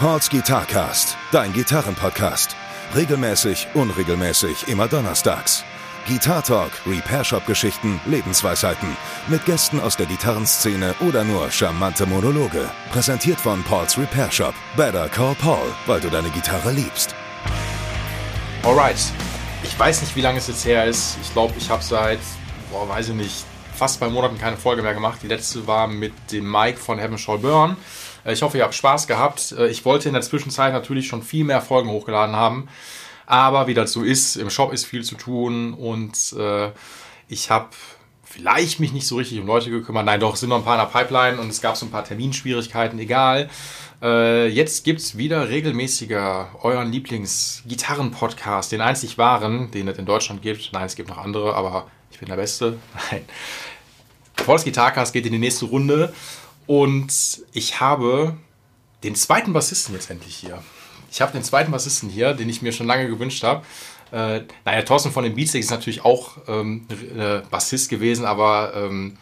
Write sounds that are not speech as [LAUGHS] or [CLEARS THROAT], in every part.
Pauls Guitarcast, dein Gitarrenpodcast. Regelmäßig, unregelmäßig, immer donnerstags. Guitar Talk, Repair Shop Geschichten, Lebensweisheiten. Mit Gästen aus der Gitarrenszene oder nur charmante Monologe. Präsentiert von Pauls Repair Shop. Better call Paul, weil du deine Gitarre liebst. Alright. Ich weiß nicht, wie lange es jetzt her ist. Ich glaube, ich habe seit, boah, weiß ich nicht, fast zwei Monaten keine Folge mehr gemacht. Die letzte war mit dem Mike von Heaven Shall Burn. Äh, ich hoffe, ihr habt Spaß gehabt. Äh, ich wollte in der Zwischenzeit natürlich schon viel mehr Folgen hochgeladen haben. Aber wie das so ist, im Shop ist viel zu tun und äh, ich habe vielleicht mich nicht so richtig um Leute gekümmert. Nein, doch, es sind noch ein paar in der Pipeline und es gab so ein paar Terminschwierigkeiten, egal. Äh, jetzt gibt es wieder regelmäßiger euren Lieblings-Gitarren-Podcast, den einzig wahren, den es in Deutschland gibt. Nein, es gibt noch andere, aber ich bin der Beste. [LAUGHS] Nein. Volks Gitarcast geht in die nächste Runde und ich habe den zweiten Bassisten jetzt endlich hier. Ich habe den zweiten Bassisten hier, den ich mir schon lange gewünscht habe. Äh, naja, Thorsten von den Beatsteaks ist natürlich auch ähm, äh, Bassist gewesen, aber ähm,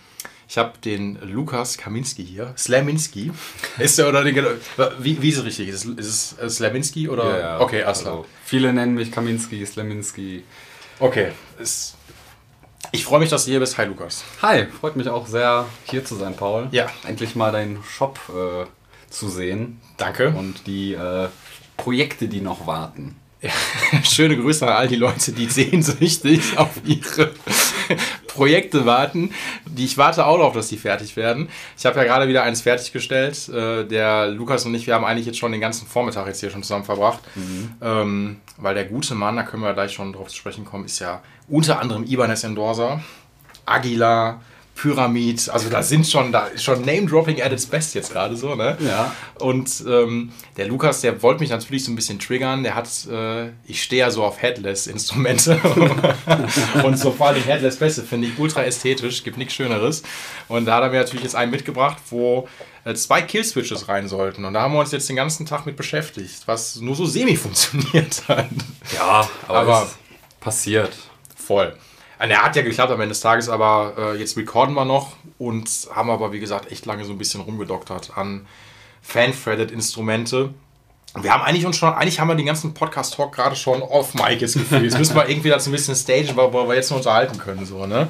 ich habe den Lukas Kaminski hier. Slaminski. [LAUGHS] Ist der oder den, wie, wie ist es richtig? Ist es, ist es Slaminski oder? Ja, ja. Okay, alles also, Viele nennen mich Kaminski, Slaminski. Okay. Ist, ich freue mich, dass du hier bist. Hi, Lukas. Hi, freut mich auch sehr, hier zu sein, Paul. Ja. Endlich mal deinen Shop äh, zu sehen. Danke. Und die äh, Projekte, die noch warten. Ja, [LAUGHS] schöne Grüße an all die Leute, die sehnsüchtig auf ihre Projekte warten. Die ich warte auch noch, dass die fertig werden. Ich habe ja gerade wieder eins fertiggestellt. Äh, der Lukas und ich, wir haben eigentlich jetzt schon den ganzen Vormittag jetzt hier schon zusammen verbracht. Mhm. Ähm, weil der gute Mann, da können wir gleich schon drauf zu sprechen kommen, ist ja unter anderem Ibanez Endorser, Aguilar, Pyramid, also da sind schon, da ist schon Name-Dropping at its best jetzt gerade so, ne? Ja. Und ähm, der Lukas, der wollte mich natürlich so ein bisschen triggern, der hat, äh, ich stehe ja so auf Headless-Instrumente [LAUGHS] und so vor allem Headless-Bässe finde ich ultra ästhetisch, gibt nichts Schöneres. Und da hat er mir natürlich jetzt einen mitgebracht, wo äh, zwei Kill-Switches rein sollten. Und da haben wir uns jetzt den ganzen Tag mit beschäftigt, was nur so semi funktioniert hat. Ja, aber, aber passiert. Voll. Er hat ja geklappt am Ende des Tages, aber äh, jetzt recorden wir noch und haben aber, wie gesagt, echt lange so ein bisschen rumgedoktert an Fan-Threaded-Instrumente. Wir haben eigentlich uns schon, eigentlich haben wir den ganzen Podcast-Talk gerade schon off Mic jetzt gefühlt. Jetzt müssen wir [LAUGHS] irgendwie dazu ein bisschen stagen, wo wir jetzt nur unterhalten können. So, ne?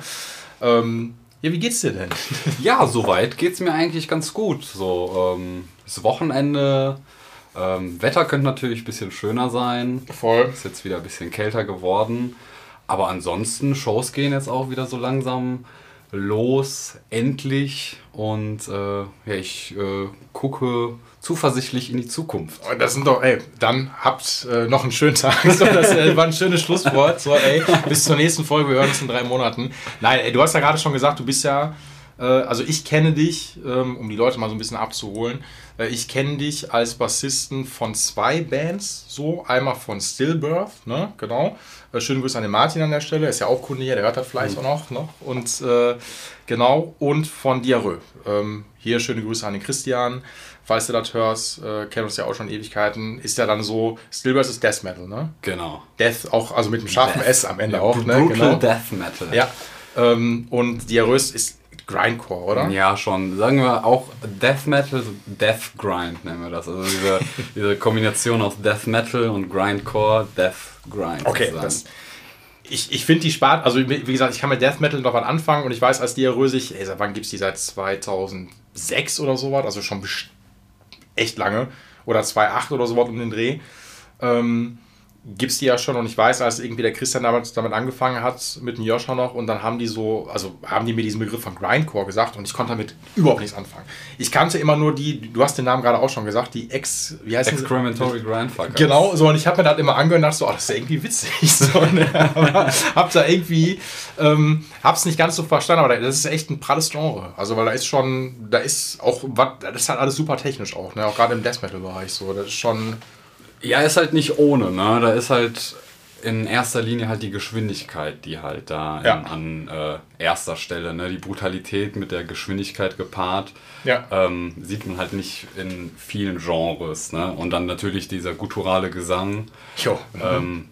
Ähm, ja, wie geht's dir denn? [LAUGHS] Ja, soweit geht's mir eigentlich ganz gut. So, ähm, das Wochenende, ähm, Wetter könnte natürlich ein bisschen schöner sein. Voll. Ist jetzt wieder ein bisschen kälter geworden. Aber ansonsten, Shows gehen jetzt auch wieder so langsam los, endlich. Und äh, ja, ich äh, gucke zuversichtlich in die Zukunft. Oh, das sind doch, ey, dann habt äh, noch einen schönen Tag. [LAUGHS] So, das äh, war ein schönes Schlusswort. So, ey, bis zur nächsten Folge, wir hören uns in drei Monaten. Nein, ey, du hast ja gerade schon gesagt, du bist ja, also ich kenne dich, ähm, um die Leute mal so ein bisschen abzuholen. Äh, ich kenne dich als Bassisten von zwei Bands, so einmal von Stillbirth, ne, genau, äh, schönen Grüße an den Martin an der Stelle, ist ja auch Kunde hier, der hört das vielleicht mhm. auch noch. noch. Und äh, genau, und von Diarö. Ähm, hier schöne Grüße an den Christian. Falls du das hörst, äh, kennen uns ja auch schon Ewigkeiten. Ist ja dann so, Stillbirth ist Death Metal, ne? Genau. Death auch, also mit einem scharfen Death. S am Ende ja, auch, ne? Genau. Death Metal. Ja. Ähm, und Diarös ist Grindcore, oder? Ja, schon. Sagen wir auch Death Metal, Death Grind nennen wir das. Also diese, [LAUGHS] diese Kombination aus Death Metal und Grindcore, Death Grind. Okay, das, ich, ich finde die Spart, also wie gesagt, ich kann mit Death Metal noch was anfangen und ich weiß, als Diarösig, ey, wann gibt es die seit 2006 oder sowas, also schon echt lange, oder 2008 oder sowas um den Dreh. Ähm, gibt es die ja schon und ich weiß, als irgendwie der Christian damals damit angefangen hat, mit dem Joscha noch und dann haben die so, also haben die mir diesen Begriff von Grindcore gesagt und ich konnte damit überhaupt nichts anfangen. Ich kannte immer nur die, du hast den Namen gerade auch schon gesagt, die Ex, wie heißt Excrementory Grindfuckers. Genau, so und ich habe mir das immer angehört und dachte so, oh, das ist ja irgendwie witzig. So, ne? [LAUGHS] hab da irgendwie, ähm, hab's nicht ganz so verstanden, aber das ist echt ein pralles Genre. Also weil da ist schon, da ist auch, das ist halt alles super technisch auch, ne? auch gerade im Death Metal Bereich so, das ist schon ja, ist halt nicht ohne, ne? Da ist halt in erster Linie halt die Geschwindigkeit, die halt da ja. in, an äh, erster Stelle, ne? Die Brutalität mit der Geschwindigkeit gepaart, ja. ähm, sieht man halt nicht in vielen Genres, ne? Und dann natürlich dieser gutturale Gesang. Jo. Ähm,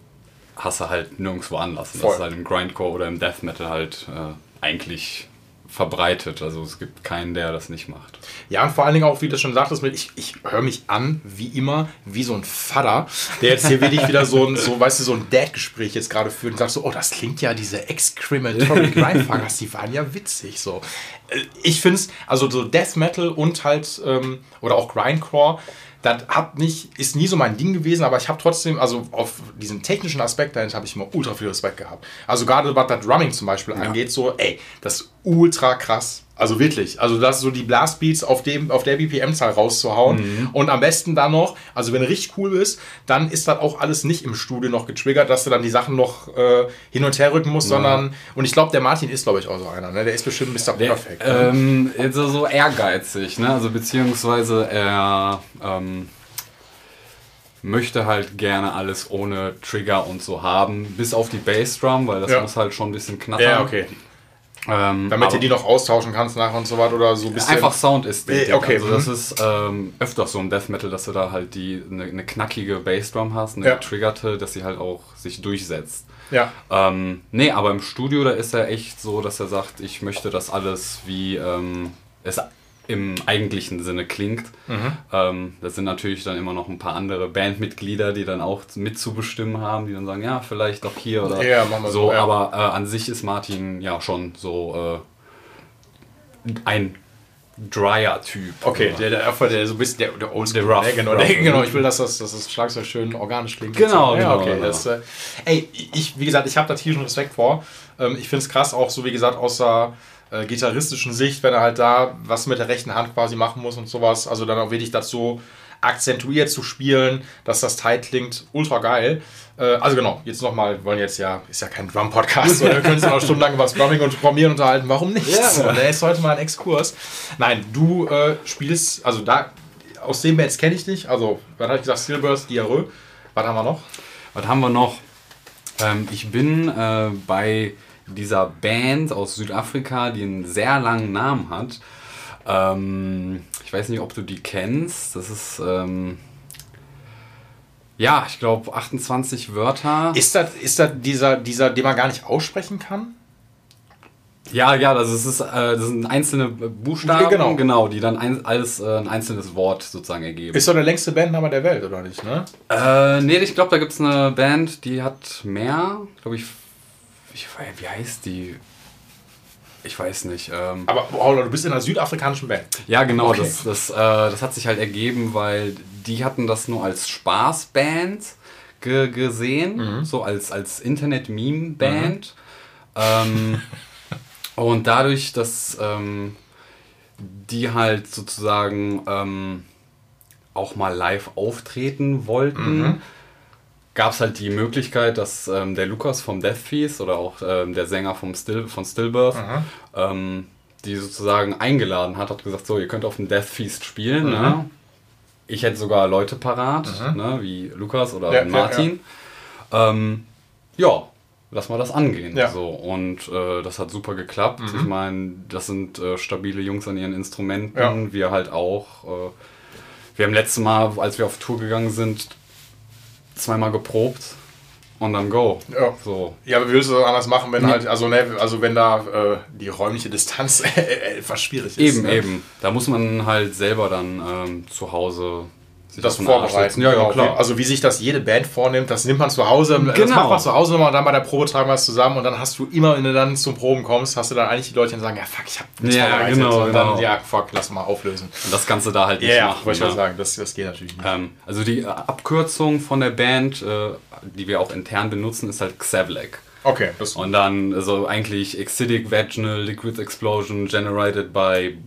hast du halt nirgendwo anlassen. Voll. Das ist halt im Grindcore oder im Death Metal halt äh, eigentlich verbreitet. Also es gibt keinen, der das nicht macht. Ja, und vor allen Dingen auch, wie du schon sagtest, ich, ich höre mich an, wie immer, wie so ein Vater, der jetzt hier wirklich wieder so ein, so, weißt du, so ein Dad-Gespräch jetzt gerade führt und sagt so, oh, das klingt ja, diese Excrementory [LAUGHS] Grindfangers, die waren ja witzig, so. Äh, Ich finde es, also so Death Metal und halt, ähm, oder auch Grindcore, das hat nicht, ist nie so mein Ding gewesen, aber ich habe trotzdem, also auf diesen technischen Aspekt dahinter habe ich immer ultra viel Respekt gehabt. Also gerade was das Drumming zum Beispiel angeht, so, ey, das ist ultra krass. Also wirklich, also das so die Blastbeats auf, dem, auf der BPM-Zahl rauszuhauen und am besten dann noch, also wenn du richtig cool bist, dann ist das auch alles nicht im Studio noch getriggert, dass du dann die Sachen noch äh, hin und her rücken musst, sondern, und ich glaube, der Martin ist, glaube ich, auch so einer, ne? der ist bestimmt Mr. Perfect. ne? Ähm, also so ehrgeizig, ne? Also beziehungsweise er ähm, möchte halt gerne alles ohne Trigger und so haben, bis auf die Bassdrum, weil das Ja. muss halt schon ein bisschen knattern. ja, okay. Ähm, Damit du die noch austauschen kannst nachher und so was oder so ein bisschen. Einfach Sound ist Äh, okay, Also mhm. das ist ähm, öfter so im Death Metal, dass du da halt die eine, eine knackige Bassdrum hast, eine Ja. getriggerte, dass sie halt auch sich durchsetzt. Ja. Ähm, nee, aber im Studio, da ist er echt so, dass er sagt, ich möchte das alles wie ähm, es im eigentlichen Sinne klingt. Mhm. Ähm, das sind natürlich dann immer noch ein paar andere Bandmitglieder, die dann auch mitzubestimmen haben, die dann sagen, ja, vielleicht doch hier oder Ja, machen wir so. so, ja. Aber äh, an sich ist Martin ja schon so äh, ein Dryer-Typ. Okay, der, der, der, der so ein bisschen der, der Oldschool. Der Rough, ne? genau, Rough. der, genau, ich will, dass das, dass das Schlagzeug schön organisch klingt. Genau, ja, genau, okay. genau. Das, äh, ey, ich, wie gesagt, ich habe da tierischen Respekt vor. Ähm, ich finde es krass, auch so wie gesagt, aus der äh, gitarristischen Sicht, wenn er halt da was mit der rechten Hand quasi machen muss und sowas. Also dann auch wirklich das so akzentuiert zu spielen, dass das tight klingt, ultra geil. Äh, also genau, jetzt nochmal, wir wollen jetzt ja, ist ja kein Drum-Podcast, wir können uns noch stundenlang über das Drumming und Programmieren unterhalten, warum nicht? Ja. So, ne, ist heute mal ein Exkurs. Nein, du äh, spielst, also da, aus den Bands kenne ich dich, also, was hatte ich gesagt, Stillburst, Diarrhoe, was haben wir noch? Was haben wir noch? Ähm, ich bin äh, bei dieser Band aus Südafrika, die einen sehr langen Namen hat. Ähm, ich weiß nicht, ob du die kennst. Das ist, ähm, ja, ich glaube 28 Wörter. Ist das, ist das dieser, dieser, den man gar nicht aussprechen kann? Ja, ja, das ist, äh, das sind einzelne Buchstaben, genau. genau die dann ein, alles äh, ein einzelnes Wort sozusagen ergeben. Ist doch der längste Bandname der Welt, oder nicht, ne? Äh, nee, ich glaube, da gibt es eine Band, die hat mehr. Glaube ich, ich. Wie heißt die? Ich weiß nicht. Ähm, Aber Paula, du bist in einer südafrikanischen Band. ja, genau, Okay. das, das, äh, das hat sich halt ergeben, weil die hatten das nur als Spaßband ge gesehen, so als, als Internet-Meme-Band. Ähm, und dadurch, dass ähm, die halt sozusagen ähm, auch mal live auftreten wollten, gab es halt die Möglichkeit, dass ähm, der Lukas vom Death Feast oder auch ähm, der Sänger vom Still, von Stillbirth ähm, die sozusagen eingeladen hat, hat gesagt, so, ihr könnt auf dem Death Feast spielen. Ne? Ich hätte sogar Leute parat, ne? wie Lukas oder Ja, ja, Martin. Ähm, ja, lass mal das angehen. Ja. So. Und äh, das hat super geklappt. Ich meine, das sind äh, stabile Jungs an ihren Instrumenten. Ja. Wir halt auch. Äh, wir haben letztes Mal, als wir auf Tour gegangen sind, zweimal geprobt und dann go. Ja. So. Ja, aber wie willst du das anders machen, wenn halt, also, ne, also wenn da äh, die räumliche Distanz [LAUGHS] etwas schwierig ist? Eben, ne? eben. Da muss man halt selber dann ähm, zu Hause sich Das vorbereiten. Ja, ja, Genau, klar. Also wie sich das jede Band vornimmt, das nimmt man zu Hause, das Genau. macht man zu Hause nochmal und dann bei der Probe tragen wir es zusammen und dann hast du immer, wenn du dann zum Proben kommst, hast du dann eigentlich die Leute, die sagen, ja fuck, ich hab nichts Ja, vorbereitet. genau, und dann, genau. ja fuck, lass mal auflösen. Und das kannst du da halt nicht Ja, machen. wollte ich ne? mal sagen, das, das geht natürlich nicht. Ähm, also die Abkürzung von der Band, äh, die wir auch intern benutzen, ist halt Xavlek. Okay, das Und dann also eigentlich Excidic Vaginal Liquid Explosion generated by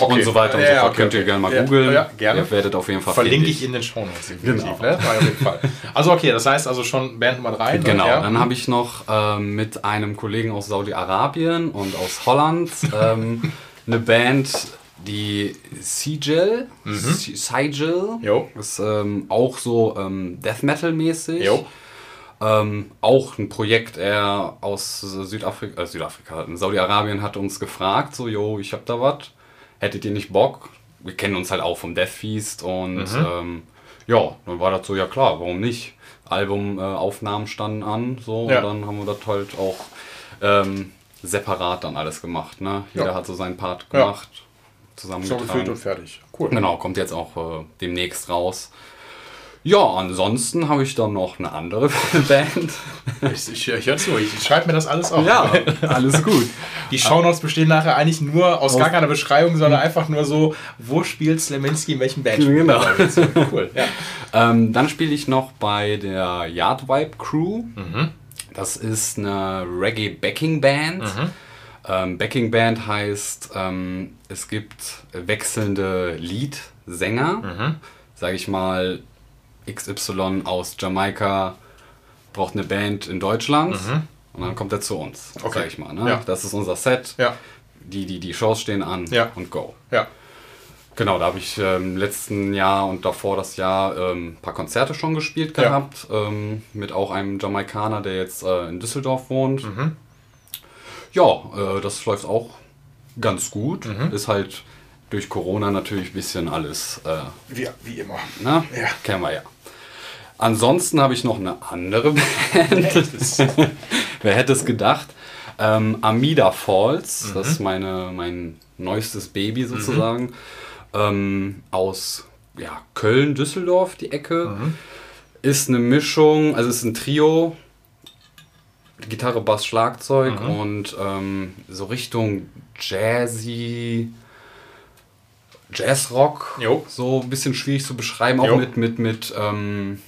okay. und so weiter und Ja, so fort. okay, Könnt ihr gerne mal Ja, googeln. Ja, gerne. Ihr werdet auf jeden Fall Verlinke ich in den Shownotes. Genau. Ne? Auf jeden Fall. Also okay, das heißt also schon Band Nummer 3. Genau, ja. dann habe ich noch ähm, mit einem Kollegen aus Saudi-Arabien und aus Holland [LAUGHS] ähm, eine Band, die Sigil, Si- Sigil, Mhm. Jo. ist ähm, auch so ähm, Death Metal mäßig. Jo. Ähm, auch ein Projekt, er aus Südafrika, äh, Südafrika, Saudi-Arabien hat uns gefragt, so, yo, ich hab da was, hättet ihr nicht Bock? Wir kennen uns halt auch vom Death Feast und Mhm. ähm, ja, dann war das so, ja klar, warum nicht? Albumaufnahmen äh, standen an, so, Ja. und dann haben wir das halt auch ähm, separat dann alles gemacht. Ne? Jeder Ja. hat so seinen Part Ja. gemacht, So zusammengetragen. und fertig. Cool. Genau, kommt jetzt auch äh, demnächst raus. Ja, ansonsten habe ich dann noch eine andere [LAUGHS] Band. Ich, ich, ich höre zu, ich schreibe mir das alles auf. Ja, alles gut. Die Shownotes bestehen nachher eigentlich nur aus gar keiner Beschreibung, sondern einfach nur so, wo spielt Sleminski in welchem Band? Genau. Cool. Ja. Ähm, dann spiele ich noch bei der Yard Vibe Crew. Das ist eine Reggae Backing Band. Ähm, Backing Band heißt, ähm, es gibt wechselnde Leadsänger. Sage ich mal, XY aus Jamaika braucht eine Band in Deutschland. Und dann kommt er zu uns, Okay. sag ich mal. Ne? Ja. Das ist unser Set. Ja. Die, die, die Shows stehen an Ja. und go. Ja. Genau, da habe ich ähm, im letzten Jahr und davor das Jahr ähm, ein paar Konzerte schon gespielt gehabt. Ähm, mit auch einem Jamaikaner, der jetzt äh, in Düsseldorf wohnt. Mhm. Ja, äh, das läuft auch ganz gut. Mhm. Ist halt durch Corona natürlich ein bisschen alles, äh, Wie, wie immer. ne? Ja. Kennen wir ja. Ansonsten habe ich noch eine andere Band. [LAUGHS] Wer hätte es gedacht? Ähm, Amida Falls, Mhm. das ist meine, mein neuestes Baby sozusagen. Ähm, aus ja, Köln, Düsseldorf, die Ecke. Mhm. Ist eine Mischung, also ist ein Trio. Gitarre, Bass, Schlagzeug Mhm. und ähm, so Richtung Jazzy, Jazzrock. Jo. So ein bisschen schwierig zu beschreiben, auch Jo. mit, mit, mit ähm,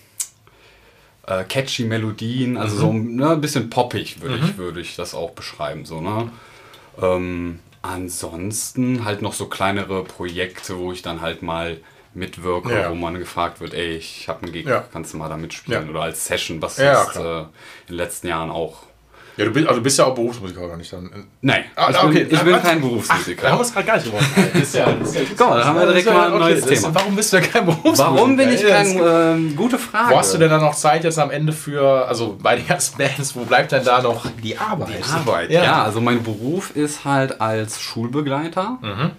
äh, catchy Melodien, also Mhm. so ne, ein bisschen poppig würde ich, würde ich das auch beschreiben. So, ne? ähm, ansonsten halt noch so kleinere Projekte, wo ich dann halt mal mitwirke, Ja. wo man gefragt wird, ey, ich habe einen Gig, Ja. kannst du mal da mitspielen? Ja. Oder als Session, was Ja, jetzt, äh, in den letzten Jahren auch. Ja, du bist, also du bist ja auch Berufsmusiker, oder nicht? Dann, Nein, Ah, ich, okay. bin, ich bin Ah, kein Da Berufsmusiker. haben wir es gerade gar nicht geworden. [LAUGHS] Das ist ja, das ja Guck mal, da haben wir direkt mal ein neues das- Thema. Warum bist du denn kein Berufsmusiker? Warum bin ich Ja, kein, ähm, gute Frage. Wo hast du denn dann noch Zeit jetzt am Ende für, also bei den ganzen Bands, wo bleibt denn da noch die Arbeit? Arbeit. Ja. also mein Beruf ist halt als Schulbegleiter. Mhm.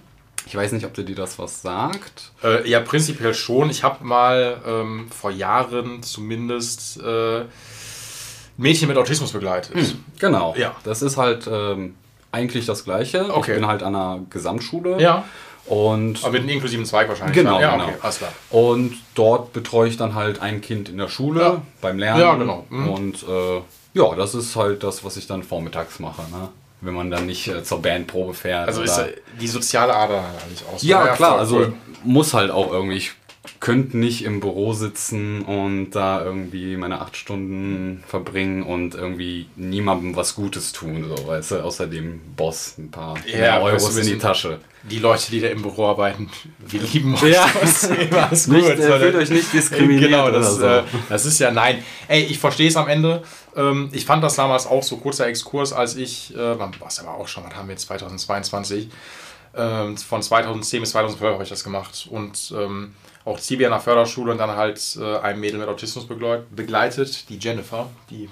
Ich weiß nicht, ob dir das was sagt. Äh, ja, prinzipiell schon. Ich habe mal ähm, vor Jahren zumindest äh, Mädchen mit Autismus begleitet. Genau. Ja. Das ist halt ähm, eigentlich das Gleiche. Okay. Ich bin halt an einer Gesamtschule. Ja, Und, aber mit einem inklusiven Zweig wahrscheinlich. Genau, Ja, genau. okay, alles klar. und dort betreue ich dann halt ein Kind in der Schule Ja. beim Lernen. Ja, genau. Mhm. Und äh, ja, das ist halt das, was ich dann vormittags mache. Ne? Wenn man dann nicht äh, zur Bandprobe fährt. Also ist äh, die soziale Ader eigentlich aus. Ja, klar, voll also cool. muss halt auch irgendwie. Ich könnte nicht im Büro sitzen und da irgendwie meine acht Stunden verbringen und irgendwie niemandem was Gutes tun, so, weißt du, außer dem Boss ein paar Ja, Euros in die Tasche. Die Leute, die da im Büro arbeiten, wir lieben euch. Ja. Das ist alles [LAUGHS] Nicht, gut. äh, fühlt euch nicht diskriminiert Genau, das, oder äh, das ist ja nein. Ey, ich verstehe es am Ende. Ähm, ich fand das damals auch so kurzer Exkurs, als ich, äh, was aber auch schon, was haben wir jetzt 2022? Ähm, von 2010 bis 2012 habe ich das gemacht und ähm, auch Zivi an der Förderschule und dann halt äh, ein Mädel mit Autismus begleit, begleitet, die Jennifer, die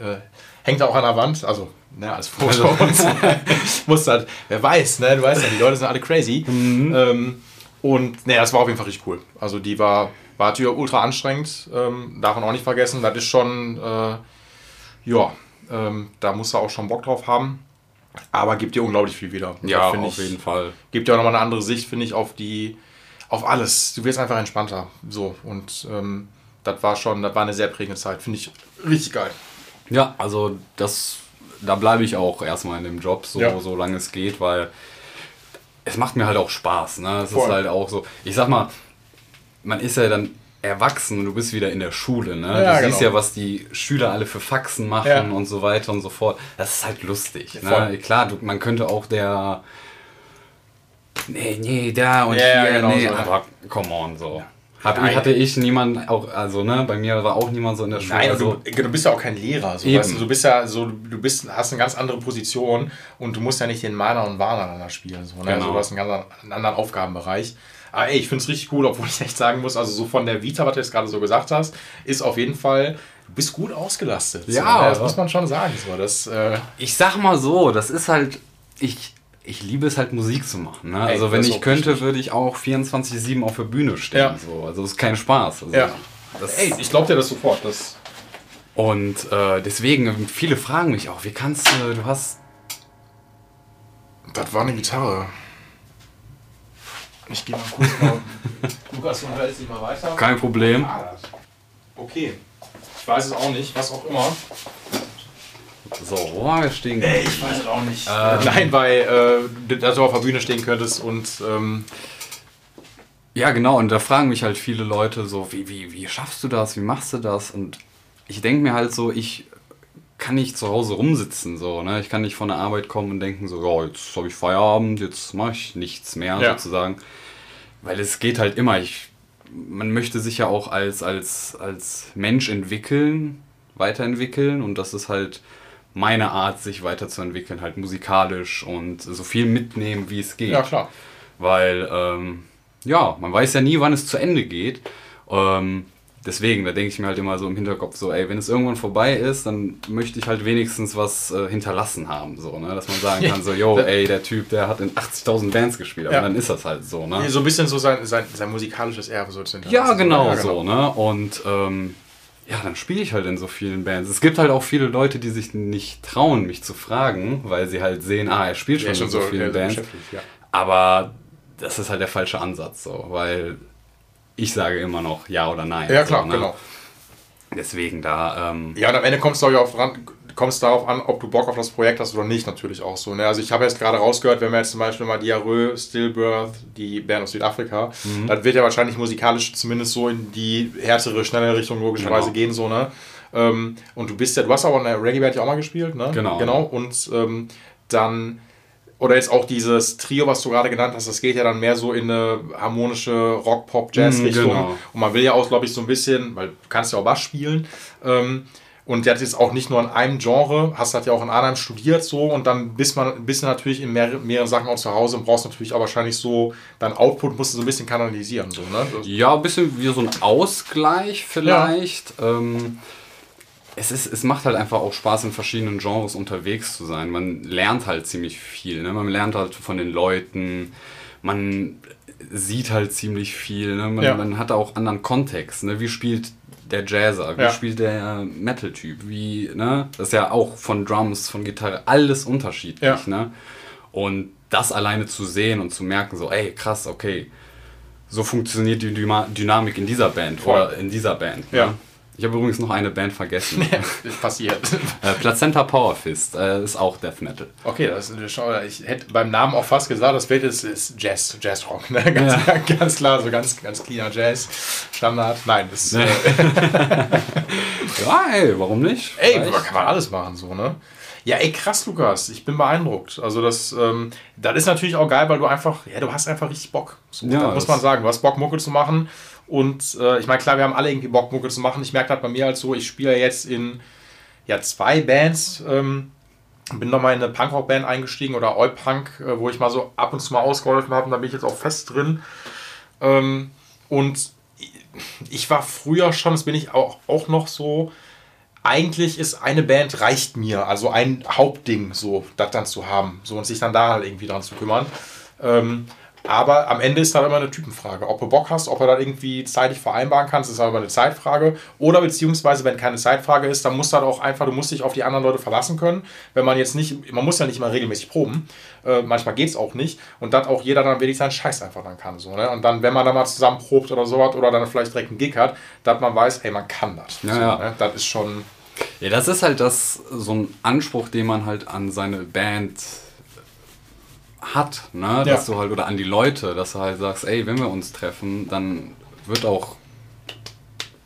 äh, hängt auch an der Wand, also ne, als Foto und [LAUGHS] muss halt, wer weiß, ne, du weißt ja, die Leute sind alle crazy. Ähm, und ne, das war auf jeden Fall richtig cool. Also die war, war natürlich ultra anstrengend, ähm, darf man auch nicht vergessen. Das ist schon, äh, ja, ähm, da musst du auch schon Bock drauf haben. Aber gibt dir unglaublich viel wieder. Ja, auf jeden Fall. Gibt dir auch nochmal eine andere Sicht, finde ich, auf die, auf alles. Du wirst einfach entspannter. So. Und ähm, das war schon, das war eine sehr prägende Zeit. Finde ich richtig geil. Ja, also das, da bleibe ich auch erstmal in dem Job, so, Ja. so lange es geht, weil es macht mir halt auch Spaß. Ne? Es Voll. ist halt auch so, ich sag mal, man ist ja dann erwachsen und du bist wieder in der Schule. Ne? Ja, du siehst genau. ja, was die Schüler alle für Faxen machen Ja. und so weiter und so fort. Das ist halt lustig. Ne? Klar, du, man könnte auch der nee, nee, da und Ja, hier, genau nee, so, ja. aber come on, so. Hab, Nein. hatte ich niemanden auch, also ne, bei mir war auch niemand so in der Schule. Nein, also, du, du bist ja auch kein Lehrer. So, weißt du, du bist ja so, du bist, hast eine ganz andere Position und du musst ja nicht den Mana und Warner da spielen. So, ne? Genau. also, du hast einen ganz anderen- einen anderen Aufgabenbereich. Aber ey, ich finde es richtig cool, obwohl ich echt sagen muss, also so von der Vita, was du jetzt gerade so gesagt hast, ist auf jeden Fall, du bist gut ausgelastet. Ja, so, ne? das ja. muss man schon sagen. So, das, äh, Ich sag mal so, das ist halt, ich, ich liebe es halt Musik zu machen. Ne? Ey, Also wenn ich könnte, richtig. würde ich auch 24-7 auf der Bühne stehen. Ja. So. Also es ist kein Spaß. Also, ja. das, Ey, ich glaube dir das sofort. Das, und äh, deswegen, viele fragen mich auch, wie kannst du, du hast Das war eine Gitarre. Ich gehe mal kurz mal. [LAUGHS] Lukas, du unterhältst dich mal weiter. Kein Problem. Ah, Okay. Ich weiß es auch nicht, was auch immer. So, wo waren wir stehen? Ich weiß es auch nicht. Nein, weil äh, dass du auf der Bühne stehen könntest und ähm, Ja, genau. Und da fragen mich halt viele Leute so, wie, wie, wie schaffst du das? Wie machst du das? Und ich denke mir halt so, ich kann nicht zu Hause rumsitzen. So, ne? Ich kann nicht von der Arbeit kommen und denken so, ja, jetzt habe ich Feierabend, jetzt mache ich nichts mehr Ja. sozusagen. Weil es geht halt immer. Ich, man möchte sich ja auch als, als, als Mensch entwickeln, weiterentwickeln. Und das ist halt meine Art, sich weiterzuentwickeln, halt musikalisch und so viel mitnehmen, wie es geht. ja klar. Weil, ähm, ja, man weiß ja nie, wann es zu Ende geht. Ähm, deswegen, da denke ich mir halt immer so im Hinterkopf so, ey, wenn es irgendwann vorbei ist, dann möchte ich halt wenigstens was äh, hinterlassen haben, so, ne? Dass man sagen [LAUGHS] kann, so, yo, ey, der Typ, der hat in 80.000 Bands gespielt, aber Ja. dann ist das halt so, ne? So ein bisschen so sein, sein, sein musikalisches Erbe so zu Ja, hinterlassen. genau, Ja, so, ne? Und ähm, ja, dann spiele ich halt in so vielen Bands. Es gibt halt auch viele Leute, die sich nicht trauen, mich zu fragen, weil sie halt sehen, ah, er spielt schon, Ja, schon in so so vielen ja, so Bands. beschäftigt, ja. Aber das ist halt der falsche Ansatz, so, weil ich sage immer noch ja oder nein. Ja, klar, so, ne? genau. Deswegen da, ähm, Ja, und am Ende kommst du auch auf dran, kommst darauf an, ob du Bock auf das Projekt hast oder nicht, natürlich auch so. Ne? Also ich habe jetzt gerade rausgehört, wenn wir jetzt zum Beispiel mal Diarrhoe, Stillbirth, die Band aus Südafrika, Mhm. das wird ja wahrscheinlich musikalisch zumindest so in die härtere, schnelle Richtung logischerweise Genau. gehen, so, ne? Ähm, und du bist ja, du hast aber in der Reggae-Band ja auch mal gespielt, ne? Genau. Genau. Und ähm, dann, oder jetzt auch dieses Trio, was du gerade genannt hast, das geht ja dann mehr so in eine harmonische Rock-Pop-Jazz-Richtung. Mhm, genau. Und man will ja auch, glaube ich, so ein bisschen, weil du kannst ja auch Bass spielen. Ähm, und der hat jetzt auch nicht nur in einem Genre, hast halt ja auch in Arnhem studiert so und dann bist man bist du natürlich in mehr, mehreren Sachen auch zu Hause und brauchst natürlich auch wahrscheinlich so, dein Output musst du so ein bisschen kanalisieren. So, ne? Ja, ein bisschen wie so ein Ausgleich vielleicht. Ähm, es, ist, es macht halt einfach auch Spaß, in verschiedenen Genres unterwegs zu sein. Man lernt halt ziemlich viel. Ne? Man lernt halt von den Leuten, man sieht halt ziemlich viel. Ne? Man, Ja. man hat auch anderen Kontext. Ne? Wie spielt der Jazzer? Wie Ja. spielt der Metal-Typ? Wie, ne? Das ist ja auch von Drums, von Gitarre, alles unterschiedlich. Ja. Ne? Und das alleine zu sehen und zu merken, so, ey, krass, okay, so funktioniert die Dynamik in dieser Band Voll. oder in dieser Band. Ja. Ich habe übrigens noch eine Band vergessen. [LAUGHS] Passiert. äh, Placenta Power Fist äh, ist auch Death Metal. Okay, das ist schon, ich hätte beim Namen auch fast gesagt, das Bild ist, ist Jazz, Jazzrock. Ne? [LAUGHS] Ganz, [LAUGHS] ganz klar, so ganz, ganz cleaner Jazz. Standard. Nein, das äh, Ja, ey, warum nicht? Ey, Vielleicht. kann man alles machen, so, ne? Ja, ey, krass, Lukas. Ich bin beeindruckt. Also, das, ähm, das ist natürlich auch geil, weil du einfach, ja, du hast einfach richtig Bock. So, Ja, muss man sagen. Du hast Bock, Mucke zu machen. Und äh, ich meine, klar, wir haben alle irgendwie Bock, Mucke zu machen. Ich merke das bei mir halt so, ich spiele jetzt in ja, zwei Bands. Ähm, bin nochmal in eine Punkrock-Band eingestiegen oder Oi-Punk, äh, wo ich mal so ab und zu mal ausgeholfen habe. Und da bin ich jetzt auch fest drin. Ähm, und ich war früher schon, das bin ich auch, auch noch so, eigentlich ist eine Band reicht mir, also ein Hauptding, so, das dann zu haben, so und sich dann da halt irgendwie dran zu kümmern. Ähm, aber am Ende ist dann immer eine Typenfrage. Ob du Bock hast, ob du das irgendwie zeitlich vereinbaren kannst, ist aber eine Zeitfrage. Oder beziehungsweise, wenn keine Zeitfrage ist, dann musst du halt auch einfach, du musst dich auf die anderen Leute verlassen können. Wenn man jetzt nicht, man muss ja nicht mal regelmäßig proben. Äh, manchmal geht es auch nicht. Und dass auch jeder dann wirklich seinen Scheiß einfach dann kann. So, ne? Und dann, wenn man dann mal zusammen probt oder sowas oder dann vielleicht direkt einen Gig hat, dass man weiß, ey, man kann das. Ja, so, ja. Ne? Das ist schon. Ja, das ist halt das, so ein Anspruch, den man halt an seine Band hat, ne? Dass Ja. du halt, oder an die Leute, dass du halt sagst, ey, wenn wir uns treffen, dann wird auch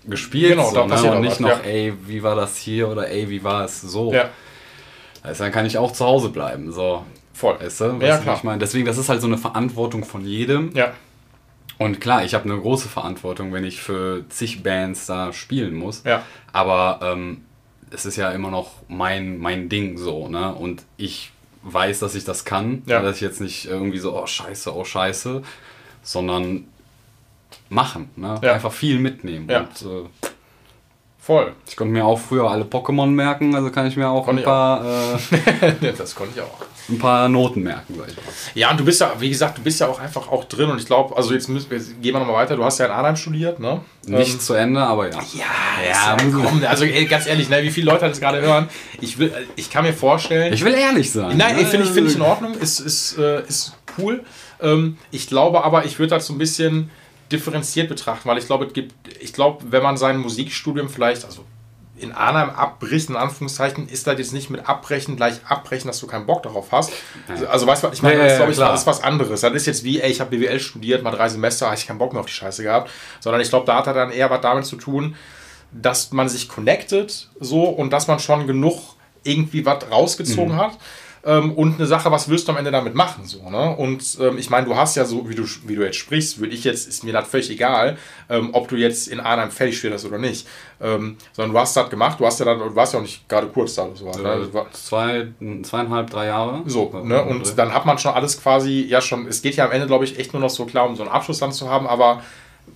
gespielt, Genau, so, ne? und nicht was, noch, ja. ey, wie war das hier oder ey, wie war es so. Ja, Also dann kann ich auch zu Hause bleiben, so. voll. Weißt du, Ja, klar. ich meine? Deswegen, das ist halt so eine Verantwortung von jedem. Ja, Und klar, ich habe eine große Verantwortung, wenn ich für zig Bands da spielen muss. Ja. Aber ähm, es ist ja immer noch mein, mein Ding so, ne? Und ich weiß, dass ich das kann. Ja. Dass ich jetzt nicht irgendwie so, oh scheiße, oh scheiße, sondern machen. Ne? Ja. Einfach viel mitnehmen. Ja. Und äh, voll. ich konnte mir auch früher alle Pokémon merken, also kann ich mir auch Konnte ein paar. Äh, [LAUGHS] das konnte ich auch. Ein paar Noten merken, sag ich mal. Ja, und du bist ja, wie gesagt, du bist ja auch einfach auch drin und ich glaube, also jetzt, müssen, jetzt gehen wir nochmal weiter. Du hast ja in Arnhem studiert, ne? Nicht Ähm, zu Ende, aber ja. ja, ja, komm, also ey, ganz ehrlich, ne, wie viele Leute das gerade hören, ich will, ich kann mir vorstellen. Ich will ehrlich sein. Nein, ne? finde ich, find ich in Ordnung, ist, ist, äh, ist cool. Ähm, ich glaube aber, ich würde das so ein bisschen differenziert betrachten, weil ich glaube, es gibt, ich glaube, wenn man sein Musikstudium vielleicht, also in Arnhem abbricht, in Anführungszeichen, ist das jetzt nicht mit abbrechen gleich abbrechen, dass du keinen Bock darauf hast. Also, also weißt du, was ich meine, Ja, das ja, ist, glaube ich, das ist was anderes. Das ist jetzt wie, ey, ich habe BWL studiert, mal drei Semester, habe ich keinen Bock mehr auf die Scheiße gehabt. Sondern ich glaube, da hat er dann eher was damit zu tun, dass man sich connectet so und dass man schon genug irgendwie was rausgezogen Mhm. hat. Ähm, und eine Sache, was wirst du am Ende damit machen? So, ne? Und ähm, ich meine, du hast ja so, wie du, wie du jetzt sprichst, würde ich jetzt, ist mir das völlig egal, ähm, ob du jetzt in Arnhem fertig studierst oder nicht. Ähm, sondern du hast das gemacht, du hast ja dann, du warst ja auch nicht gerade kurz da oder so. Ne? Äh, zwei, zweieinhalb, drei Jahre. so, ne? Und dann hat man schon alles quasi, ja schon, es geht ja am Ende, glaube ich, echt nur noch so klar, um so einen Abschluss dann zu haben, aber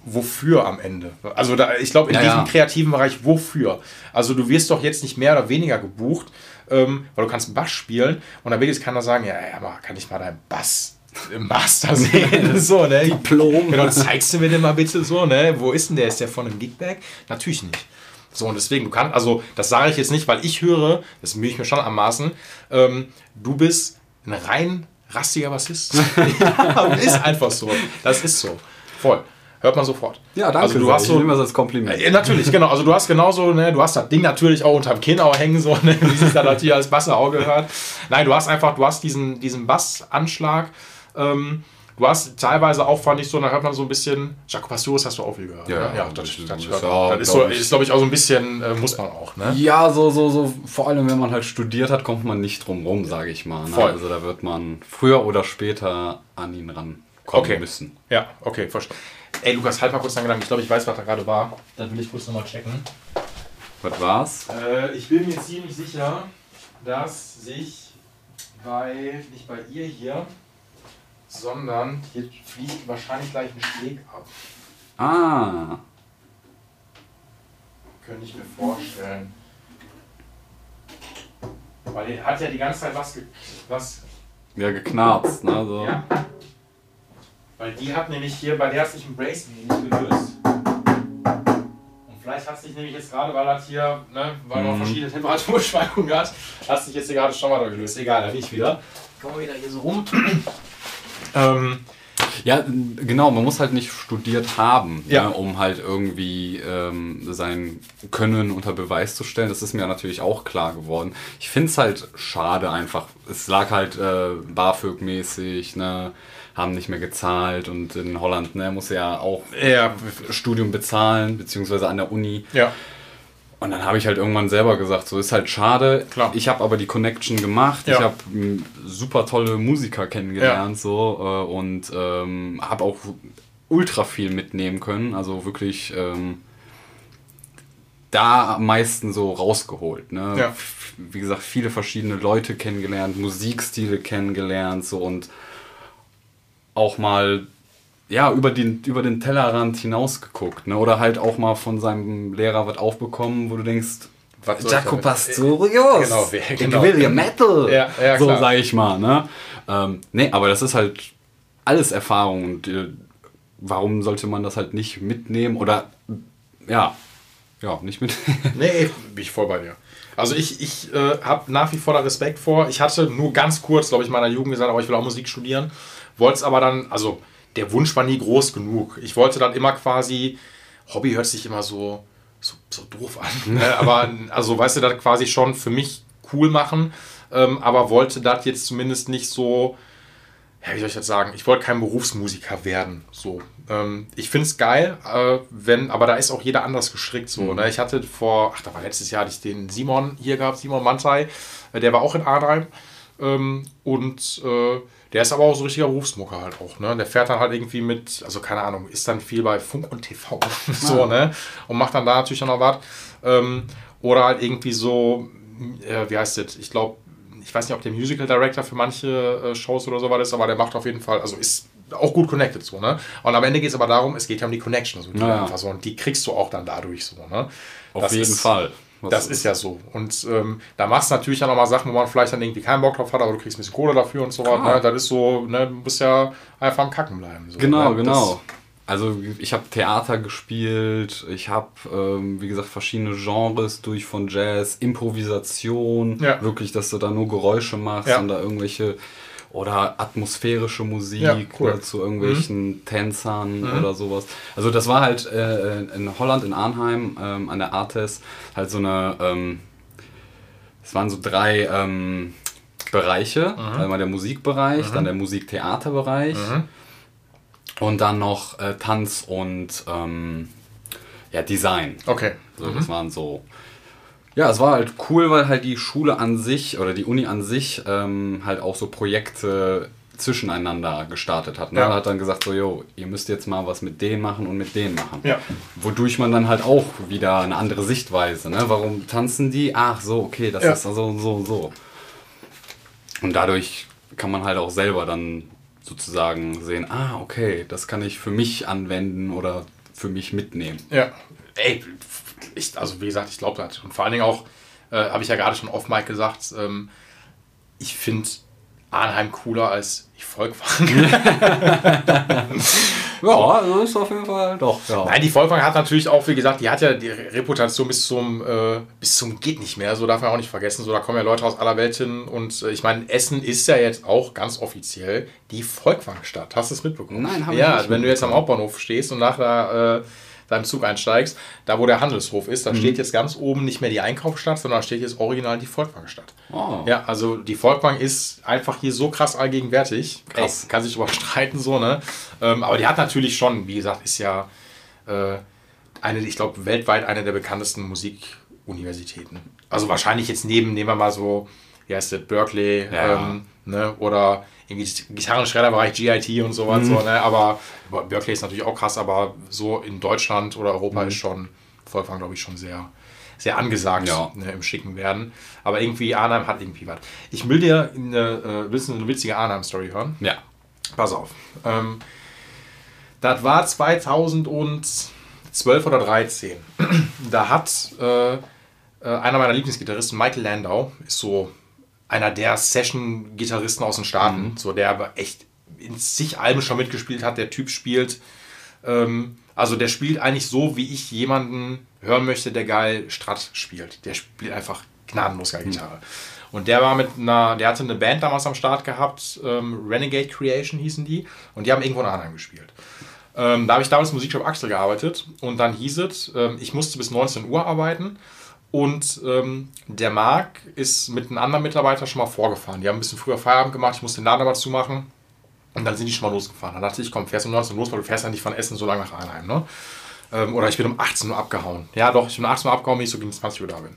wofür am Ende? Also da, ich glaube, in Ja, diesem ja. kreativen Bereich, wofür? Also du wirst doch jetzt nicht mehr oder weniger gebucht, ähm, weil du kannst einen Bass spielen und dann will jetzt keiner sagen, ja, ja, aber kann ich mal deinen Bass im Master [LAUGHS] sehen? [LAUGHS] so, ne? Diplom. Genau, zeigst du mir den mal bitte so, ne? Wo ist denn der? Ist der von einem Gigback? Natürlich nicht. So, und deswegen, du kannst, also das sage ich jetzt nicht, weil ich höre, das mühe ich mir schon anmaßen, ähm, du bist ein rein rastiger Bassist. [LAUGHS] ja, ist einfach so. Das ist so. Voll. Hört man sofort. Ja, danke. Also du sehr. hast ich so, nehme das als Kompliment. ja, natürlich, genau. Also du hast genauso, ne, du hast das Ding natürlich auch unterm Kinn auch hängen, so, ne, wie sich da natürlich als Basser auch gehört. Nein, du hast einfach, du hast diesen, diesen Bassanschlag. Ähm, du hast teilweise auch, fand ich so, da hört man so ein bisschen, Jaco Pastores hast du auch viel gehört. Ja, ne? ja das das, ist- das, ist das ist, glaub so, ich- ist glaube ich, auch so ein bisschen, äh, muss man auch, ne? Ja, so, so, so, vor allem wenn man halt studiert hat, kommt man nicht drum rum, sage ich mal. Ne? Voll. Also da wird man früher oder später an ihn rankommen Okay. müssen. Ja, okay, verstanden. Ey, Lukas, halt mal kurz deinen Gedanken. Ich glaube, ich weiß, was da gerade war. Dann will ich kurz nochmal checken. Was war's? Äh, ich bin mir ziemlich sicher, dass sich bei, nicht bei ihr hier, sondern hier fliegt wahrscheinlich gleich ein Steg ab. Ah, Könnte ich mir vorstellen. Weil er hat ja die ganze Zeit was. Ge was ja, geknarzt, ne? So. ja. Weil die hat nämlich hier, bei der hat sich ein Brace nicht gelöst. Und vielleicht hat sich nämlich jetzt gerade, weil das hier, ne, weil man Mhm. verschiedene Temperaturschwankungen hat, hat sich jetzt hier gerade schon mal gelöst. Egal, da bin ich wieder. Kommen wir wieder hier so rum. ähm, Ja, genau, man muss halt nicht studiert haben, Ja. ne, um halt irgendwie ähm, sein Können unter Beweis zu stellen. Das ist mir natürlich auch klar geworden. Ich finde es halt schade einfach. Es lag halt äh, BAföG-mäßig, ne, haben nicht mehr gezahlt und in Holland ne, muss ja auch ja, Studium bezahlen, beziehungsweise an der Uni. ja. Und dann habe ich halt irgendwann selber gesagt, so ist halt schade. Klar. Ich habe aber die Connection gemacht. Ja. Ich habe m, super tolle Musiker kennengelernt so äh, und ähm, habe auch ultra viel mitnehmen können. Also wirklich ähm, da am meisten so rausgeholt. Ne? Ja. Wie gesagt, viele verschiedene Leute kennengelernt, Musikstile kennengelernt so und auch mal ja, über den, über den Tellerrand hinausgeguckt, ne? Oder halt auch mal von seinem Lehrer was aufbekommen, wo du denkst, Was ich Jaco? Pastorius, Genau, ich genau. will ja Metal, Ja, ja, so klar. sag ich mal, ne? Ähm, nee, aber das ist halt alles Erfahrung und äh, warum sollte man das halt nicht mitnehmen oder ja, ja, nicht mit. [LAUGHS] Nee, bin ich voll bei dir. Also ich, ich äh, habe nach wie vor da Respekt vor. Ich hatte nur ganz kurz, glaube ich, in meiner Jugend gesagt, aber ich will auch Musik studieren. Wollte es aber dann, also der Wunsch war nie groß genug. Ich wollte dann immer quasi, Hobby hört sich immer so, so, so doof an. [LAUGHS] ne? Aber also weißt du, das quasi schon für mich cool machen, ähm, aber wollte das jetzt zumindest nicht so, ja, wie soll ich das sagen? Ich wollte kein Berufsmusiker werden. So. Ähm, ich finde es geil, äh, wenn, aber da ist auch jeder anders gestrickt. So, ne? Ich hatte vor, ach, da war letztes Jahr hatte ich den Simon hier gehabt, Simon Mantai, äh, der war auch in Arnheim. Ähm, und äh, der ist aber auch so ein richtiger Berufsmucker halt auch. Ne? Der fährt dann halt irgendwie mit, also keine Ahnung, ist dann viel bei Funk und TV. [LAUGHS] so, ne? Und macht dann da natürlich noch was. Ähm, oder halt irgendwie so, äh, wie heißt das? Ich glaube, ich weiß nicht, ob der Musical Director für manche äh, Shows oder so was ist, aber der macht auf jeden Fall, also ist auch gut connected so, ne? Und am Ende geht es aber darum, es geht ja um die Connection, so, die Ja, so, und die kriegst du auch dann dadurch so, ne? Auf Das jeden ist, Fall. Was Das ist ja so. Und ähm, da machst du natürlich auch nochmal Sachen, wo man vielleicht dann irgendwie keinen Bock drauf hat, aber du kriegst ein bisschen Kohle dafür und so weiter. Ne? Das ist so, ne? du musst ja einfach am Kacken bleiben. So, Genau, ne? genau. Also ich habe Theater gespielt, ich habe, ähm, wie gesagt, verschiedene Genres durch von Jazz, Improvisation, Ja. wirklich, dass du da nur Geräusche machst Ja. und da irgendwelche oder atmosphärische Musik Ja, cool. Mhm. ne, zu irgendwelchen Tänzern oder sowas. Also das war halt äh, in Holland, in Arnheim, ähm, an der Artes, halt so eine, ähm, es waren so drei ähm, Bereiche. Mhm. Einmal der Musikbereich, dann der Musiktheaterbereich Mhm. und dann noch äh, Tanz und ähm, ja, Design. Okay. So, Das waren so. Ja, es war halt cool, weil halt die Schule an sich oder die Uni an sich ähm, halt auch so Projekte zwischeneinander gestartet hat. Ne? Ja. Hat dann gesagt, so, yo, ihr müsst jetzt mal was mit denen machen und mit denen machen. Ja. Wodurch man dann halt auch wieder eine andere Sichtweise, ne? Warum tanzen die? Ach so, okay, das Ja. ist so und so und so. Und dadurch kann man halt auch selber dann sozusagen sehen, ah, okay, das kann ich für mich anwenden oder für mich mitnehmen. Ja. Ey, ich, also wie gesagt, ich glaube das. Und vor allen Dingen auch, äh, habe ich ja gerade schon off Mike gesagt, ähm, ich finde Arnheim cooler als ich Volkwang. [LAUGHS] [LAUGHS] Ja, also ist auf jeden Fall doch. Ja. Nein, die Volkwang hat natürlich auch, wie gesagt, die hat ja die Reputation bis zum, äh, bis zum geht nicht mehr. So darf man auch nicht vergessen. So, da kommen ja Leute aus aller Welt hin. Und äh, ich meine, Essen ist ja jetzt auch ganz offiziell die Volkwangstadt. Hast du es mitbekommen? Nein, habe ich Ja, nicht wenn du jetzt am Hauptbahnhof stehst und nach der, äh, deinem Zug einsteigst, da wo der Handelshof ist, Mhm. da steht jetzt ganz oben nicht mehr die Einkaufsstadt, sondern da steht jetzt original die Volkwangstadt. Oh. Ja, also die Volkwang ist einfach hier so krass allgegenwärtig. Krass. Ey, kann sich überstreiten [LAUGHS] so, ne? Ähm, aber die hat natürlich schon, wie gesagt, ist ja äh, eine, ich glaube, weltweit eine der bekanntesten Musikuniversitäten. Also wahrscheinlich jetzt neben, nehmen wir mal so, wie heißt das, Berkeley, Ja. ähm, ne? Oder irgendwie Gitarrenschredderbereich GIT und sowas, Mhm. so, ne? Aber Berkeley ist natürlich auch krass, aber so in Deutschland oder Europa ist schon Volkwang, glaube ich, schon sehr, sehr angesagt Mhm. Ja. ne, im Schicken werden. Aber irgendwie Arnheim hat irgendwie was. Ich will dir eine, äh, eine witzige Arnheim-Story hören? Ja. Pass auf. Ähm, das war 2012 oder 13. [CLEARS THROAT] Da hat äh, äh, einer meiner Lieblingsgitarristen, Michael Landau, ist so einer der Session-Gitarristen aus den Staaten, so der aber echt in zig Alben schon mitgespielt hat. Der Typ spielt, ähm, also der spielt eigentlich so, wie ich jemanden hören möchte, der geil Strat spielt. Der spielt einfach gnadenlos geil Gitarre. Und der war mit einer, der hatte eine Band damals am Start gehabt, ähm, Renegade Creation hießen die, und die haben irgendwo in Arnheim gespielt. Ähm, da habe ich damals im Musikshop Axel gearbeitet und dann hieß es, ähm, ich musste bis 19 Uhr arbeiten und ähm, der Marc ist mit einem anderen Mitarbeiter schon mal vorgefahren. Die haben ein bisschen früher Feierabend gemacht, ich musste den Laden aber zumachen und dann sind die schon mal losgefahren. Dann dachte ich, komm, fährst um 19 Uhr los, weil du fährst ja nicht von Essen so lange nach Arnheim, ne? Ähm, oder ich bin um 18 Uhr abgehauen. Ja, doch, ich bin um 18 Uhr abgehauen, wenn ich so gegen 20 Uhr da bin.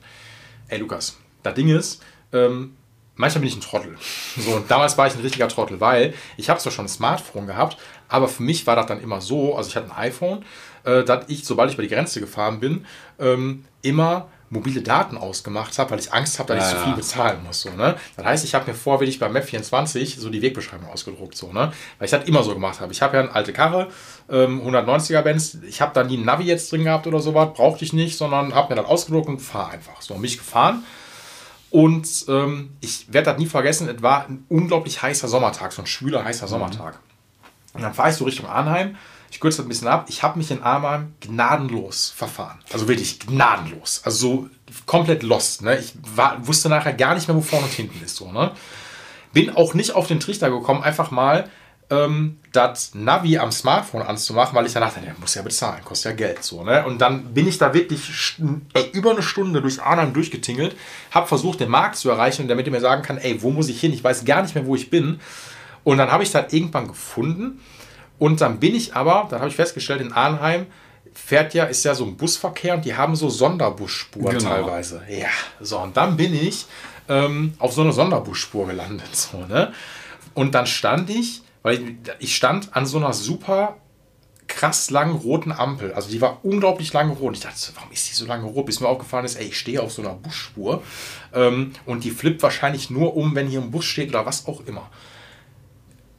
Ey, Lukas, das Ding ist, ähm, manchmal bin ich ein Trottel. So, und damals war ich ein richtiger Trottel, weil ich habe zwar schon ein Smartphone gehabt, aber für mich war das dann immer so, also ich hatte ein iPhone, äh, dass ich, sobald ich über die Grenze gefahren bin, ähm, immer mobile Daten ausgemacht habe, weil ich Angst habe, dass ich Ja, zu viel bezahlen muss. So, ne? Das heißt, ich habe mir vor, wirklich beim Map24 so die Wegbeschreibung ausgedruckt, so, ne? weil ich das immer so gemacht habe. Ich habe ja eine alte Karre, ähm, 190er Benz, ich habe da nie ein Navi jetzt drin gehabt oder sowas, brauchte ich nicht, sondern habe mir das ausgedruckt und fahre einfach. So, mich gefahren. Und ähm, ich werde das nie vergessen, es war ein unglaublich heißer Sommertag, so ein schwüler, heißer Sommertag. Und dann fahre ich so Richtung Arnheim. Ich kürze das ein bisschen ab. Ich habe mich in Arnheim gnadenlos verfahren. Also wirklich gnadenlos. Also so komplett lost. Ne? Ich war, wusste nachher gar nicht mehr, wo vorne und hinten ist. So, ne? Bin auch nicht auf den Trichter gekommen, einfach mal ähm, das Navi am Smartphone anzumachen, weil ich dann dachte, der muss ja bezahlen, kostet ja Geld. So, ne? Und dann bin ich da wirklich über eine Stunde durch Arnheim durchgetingelt, habe versucht, den Markt zu erreichen, damit er mir sagen kann, ey, wo muss ich hin? Ich weiß gar nicht mehr, wo ich bin. Und dann habe ich das irgendwann gefunden. Und dann bin ich aber, dann habe ich festgestellt, in Arnheim fährt ja, ist ja so ein Busverkehr und die haben so Sonderbusspur Genau. teilweise. Ja, so, und dann bin ich ähm, auf so eine Sonderbusspur gelandet. So, ne? Und dann stand ich, weil ich, ich stand an so einer super krass langen roten Ampel. Also die war unglaublich lange rot. Und ich dachte, warum ist die so lange rot? Bis mir aufgefallen ist, ey, ich stehe auf so einer Busspur ähm, und die flippt wahrscheinlich nur um, wenn hier ein Bus steht oder was auch immer.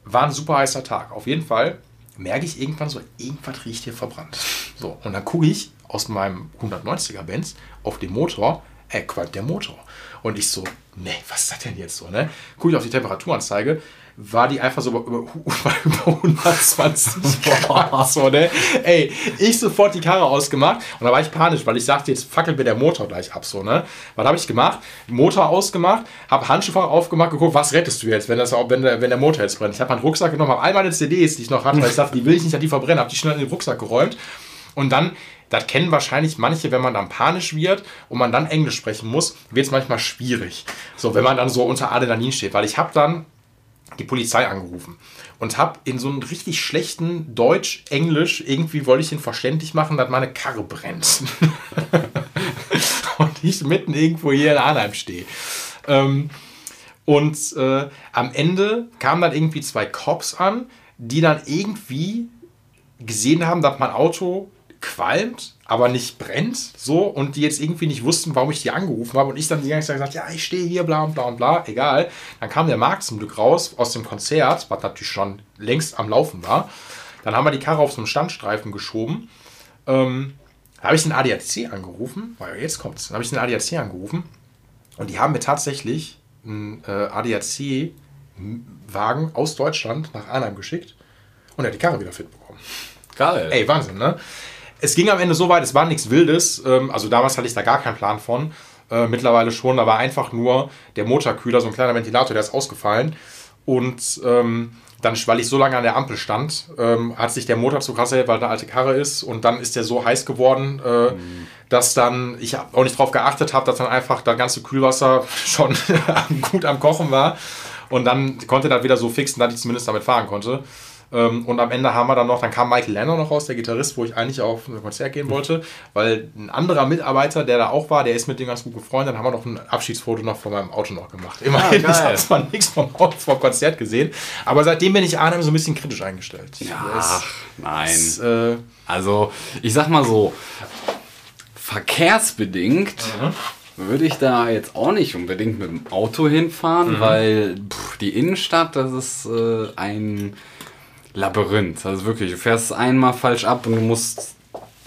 War ein super heißer Tag. Auf jeden Fall merke ich irgendwann so, irgendwas riecht hier verbrannt. So, und dann gucke ich aus meinem 190er Benz auf den Motor. hä, qualmt der Motor? Und ich so, ne, was ist das denn jetzt so, ne? Guck ich auf die Temperaturanzeige, war die einfach so über, über, [LAUGHS] über 120 [LAUGHS] Grad. So, ne? Ey, ich sofort die Karre ausgemacht und da war ich panisch, weil ich sagte, jetzt fackelt mir der Motor gleich ab. So, ne? Was habe ich gemacht? Motor ausgemacht, habe Handschuhfach aufgemacht, geguckt, was rettest du jetzt, wenn, das, wenn, der, wenn der Motor jetzt brennt. Ich habe meinen Rucksack genommen, habe all meine CDs, die ich noch hatte, weil ich dachte, die will ich nicht, die verbrennen, habe die schnell in den Rucksack geräumt und dann das kennen wahrscheinlich manche, wenn man dann panisch wird und man dann Englisch sprechen muss, wird es manchmal schwierig. So, wenn man dann so unter Adrenalin steht. Weil ich habe dann die Polizei angerufen und habe in so einem richtig schlechten Deutsch-Englisch irgendwie wollte ich ihn verständlich machen, dass meine Karre brennt. [LAUGHS] und ich mitten irgendwo hier in Arnheim stehe. Ähm, und äh, am Ende kamen dann irgendwie zwei Cops an, die dann irgendwie gesehen haben, dass mein Auto qualmt, aber nicht brennt, so, und die jetzt irgendwie nicht wussten, warum ich die angerufen habe und ich dann die ganze Zeit gesagt, ja, ich stehe hier, bla und bla und bla, egal. Dann kam der Marc zum Glück raus aus dem Konzert, was natürlich schon längst am Laufen war. Dann haben wir die Karre auf so einen Standstreifen geschoben. Ähm, da habe ich den ADAC angerufen, weil jetzt kommt's. Dann habe ich den ADAC angerufen und die haben mir tatsächlich einen äh, ADAC-Wagen aus Deutschland nach Arnheim geschickt und er hat die Karre wieder fit bekommen. Geil. Ey, Wahnsinn, ne? Es ging am Ende so weit, es war nichts Wildes. Ähm, also damals hatte ich da gar keinen Plan von. Äh, mittlerweile schon, da war einfach nur der Motorkühler, so ein kleiner Ventilator, der ist ausgefallen. Und ähm, dann, weil ich so lange an der Ampel stand, ähm, hat sich der Motor zu krass erhält, weil eine alte Karre ist. Und dann ist der so heiß geworden, äh, mhm. dass dann, ich auch nicht darauf geachtet habe, dass dann einfach das ganze Kühlwasser [LAUGHS] schon [LAUGHS] gut am Kochen war. Und dann konnte das wieder so fixen, dass ich zumindest damit fahren konnte. Ähm, und am Ende haben wir dann noch, dann kam Michael Lennon noch raus, der Gitarrist, wo ich eigentlich auf ein Konzert gehen wollte, weil ein anderer Mitarbeiter, der da auch war, der ist mit dem ganz gut gefreundet. Dann haben wir noch ein Abschiedsfoto noch von meinem Auto noch gemacht. Immerhin, ah, habe zwar nichts vom, vom Konzert gesehen, aber seitdem bin ich Arnhem so ein bisschen kritisch eingestellt. Ach, nein. Ist, äh, also, ich sag mal so, verkehrsbedingt. Mhm würde ich da jetzt auch nicht unbedingt mit dem Auto hinfahren, mhm. weil pff, die Innenstadt, das ist äh, ein Labyrinth. Also wirklich, du fährst einmal falsch ab und du musst,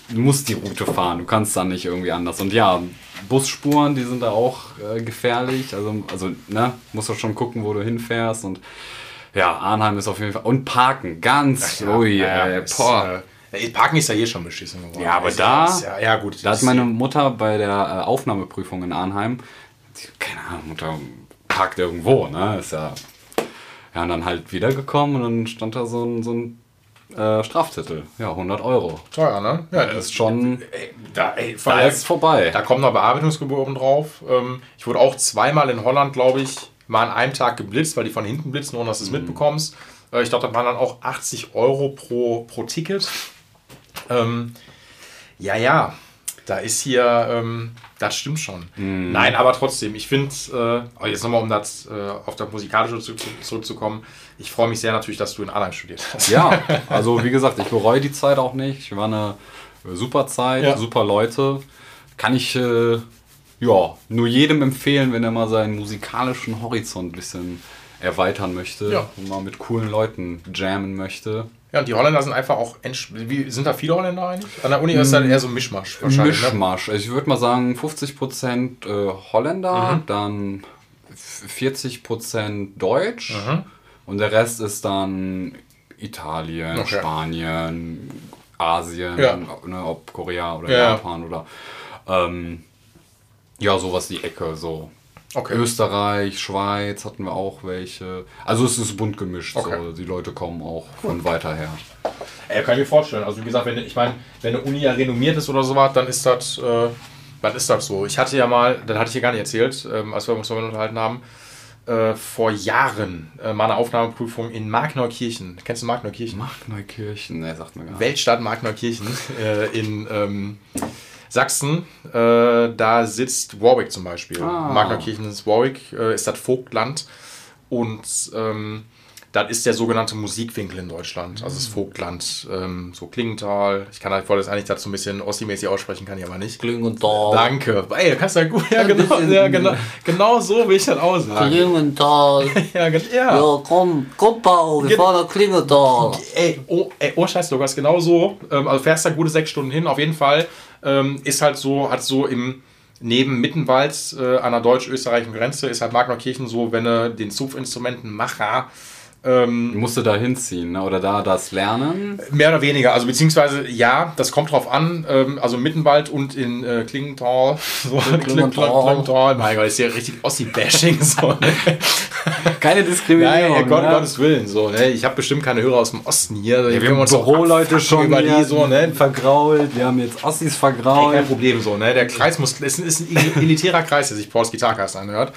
du musst die Route fahren. Du kannst dann nicht irgendwie anders. Und ja, Busspuren, die sind da auch äh, gefährlich. Also, also ne, musst du schon gucken, wo du hinfährst. Und ja, Arnheim ist auf jeden Fall. Und Parken, ganz. Ja, ui, ja, äh, boah. Ist, Parken ist ja hier schon beschissen geworden. Ja, aber da, ja, ja, gut, da hat meine Mutter bei der äh, Aufnahmeprüfung in Arnheim, keine Ahnung, Mutter parkt irgendwo, ne? Ist ja ja, und dann halt wiedergekommen und dann stand da so ein, so ein äh, Strafzettel. Ja, 100 Euro. Teuer, ne? Ja, das ist schon. Ey, da, ey, da ist vorbei. Da kommt noch Bearbeitungsgebühr oben drauf. Ähm, ich wurde auch zweimal in Holland, glaube ich, mal an einem Tag geblitzt, weil die von hinten blitzen, ohne dass du es mhm. mitbekommst. Äh, ich glaube, da waren dann auch 80 Euro pro, pro Ticket. Ähm, ja, ja, da ist hier, ähm, das stimmt schon. Mm. Nein, aber trotzdem, ich finde, äh, jetzt nochmal, um das äh, auf das Musikalische zu, zu, zurückzukommen, ich freue mich sehr natürlich, dass du in Arnhem studiert hast. Ja, [LAUGHS] also wie gesagt, ich bereue die Zeit auch nicht. Ich war eine äh, super Zeit, ja. super Leute. Kann ich äh, ja, nur jedem empfehlen, wenn er mal seinen musikalischen Horizont ein bisschen erweitern möchte ja. und mal mit coolen Leuten jammen möchte. Ja, und die Holländer sind einfach auch. Wie, sind da viele Holländer eigentlich? An der Uni ist dann eher so ein Mischmasch wahrscheinlich. Ne? Mischmasch. Ne? Ich würde mal sagen 50% äh, Holländer, mhm. dann 40% Deutsch mhm. und der Rest ist dann Italien, okay. Spanien, Asien, ja. ne, ob Korea oder ja. Japan oder. Ähm, ja, sowas die Ecke, so. Okay. Österreich, Schweiz hatten wir auch welche. Also es ist bunt gemischt. Okay. So. Die Leute kommen auch von weiter her. Ey, kann ich mir vorstellen. Also wie gesagt, wenn ich meine, wenn eine Uni ja renommiert ist oder sowas, dann ist das, äh, dann ist das so. Ich hatte ja mal, das hatte ich dir gar nicht erzählt, ähm, als wir uns darüber unterhalten haben, äh, vor Jahren äh, mal eine Aufnahmeprüfung in Markneukirchen. Kennst du Markneukirchen? Markneukirchen, ne, sagt man gar nicht. Weltstadt Markneukirchen [LAUGHS] äh, in ähm, Sachsen, äh, da sitzt Warwick zum Beispiel. Ah. Magnerkirchen ist Warwick, äh, ist das Vogtland. Und ähm, das ist der sogenannte Musikwinkel in Deutschland. Also das mhm. Vogtland, ähm, so Klingenthal. Ich kann halt voll das eigentlich dazu ein bisschen Ossi-mäßig aussprechen, kann ich aber nicht. Klingenthal. Danke. Ey, du kannst ja gut. Ja, genau, ja, genau, genau so will ich das aussagen. Klingenthal. [LAUGHS] ja, ja. ja, komm, komm, Paul, wir fahren nach Klingenthal. Ey, oh, ey, oh Scheiß, Lukas, genau so. Ähm, also fährst da gute sechs Stunden hin, auf jeden Fall ähm, ist halt so, hat so im, neben Mittenwald äh, an der deutsch-österreichischen Grenze ist halt Magnerkirchen so, wenn du den Zupfinstrumentenmacher ähm, Musst du da hinziehen ne? oder da das lernen? Mehr oder weniger, also beziehungsweise ja, das kommt drauf an. Ähm, also Mittenwald und in äh, Klingenthal. So, [LAUGHS] Klingenthal. Mein Gott, ist ja richtig Ossi-Bashing. So, [LAUGHS] ne? Keine Diskriminierung. Nein, Gott, ne? Gottes Willen. So, ne? Ich habe bestimmt keine Hörer aus dem Osten hier. Ja, wir können haben uns Büroleute schon über die so, ne? vergrault. Wir haben jetzt Ossis vergrault. kein Problem so, ne? Der Kreis muss, es ist ein [LAUGHS] elitärer Kreis, der sich Pauls Gitarcast anhört.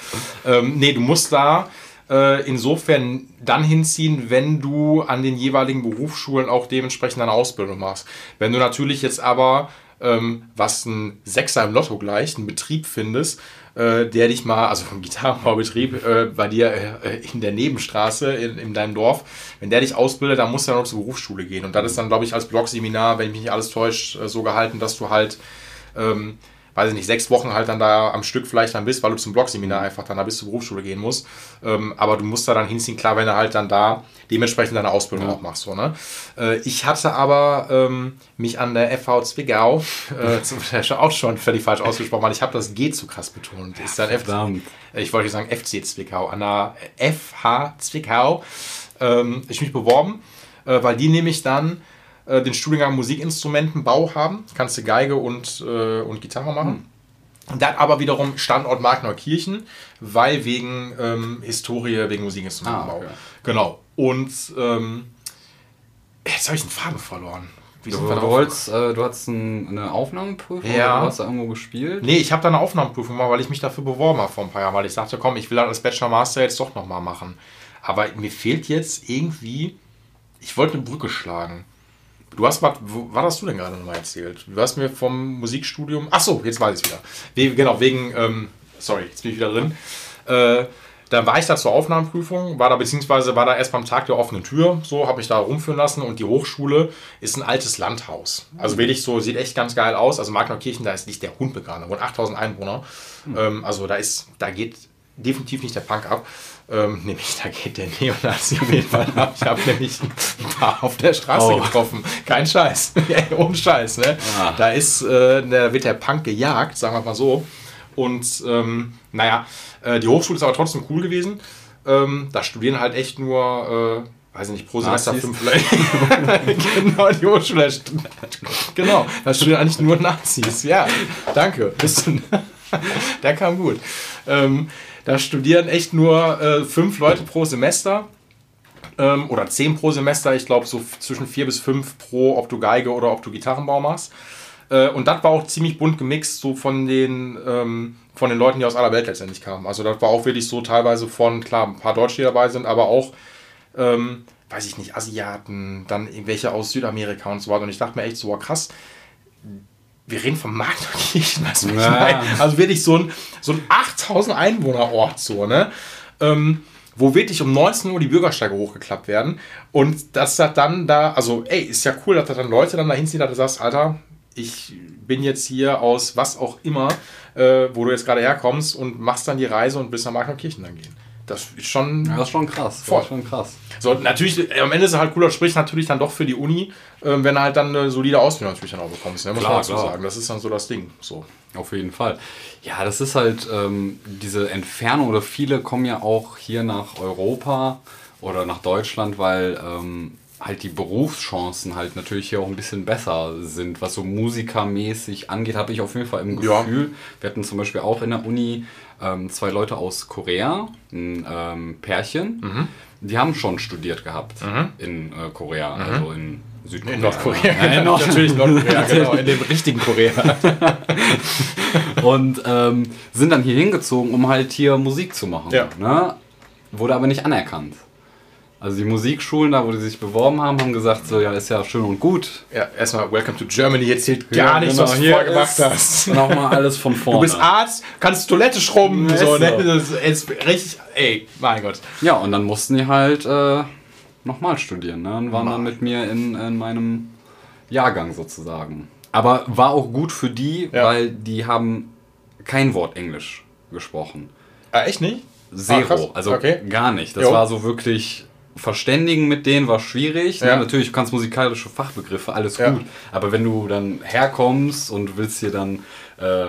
Ähm, nee, du musst da äh, insofern dann hinziehen, wenn du an den jeweiligen Berufsschulen auch dementsprechend eine Ausbildung machst. Wenn du natürlich jetzt aber, ähm, was ein Sechser im Lotto gleicht, einen Betrieb findest, äh, der dich mal, also vom Gitarrenbaubetrieb äh, bei dir äh, in der Nebenstraße in, in deinem Dorf, wenn der dich ausbildet, dann musst du dann noch zur Berufsschule gehen. Und das ist dann, glaube ich, als Blogseminar, wenn ich mich nicht alles täuscht, äh, so gehalten, dass du halt ähm, weiß ich nicht, sechs Wochen halt dann da am Stück vielleicht dann bist, weil du zum Blogseminar einfach dann da bis zur Berufsschule gehen musst. Ähm, aber du musst da dann hinziehen, klar, wenn du halt dann da dementsprechend deine Ausbildung auch machst. So, ne? Äh, ich hatte aber ähm, mich an der FV Zwickau, äh, [LAUGHS] zum, auch schon völlig falsch ausgesprochen, weil ich habe das G zu krass betont. Ist dann F, verdammt. ich wollte sagen FC Zwickau, an der FH Zwickau ähm, ich mich beworben, äh, weil die nämlich dann äh, den Studiengang Musikinstrumentenbau haben. Kannst du Geige und, äh, und Gitarre machen. Und dann aber wiederum Standort Markneukirchen, weil wegen ähm, Historie, wegen Musikinstrumentenbau. Ah, okay. Genau. Und ähm, jetzt habe ich den Faden verloren. Wie Du, du, wolltest, äh, du hattest ein, eine Aufnahmeprüfung Ja. oder du hast da irgendwo gespielt? Nee, ich habe da eine Aufnahmeprüfung gemacht, weil ich mich dafür beworben habe vor ein paar Jahren, weil ich sagte, komm, ich will das Bachelor Master jetzt doch nochmal machen. Aber mir fehlt jetzt irgendwie, ich wollte eine Brücke schlagen. Du hast wo, was hast du denn gerade nochmal erzählt? Du hast mir vom Musikstudium, ach so, jetzt weiß ich wieder. We, genau, wegen, ähm, sorry, jetzt bin ich wieder drin. Äh, dann war ich da zur Aufnahmeprüfung, war da beziehungsweise war da erst beim Tag der offenen Tür, so habe ich da rumführen lassen und die Hochschule ist ein altes Landhaus. Also wirklich so, sieht echt ganz geil aus. Also Markneukirchen, da ist nicht der Hund begraben, da wohnen 8000 Einwohner. Ähm, also da ist, da geht definitiv nicht der Punk ab. Ähm, nämlich, [LAUGHS] da geht der Neonazi auf jeden Fall ab. Ich habe nämlich ein paar auf der Straße Oh. getroffen. Kein Scheiß. [LAUGHS] Ohne Scheiß, ne? Ah. Da ist, äh, da wird der Punk gejagt, sagen wir mal so. Und ähm, naja, äh, die Hochschule ist aber trotzdem cool gewesen. Ähm, da studieren halt echt nur, äh, weiß ich nicht, pro Semester fünf [LAUGHS] genau, die Hochschule. Genau, da studieren eigentlich nur Nazis. Ja, danke. Der kam gut. Ähm, da studieren echt nur äh, fünf Leute pro Semester. Ähm, oder zehn pro Semester. Ich glaube, so zwischen vier bis fünf pro, ob du Geige oder ob du Gitarrenbau machst. Äh, und das war auch ziemlich bunt gemixt, so von den, ähm, von den Leuten, die aus aller Welt letztendlich kamen. Also das war auch wirklich so teilweise von, klar, ein paar Deutsche, die dabei sind, aber auch, ähm, weiß ich nicht, Asiaten, dann irgendwelche aus Südamerika und so weiter. Und ich dachte mir echt so, krass, wir reden vom Markneukirchen, weißt du, [LAUGHS] was ich Ja. meine? Also wirklich so ein, so ein 8000 Einwohner-Ort, so, ne? Ähm, wo wirklich um 19 Uhr die Bürgersteige hochgeklappt werden. Und dass das dann da, also, ey, ist ja cool, dass da dann Leute dann dahin ziehen, dass du sagst, Alter, ich bin jetzt hier aus was auch immer, äh, wo du jetzt gerade herkommst und machst dann die Reise und bist nach Markneukirchen dann gehen. Das ist schon. Ja, das ist schon krass. Voll. Schon krass. So, natürlich, äh, am Ende ist es halt cooler, sprich natürlich dann doch für die Uni, ähm, wenn du halt dann eine solide Ausbildung natürlich dann auch bekommst. Ne? Muss Klar, man dazu klar. sagen. Das ist dann so das Ding. So. Auf jeden Fall. Ja, das ist halt ähm, diese Entfernung oder viele kommen ja auch hier nach Europa oder nach Deutschland, weil ähm, halt die Berufschancen halt natürlich hier auch ein bisschen besser sind. Was so musikermäßig angeht, habe ich auf jeden Fall im Ja. Gefühl. Wir hatten zum Beispiel auch in der Uni ähm, zwei Leute aus Korea, ein ähm, Pärchen, Mhm. die haben schon studiert gehabt in äh, Korea, also in Südkorea. Mhm. In Nordkorea. [LAUGHS] Ja, in Nord- natürlich Nordkorea, [LAUGHS] genau. In dem richtigen Korea. [LAUGHS] und ähm, sind dann hier hingezogen, um halt hier Musik zu machen. Ja. Ne? Wurde aber nicht anerkannt. Also die Musikschulen, da wo die sich beworben haben, haben gesagt, so ja, ist ja schön und gut. Ja, erstmal Welcome to Germany. Jetzt zählt gar Ja, nichts, genau, was du hier vorher gemacht hast. [LAUGHS] Nochmal alles von vorne. Du bist Arzt, kannst Toilette schrubben. Ja, so, ist ne? Das ist richtig, ey, mein Gott. Ja, und dann mussten die halt äh, nochmal studieren. Ne? Und waren dann mit mir in, in meinem Jahrgang sozusagen. Aber war auch gut für die, Ja. weil die haben kein Wort Englisch gesprochen. Ah, echt nicht? Zero. Ah, also Okay. gar nicht. Das Jo. war so wirklich. Verständigen mit denen war schwierig. Ja. Ne? Natürlich, du kannst musikalische Fachbegriffe, alles Ja. gut. Aber wenn du dann herkommst und willst hier dann äh,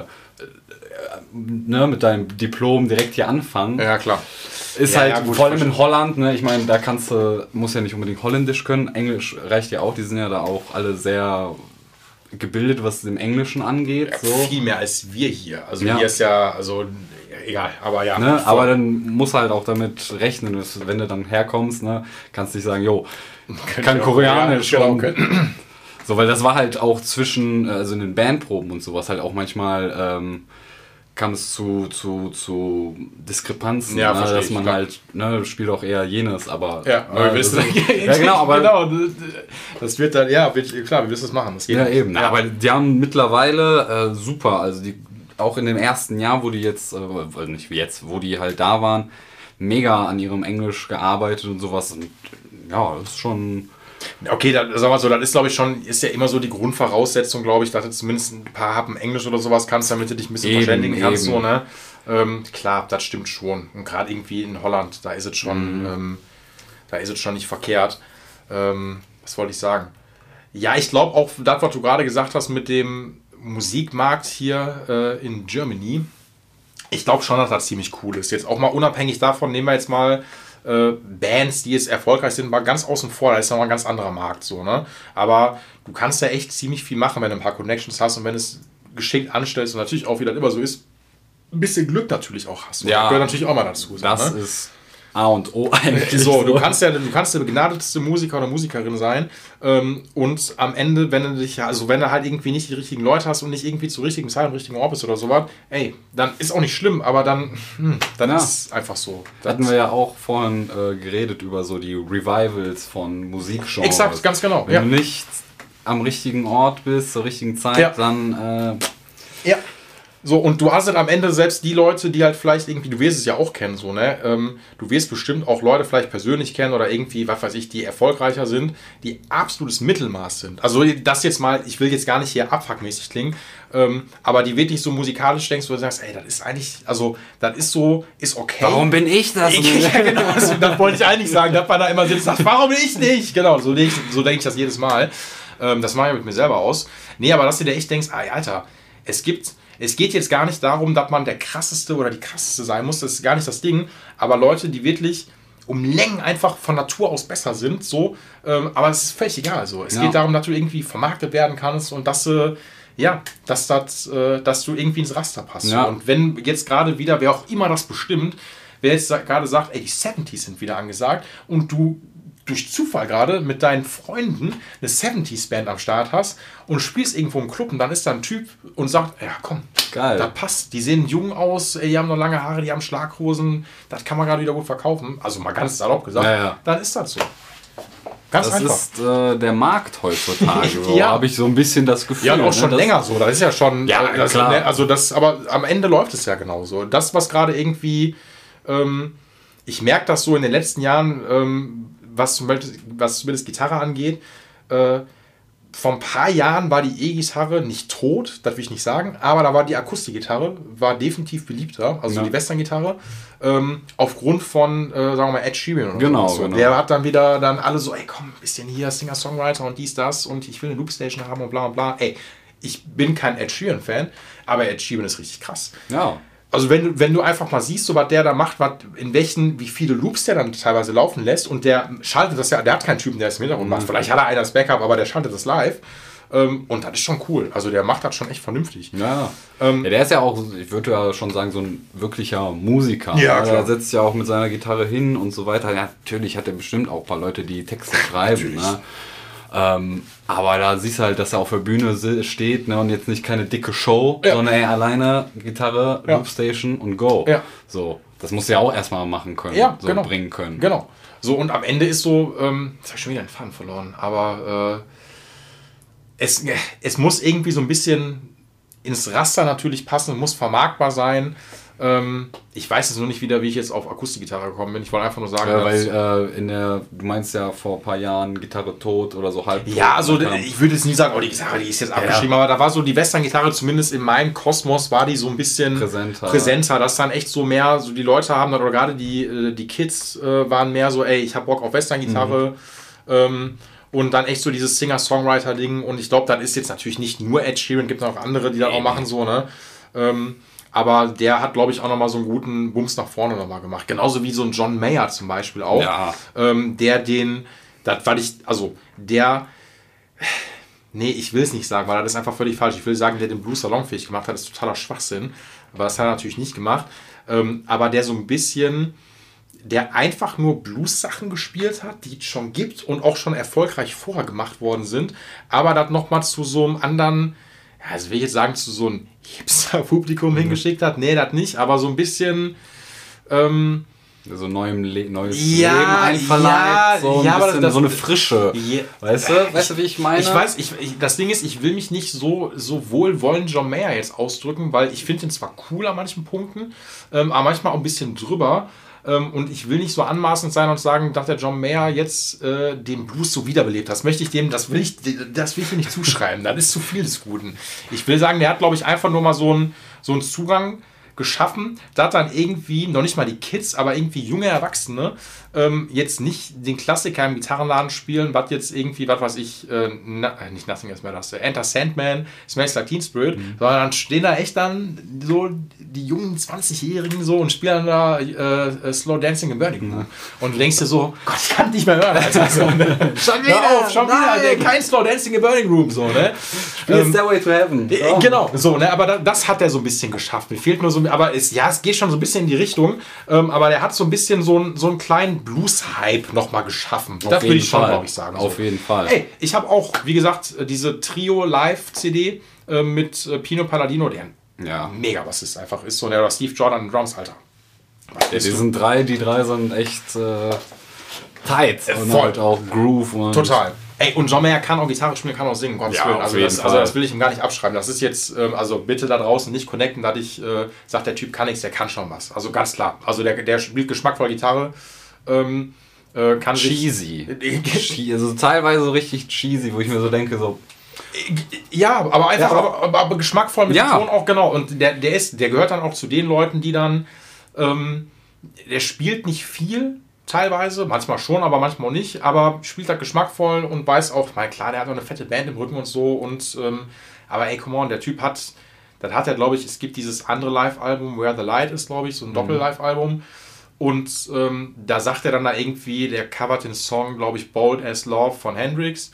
ne, mit deinem Diplom direkt hier anfangen. Ja, klar. Ist Ja, halt gut, vor allem in Holland, ne? Ich meine, da kannst du, muss ja nicht unbedingt Holländisch können. Englisch reicht ja auch, die sind ja da auch alle sehr gebildet, was dem Englischen angeht. So. Viel mehr als wir hier. Also Ja. hier ist ja, also egal, aber ja. Ne? Aber dann muss halt auch damit rechnen, dass, wenn du dann herkommst, ne, kannst nicht sagen, jo, kann auch Koreanisch. Genau, [CLEARS THROAT] So, weil das war halt auch zwischen, also in den Bandproben und sowas halt auch manchmal ähm, kam es zu, zu, zu Diskrepanzen, Ja, ne, dass man halt, ne, spielt auch eher jenes, aber Ja, aber wir ne, wissen, das- [LAUGHS] ja genau, aber genau, das wird dann, ja, wird, klar, wir wissen es machen. Das geht Ja, eben. Aber die haben mittlerweile äh, super, also die auch in dem ersten Jahr, wo die jetzt, äh, also nicht wie jetzt, wo die halt da waren, mega an ihrem Englisch gearbeitet und sowas. Und ja, das ist schon. Okay, dann, sagen wir mal so, das ist, glaube ich, schon, ist ja immer so die Grundvoraussetzung, glaube ich, dass du zumindest ein paar Happen Englisch oder sowas kannst, damit du dich ein bisschen Eben, verständigen kannst. eben. So, ne? ähm, klar, das stimmt schon. Und gerade irgendwie in Holland, da ist es schon, Mhm. ähm, da ist es schon nicht verkehrt. Ähm, was wollte ich sagen? Ja, ich glaube auch, das, was du gerade gesagt hast mit dem Musikmarkt hier äh, in Germany, ich glaube schon, dass das ziemlich cool ist. Jetzt auch mal unabhängig davon, nehmen wir jetzt mal äh, Bands, die jetzt erfolgreich sind, mal ganz außen vor. Da ist nochmal ein ganz anderer Markt so, ne? Aber du kannst ja echt ziemlich viel machen, wenn du ein paar Connections hast und wenn es geschickt anstellst und natürlich auch, wie das immer so ist, ein bisschen Glück natürlich auch hast. Ja. das gehört natürlich auch mal dazu. So, Das ne? ist A und O [LAUGHS] eigentlich. So, du kannst ja, du kannst der begnadetste Musiker oder Musikerin sein ähm, und am Ende, wenn du dich, ja- also wenn du halt irgendwie nicht die richtigen Leute hast und nicht irgendwie zur richtigen Zeit am richtigen Ort bist oder sowas, ey, dann ist auch nicht schlimm, aber dann, hm, dann Ja. ist einfach so. Das- Hatten wir ja auch vorhin äh, geredet über so die Revivals von Musikgenres. Exakt, ganz genau, Wenn ja. du nicht am richtigen Ort bist, zur richtigen Zeit, Ja. dann äh, Ja. So, und du hast halt am Ende selbst die Leute, die halt vielleicht irgendwie, du wirst es ja auch kennen, so, ne? Ähm, du wirst bestimmt auch Leute vielleicht persönlich kennen oder irgendwie, was weiß ich, die erfolgreicher sind, die absolutes Mittelmaß sind. Also, das jetzt mal, ich will jetzt gar nicht hier abfuckmäßig klingen, ähm, aber die wirklich so musikalisch denkst, wo du sagst, ey, das ist eigentlich, also, das ist so, ist okay. warum bin ich das? [LAUGHS] ja, genau, [LAUGHS] das wollte ich eigentlich sagen, dass man da immer sitzt und sagt, warum ich nicht? Genau, so denke ich, so denk ich das jedes Mal. Ähm, das mache ich mit mir selber aus. Nee, aber dass du dir echt denkst, ey, Alter, es gibt, es geht jetzt gar nicht darum, dass man der krasseste oder die krasseste sein muss, das ist gar nicht das Ding, aber Leute, die wirklich um Längen einfach von Natur aus besser sind, so, ähm, aber es ist völlig egal. So. Es Ja. geht darum, dass du irgendwie vermarktet werden kannst und dass du, ja, dass, das, äh, dass du irgendwie ins Raster passt. Ja. So. Und wenn jetzt gerade wieder, wer auch immer das bestimmt, wer jetzt gerade sagt, ey, die 70s sind wieder angesagt und du durch Zufall gerade mit deinen Freunden eine 70s-Band am Start hast und spielst irgendwo im Club und dann ist da ein Typ und sagt, ja komm, Geil. das passt, die sehen jung aus, die haben noch lange Haare, die haben Schlaghosen, das kann man gerade wieder gut verkaufen. Also mal ganz salopp gesagt, Ja, ja. dann ist das so. Ganz Das einfach. ist äh, der Markt heutzutage. [LAUGHS] Ja. habe ich so ein bisschen das Gefühl. Ja, und auch ne, schon dass- länger so. Das ist ja schon. Ja, äh, das, klar. ne, Also das, aber am Ende läuft es ja genauso. Das, was gerade irgendwie, ähm, ich merke das so in den letzten Jahren, ähm, was, zum Beispiel, was zumindest Gitarre angeht. Äh, vor ein paar Jahren war die E-Gitarre nicht tot, das will ich nicht sagen, aber da war die Akustikgitarre, war definitiv beliebter, also Ja. die Western-Gitarre, ähm, aufgrund von, äh, sagen wir mal, Ed Sheeran oder Genau, so. genau. Der hat dann wieder dann alle so, ey komm, bisschen hier Singer-Songwriter und dies, das und ich will eine Loopstation haben und bla und bla. Ey, ich bin kein Ed Sheeran-Fan, aber Ed Sheeran ist richtig krass. Ja. Also wenn du, wenn du einfach mal siehst, so was der da macht, was, in welchen, wie viele Loops der dann teilweise laufen lässt und der schaltet das ja, der hat keinen Typen, der es im Hintergrund macht. Vielleicht hat er einer als Backup, aber der schaltet das live. Ähm, und das ist schon cool. Also der macht das schon echt vernünftig. Ja. Ähm, ja, der ist ja auch, ich würde ja schon sagen, so ein wirklicher Musiker. Ja, ne? klar. Der setzt ja auch mit seiner Gitarre hin und so weiter. Ja, natürlich hat er bestimmt auch ein paar Leute, die Texte [LAUGHS] schreiben. Natürlich. Ne? Ähm, aber da siehst du halt, dass er auf der Bühne steht ne? und jetzt nicht keine dicke Show, Ja. sondern ey, alleine Gitarre, Ja. Loopstation und go. Ja. So, das musst du ja auch erstmal machen können, Ja, so genau. bringen können. Genau. So, und am Ende ist so, ähm, jetzt habe ich schon wieder den Faden verloren, aber äh, es, es muss irgendwie so ein bisschen ins Raster natürlich passen, muss vermarktbar sein. Ähm, ich weiß jetzt nur nicht wieder, wie ich jetzt auf Akustikgitarre gekommen bin. Ich wollte einfach nur sagen, Ja, weil äh, in der, du meinst ja vor ein paar Jahren Gitarre tot oder so halb. Ja, also Dann ich würde jetzt nie sagen, oh, die Gitarre, die ist jetzt abgeschrieben, aber da war so die Western-Gitarre, zumindest in meinem Kosmos, war die so ein bisschen Präsenter. präsenter dass dann echt so mehr, so die Leute haben dann, oder gerade die, äh, die Kids äh, waren mehr so, ey, ich hab Bock auf Western-Gitarre ähm, und dann echt so dieses Singer-Songwriter-Ding und ich glaube, das ist jetzt natürlich nicht nur Ed Sheeran, gibt noch andere, die das auch machen, so, ne? Ähm, aber der hat, glaube ich, auch nochmal so einen guten Bums nach vorne nochmal gemacht. Genauso wie so ein John Mayer zum Beispiel auch. Ja. Ähm, der den, das weil ich, also der, nee, ich will es nicht sagen, weil das ist einfach völlig falsch. Ich will sagen, der den Blues salonfähig gemacht hat, ist totaler Schwachsinn. Aber das hat er natürlich nicht gemacht. Ähm, aber der so ein bisschen, der einfach nur Blues-Sachen gespielt hat, die es schon gibt und auch schon erfolgreich vorher gemacht worden sind, aber das nochmal zu so einem anderen, ja, also will ich jetzt sagen, zu so einem Hipster-Publikum hingeschickt hat. Nee, das nicht, aber so ein bisschen. Ähm, so neuem Le neues Ja, Leben einverleibt, ja, so, ein ja, aber bisschen, das- so eine Frische. Ja. Weißt du? Weißt du, wie ich meine? Ich weiß, ich, ich, das Ding ist, ich will mich nicht so, so wohlwollend John Mayer jetzt ausdrücken, weil ich finde ihn zwar cool an manchen Punkten, ähm, aber manchmal auch ein bisschen drüber. Ähm, und ich will nicht so anmaßend sein und sagen, dass der John Mayer jetzt äh, den Blues so wiederbelebt hat. Das möchte ich dem, das will ich, das will ich nicht zuschreiben. Das ist zu viel des Guten. Ich will sagen, der hat, glaube ich, einfach nur mal so einen, so einen Zugang geschaffen, da dann irgendwie, noch nicht mal die Kids, aber irgendwie junge Erwachsene, ähm, jetzt nicht den Klassiker im Gitarrenladen spielen, was jetzt irgendwie, was weiß ich, äh, na, äh, nicht Nothing Better, das, äh, Enter Sandman, Smells Like Teen Spirit, sondern dann stehen da echt dann so die jungen 20-Jährigen so und spielen da äh, äh, Slow Dancing in Burning Room. Und du denkst dir so, Gott, ich kann nicht mehr hören, Alter. So, [LAUGHS] ne? schon wieder, auf, schon wieder, nein. der, kein Slow Dancing in Burning Room, so, ne? Spiel Stairway to Heaven. So. Genau, so, ne, aber da, das hat er so ein bisschen geschafft. Mir fehlt nur so, aber es, ja, es geht schon so ein bisschen in die Richtung, ähm, aber der hat so ein bisschen so, einen- so einen kleinen Blues-Hype nochmal geschaffen. das würde jeden ich schon, Fall. glaube ich, sagen. Auf so. jeden Fall. Ey, ich habe auch, wie gesagt, diese Trio-Live-CD äh, mit äh, Pino Palladino, der ein Ja. mega Bassist einfach ist, so, der Steve Jordan Drums, Alter. Ja, die sind drei, die drei sind echt äh, tight. und voll. halt auch Groove. Und Total. Ey, und John Mayer kann auch Gitarre spielen, kann auch singen, Gottes Ja, Willen. auf Also das, also das will ich ihm gar nicht abschreiben. Das ist jetzt, ähm, also bitte da draußen nicht connecten, dass ich äh, sage, der Typ kann nichts, der kann schon was. Also ganz klar. Also der, der spielt geschmackvoll Gitarre, ähm, äh, kann Cheesy. sich... [LAUGHS] Also teilweise so richtig cheesy, wo ich mir so denke, so, Ja, aber einfach, Ja, aber, aber, aber geschmackvoll mit Ja. dem Ton auch, genau. Und der, der ist, der gehört dann auch zu den Leuten, die dann, ähm, der spielt nicht viel, teilweise, manchmal schon, aber manchmal auch nicht, aber spielt halt geschmackvoll und weiß auch, mein klar, der hat auch eine fette Band im Rücken und so und, ähm, aber ey, come on, der Typ hat, das hat er, glaube ich, es gibt dieses andere Live-Album, Where the Light ist, glaube ich, so ein Doppel-Live-Album. Und ähm, da sagt er dann da irgendwie, der covert den Song, glaube ich, Bold as Love von Hendrix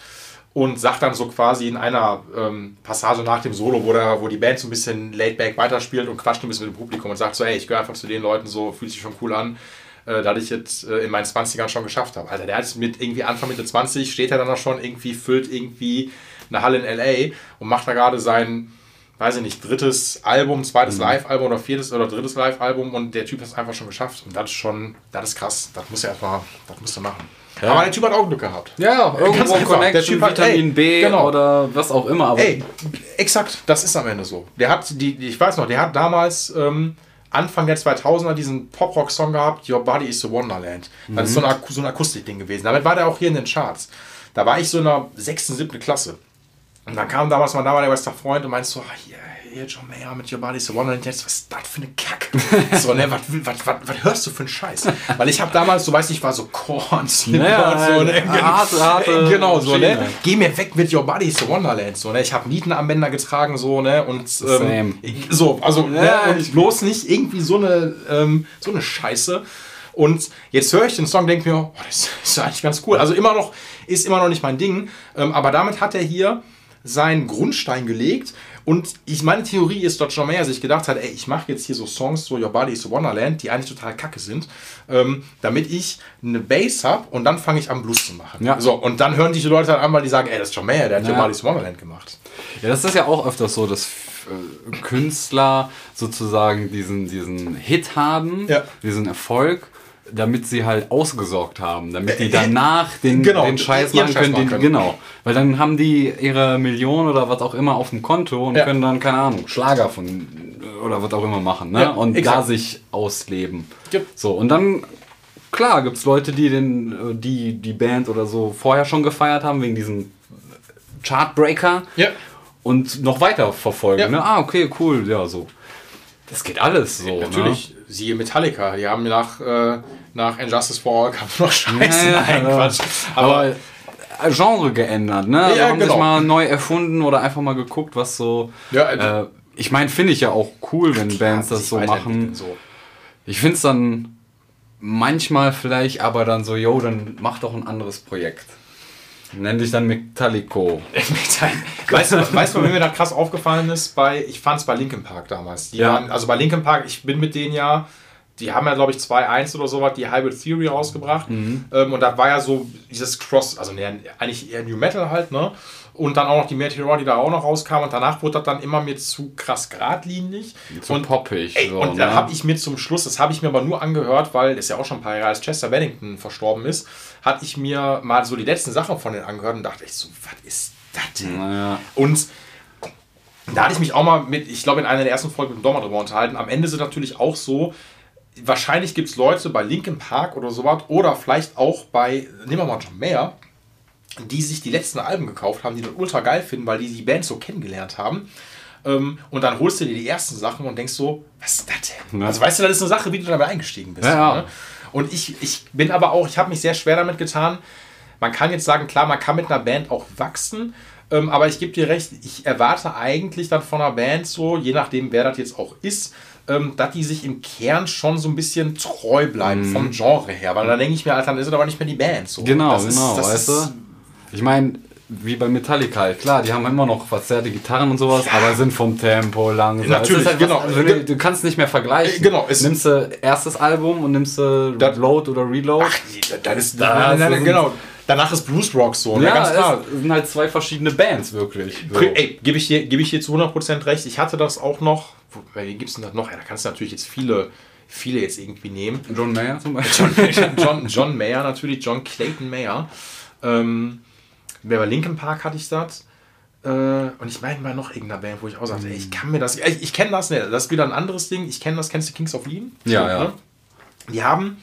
und sagt dann so quasi in einer ähm, Passage nach dem Solo, wo, der, wo die Band so ein bisschen laid back weiterspielt und quatscht ein bisschen mit dem Publikum und sagt so, ey, ich gehöre einfach zu den Leuten, so fühlt sich schon cool an, äh, dass ich jetzt äh, in meinen 20ern schon geschafft habe. Alter, der hat es mit irgendwie Anfang Mitte 20, steht er dann auch schon irgendwie, füllt irgendwie eine Halle in L.A. und macht da gerade sein, weiß ich nicht, drittes Album, zweites Live-Album oder viertes oder drittes Live-Album und der Typ hat es einfach schon geschafft und das ist schon, das ist krass, das muss er erstmal, das musst du machen. Aber der Typ hat auch Glück gehabt. ja, irgendwo einfach. Connection, Der Typ hat- Vitamin ey, B genau. oder was auch immer. Aber Ey, exakt, das ist am Ende so. Der hat, die, ich weiß noch, der hat damals ähm, Anfang der 2000er diesen Pop-Rock-Song gehabt, Your Body is a Wonderland. Das ist so, eine, Ak- so ein Akustikding gewesen. Damit war der auch hier in den Charts. Da war ich so in der 6., 7. Klasse. Und dann kam damals mein damaliger bester Freund und meinte so, ah, hier, hier, John Mayer mit Your Body is a Wonderland. Jetzt, was ist das für eine Kack? [LAUGHS] so, ne, was, was, was, was hörst du für einen Scheiß? Weil ich habe damals, du weißt, ich war so Korn, Slipknot, Ja, so, ne? harte, harte [LAUGHS] genau, so, ne? Geh mir weg mit Your Body a Wonderland, so, ne? Ich habe Nietenarmbänder getragen, so, ne? Und, ähm, so, also, Ja, ne? und bloß nicht irgendwie so eine, ähm, so eine Scheiße. Und jetzt höre ich den Song, denke mir, oh, das ist eigentlich ganz cool. Also immer noch, ist immer noch nicht mein Ding. Ähm, aber damit hat er hier seinen Grundstein gelegt. Und ich, meine Theorie ist, dass John Mayer sich gedacht hat, ey, ich mache jetzt hier so Songs, so Your Body is a Wonderland, die eigentlich total kacke sind, ähm, damit ich eine Bass habe und dann fange ich an, Blues zu machen. Ja. So, und dann hören sich die Leute halt an, weil die sagen, ey, das ist John Mayer, der hat Your Ja. Body is a Wonderland gemacht. Ja, das ist ja auch öfters so, dass äh, Künstler sozusagen diesen, diesen Hit haben, Ja. diesen Erfolg, damit sie halt ausgesorgt haben, damit die danach den, genau, den Scheiß machen Scheiß können, machen den, können. Genau. Weil dann haben die ihre Million oder was auch immer auf dem Konto und Ja. können dann, keine Ahnung, Schlager von oder was auch immer machen, ne? Ja, und exakt. da sich ausleben. Ja. So, und dann klar gibt es Leute, die den, äh, die die Band oder so vorher schon gefeiert haben, wegen diesem Chartbreaker Ja. und noch weiter verfolgen. Ne? Ah, okay, cool, ja, so. Das geht alles so. Natürlich, siehe Metallica, die haben nach, äh, nach Injustice for All kam noch Scheiße. Ja, Nein. Quatsch. Aber, Aber, äh, Genre geändert, ne? Ja, haben genau. sich mal neu erfunden oder einfach mal geguckt, was so. Ja, äh, ich meine, finde ich ja auch cool, wenn Klar, Bands das so machen. So. Ich finde es dann manchmal vielleicht aber dann so, yo, dann mach doch ein anderes Projekt. Nenn dich dann [LAUGHS] Metallico. weißt du, weißt du, mir das krass aufgefallen ist? Bei, ich fand es bei Linkin Park damals. Die Ja. waren, also bei Linkin Park, ich bin mit denen ja, die haben ja, glaube ich, 2.1 oder sowas, die Hybrid Theory rausgebracht. Mhm. Ähm, und da war ja so dieses Cross, also ne, eigentlich eher New Metal halt, ne? Und dann auch noch die Meteor, die da auch noch rauskam. Und danach wurde das dann immer mir zu krass geradlinig. Zu und poppig. Ey, so, und dann ne? habe ich mir zum Schluss, das habe ich mir aber nur angehört, weil das ist ja auch schon ein paar Jahre, als Chester Bennington verstorben ist, hatte ich mir mal so die letzten Sachen von denen angehört und dachte ich so, was ist das denn? Naja. Und da hatte ich mich auch mal mit, ich glaube in einer der ersten Folgen mit dem Dommer drüber unterhalten. Am Ende sind natürlich auch so, wahrscheinlich gibt es Leute bei Linkin Park oder sowas oder vielleicht auch bei, nehmen wir mal John Mayer, die sich die letzten Alben gekauft haben, die das ultra geil finden, weil die die Band so kennengelernt haben. Ähm, und dann holst du dir die ersten Sachen und denkst so, was ist das denn? Ja. Also weißt du, das ist eine Sache, wie du dabei eingestiegen bist. Ja. Ne? Und ich, ich bin aber auch, ich habe mich sehr schwer damit getan. Man kann jetzt sagen, klar, man kann mit einer Band auch wachsen, ähm, aber ich gebe dir recht, ich erwarte eigentlich dann von einer Band so, je nachdem, wer das jetzt auch ist, ähm, dass die sich im Kern schon so ein bisschen treu bleiben vom Genre her. Weil dann denke ich mir, Alter, dann ist es aber nicht mehr die Band. So. Mhm. Genau, Das ist- genau, das weißt ist- du? Ich meine, wie bei Metallica halt, klar, die haben immer noch verzerrte Gitarren und sowas, aber sind vom Tempo langsam. Natürlich, halt genau. Was, du, du kannst nicht mehr vergleichen. Äh, genau, es- nimmst du erstes Album und nimmst du Load oder Reload. Ach, dann ist, Da nein, nein, sind- genau. Danach ist Blues Rock so, ne? ja, ganz klar. es sind halt zwei verschiedene Bands, wirklich. So. Ey, gebe ich, hier- gebe ich hier zu 100% recht. Ich hatte das auch noch. Wie gibt es denn das noch? Ja, da kannst du natürlich jetzt viele, viele jetzt irgendwie nehmen. John Mayer zum [LAUGHS] Beispiel. John, John, John Mayer natürlich, John Clayton Mayer. Ähm, bei Linkin Park hatte ich das. Äh, und ich meine mal noch irgendeiner Band, wo ich auch sagte, ey, ich kann mir das. Ich, ich kenne das nicht. Das ist wieder ein anderes Ding. Ich kenne das, kennst du Kings of Lean? Ja, So, ja. ne? Die haben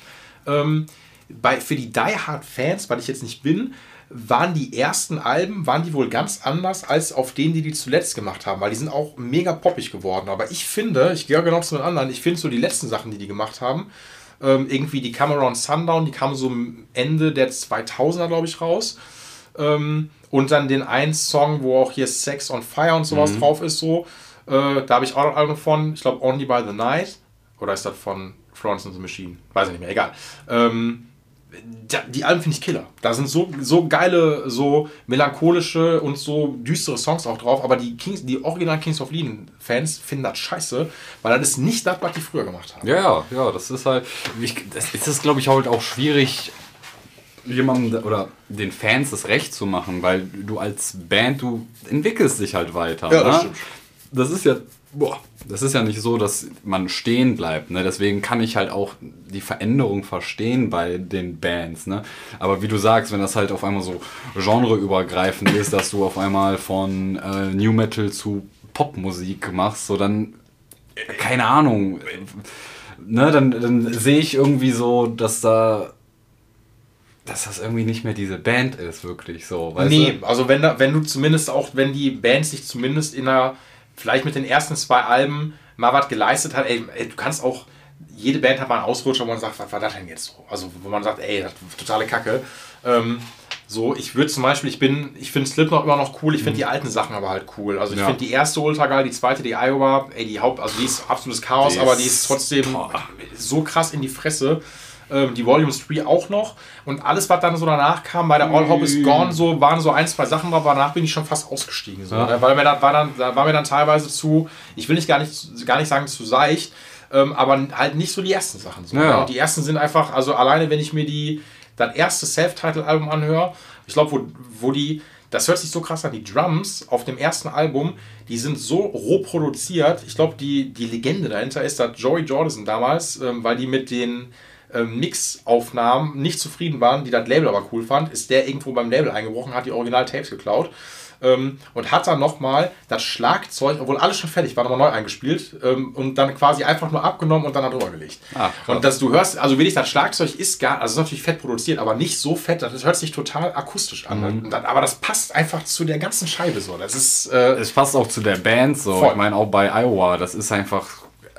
ähm, bei, für die Die Hard Fans, weil ich jetzt nicht bin, waren die ersten Alben, waren die wohl ganz anders als auf denen, die die zuletzt gemacht haben, weil die sind auch mega poppig geworden. Aber ich finde, ich gehe genau zu den anderen, ich finde so die letzten Sachen, die die gemacht haben, ähm, irgendwie die Cameron Sundown, die kam so am Ende der 2000er, glaube ich, raus. Ähm, und dann den einen Song, wo auch hier Sex on Fire und sowas drauf ist, so. Äh, da habe ich auch noch ein Album von, ich glaube Only by the Night. Oder ist das von Florence and the Machine? Weiß ich nicht mehr, egal. Ähm, die Alben finde ich killer. Da sind so, so geile, so melancholische und so düstere Songs auch drauf, aber die Kings, die original Kings of Lean Fans finden das scheiße, weil das ist nicht das, was die früher gemacht haben. Ja, ja, ja, das ist halt. Ich, das ist glaube ich, halt auch schwierig, jemandem oder den Fans das Recht zu machen, weil du als Band, du entwickelst dich halt weiter. Ja, das ne? stimmt. Das ist ja. Boah, das ist ja nicht so, dass man stehen bleibt. Ne? Deswegen kann ich halt auch die Veränderung verstehen bei den Bands. Ne? Aber wie du sagst, wenn das halt auf einmal so genreübergreifend ist, dass du auf einmal von äh, New Metal zu Popmusik machst, so dann keine Ahnung. Ne, dann, dann sehe ich irgendwie so, dass da. Dass das irgendwie nicht mehr diese Band ist, wirklich so. Weißt nee, du? also wenn, da, wenn du zumindest auch, wenn die Band sich zumindest in einer, vielleicht mit den ersten zwei Alben mal was geleistet hat, ey, ey, du kannst auch, jede Band hat mal einen Ausrutscher, wo man sagt, was war das denn jetzt so? Also wo man sagt, ey, das ist totale Kacke. Ähm, so, ich würde zum Beispiel, ich bin, ich finde Slipknot immer noch cool, ich finde die alten Sachen aber halt cool. Also ich Ja. finde die erste ultra geil, die zweite, die Iowa, ey, die Haupt, also die ist absolutes Chaos, Die aber die ist trotzdem boah. so krass in die Fresse. Ähm, die Volume 3 auch noch. Und alles, was dann so danach kam, bei der All Hope is Gone, so waren so ein, zwei Sachen drauf, danach bin ich schon fast ausgestiegen. So, Ja. ne? Weil mir dann, war, dann, da war mir dann teilweise zu, ich will nicht gar nicht, gar nicht sagen zu seicht, ähm, aber halt nicht so die ersten Sachen. So, Ja. ne? Die ersten sind einfach, also alleine wenn ich mir die, das erste Self-Title-Album anhöre, ich glaube, wo, wo die, das hört sich so krass an, die Drums auf dem ersten Album, die sind so roh produziert. Ich glaube, die, die Legende dahinter ist, dass Joey Jordison damals, ähm, weil die mit den ähm, Mix-Aufnahmen nicht zufrieden waren, die das Label aber cool fand, ist der irgendwo beim Label eingebrochen, hat die Original-Tapes geklaut ähm, und hat dann nochmal das Schlagzeug, obwohl alles schon fertig war, nochmal neu eingespielt ähm, und dann quasi einfach nur abgenommen und dann da drüber gelegt. Krass. und dass du hörst, also wirklich, das Schlagzeug ist gar, also ist natürlich fett produziert, aber nicht so fett, das hört sich total akustisch an. Mhm. Aber das passt einfach zu der ganzen Scheibe so. Das ist, äh, Es passt auch zu der Band so. Voll. Ich meine, auch bei Iowa, das ist einfach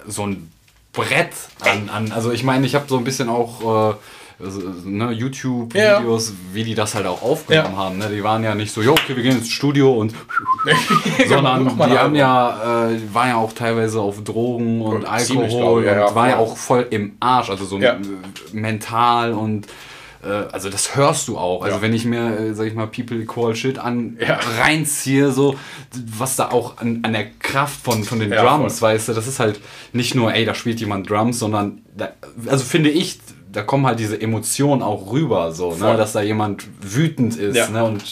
so ein Brett an. an also ich meine, ich habe so ein bisschen auch also, ne, YouTube-Videos, wie die das halt auch aufgenommen Ja. haben. Ne? Die waren ja nicht so, jo, okay, wir gehen ins Studio und [LAUGHS] sondern mach mal die haben Album. ja, äh, waren ja auch teilweise auf Drogen und Ja, ziemlich, Alkohol ich, ja, ja, und waren ja auch voll im Arsch, also so Ja. äh, mental und äh, also das hörst du auch. Also Ja. wenn ich mir, äh, sag ich mal, People Call Shit an Ja. reinziehe, so was da auch an, an der Kraft von, von den Ja, Drums, weißt du, das ist halt nicht nur, ey, da spielt jemand Drums, sondern da, also finde ich, da kommen halt diese Emotionen auch rüber, so, ne, Voll. dass da jemand wütend ist, ne, und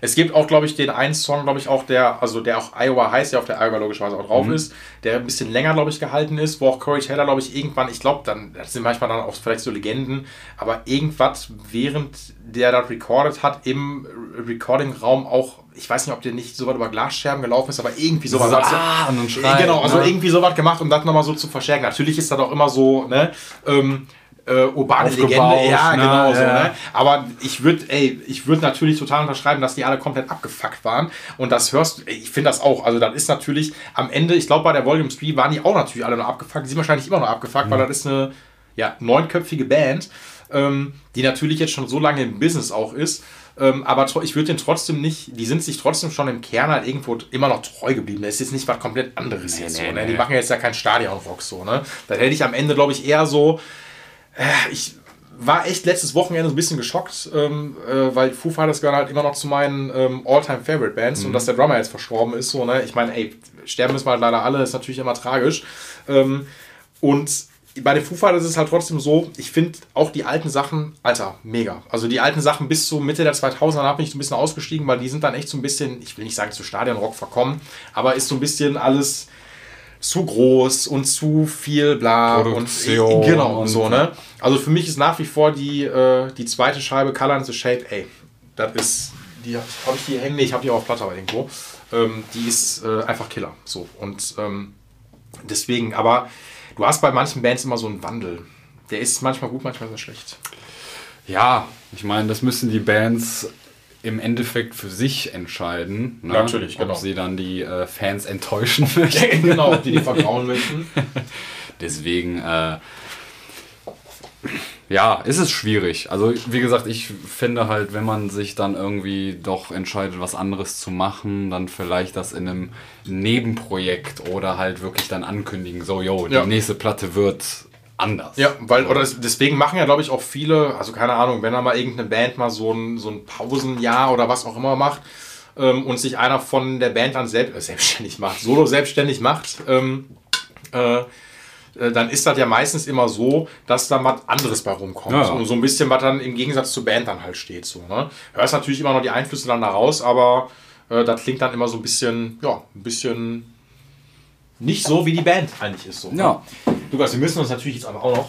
Es gibt auch, glaube ich, den einen Song, glaube ich, auch, der, also der auch Iowa heißt, der auf der Iowa logischerweise auch drauf ist, der ein bisschen länger, glaube ich, gehalten ist, wo auch Corey Taylor, glaube ich, irgendwann, ich glaube, dann, das sind manchmal dann auch vielleicht so Legenden, aber irgendwas, während der das recorded hat, im Recording-Raum auch, ich weiß nicht, ob der nicht so weit über Glasscherben gelaufen ist, aber irgendwie sowas. So, ah, und dann schreit, genau, also ne? irgendwie sowas gemacht, um das nochmal so zu verstärken. Natürlich ist das auch immer so, ne, ähm, äh, urbane Aufgebauscht, Legende, ja, ne? genau so, ne? Aber ich würde, ey, ich würde natürlich total unterschreiben, dass die alle komplett abgefuckt waren. Und das hörst du, ich finde das auch. Also, das ist natürlich am Ende, ich glaube, bei der Volume 3 waren die auch natürlich alle noch abgefuckt. Die sind wahrscheinlich immer noch abgefuckt, Mhm. weil das ist eine, ja, neunköpfige Band, ähm, die natürlich jetzt schon so lange im Business auch ist. Ähm, aber ich würde den trotzdem nicht, die sind sich trotzdem schon im Kern halt irgendwo immer noch treu geblieben. Das ist jetzt nicht was komplett anderes jetzt nee, so, ne? nee. Die machen jetzt ja keinen Stadionrock so, ne? Da hätte ich am Ende, glaube ich, eher so, ich war echt letztes Wochenende so ein bisschen geschockt, ähm, äh, weil Foo Fighters gehören halt immer noch zu meinen ähm, All-Time Favorite Bands und dass der Drummer jetzt verstorben ist, so, ne? Ich meine, ey, sterben müssen wir halt leider alle, ist natürlich immer tragisch. Ähm, und bei den Foo Fighters ist es halt trotzdem so, ich finde auch die alten Sachen, Alter, mega. Also die alten Sachen bis zu Mitte der 2000er da bin ich so ein bisschen ausgestiegen, weil die sind dann echt so ein bisschen, ich will nicht sagen zu Stadionrock verkommen, aber ist so ein bisschen alles zu groß und zu viel bla Produktion und genau und- so ne? Also für mich ist nach wie vor die äh, die zweite Scheibe Color and the Shape ey das ist die habe ich hier hängen nee, ich habe die auch auf Platte aber irgendwo. Ähm, die ist äh, einfach Killer so. Und ähm, deswegen aber du hast bei manchen Bands immer so einen Wandel. Der ist manchmal gut manchmal sehr schlecht. Ja, ich meine, das müssen die Bands im Endeffekt für sich entscheiden. Ne? Natürlich, genau. Ob sie dann die äh, Fans enttäuschen [LAUGHS] möchten. genau die die vergrauen möchten [LAUGHS] Deswegen, äh, ja, ist es schwierig. Also, wie gesagt, ich finde halt, wenn man sich dann irgendwie doch entscheidet, was anderes zu machen, dann vielleicht das in einem Nebenprojekt oder halt wirklich dann ankündigen, so, yo, die Ja. nächste Platte wird anders. Ja, weil, oder es- deswegen machen ja, glaube ich, auch viele, also keine Ahnung, wenn da mal irgendeine Band mal so ein, so ein Pausenjahr oder was auch immer macht ähm, und sich einer von der Band dann selbst, äh, selbstständig macht, solo selbstständig macht, ähm, äh, äh, dann ist das ja meistens immer so, dass da was anderes bei rumkommt. Ja, ja. Und so ein bisschen, was dann im Gegensatz zur Band dann halt steht. So, ne? Hörst natürlich immer noch die Einflüsse dann da raus, aber äh, das klingt dann immer so ein bisschen, ja, ein bisschen nicht so, wie die Band eigentlich ist. So, ne? Ja. Lukas, wir müssen uns natürlich jetzt aber auch noch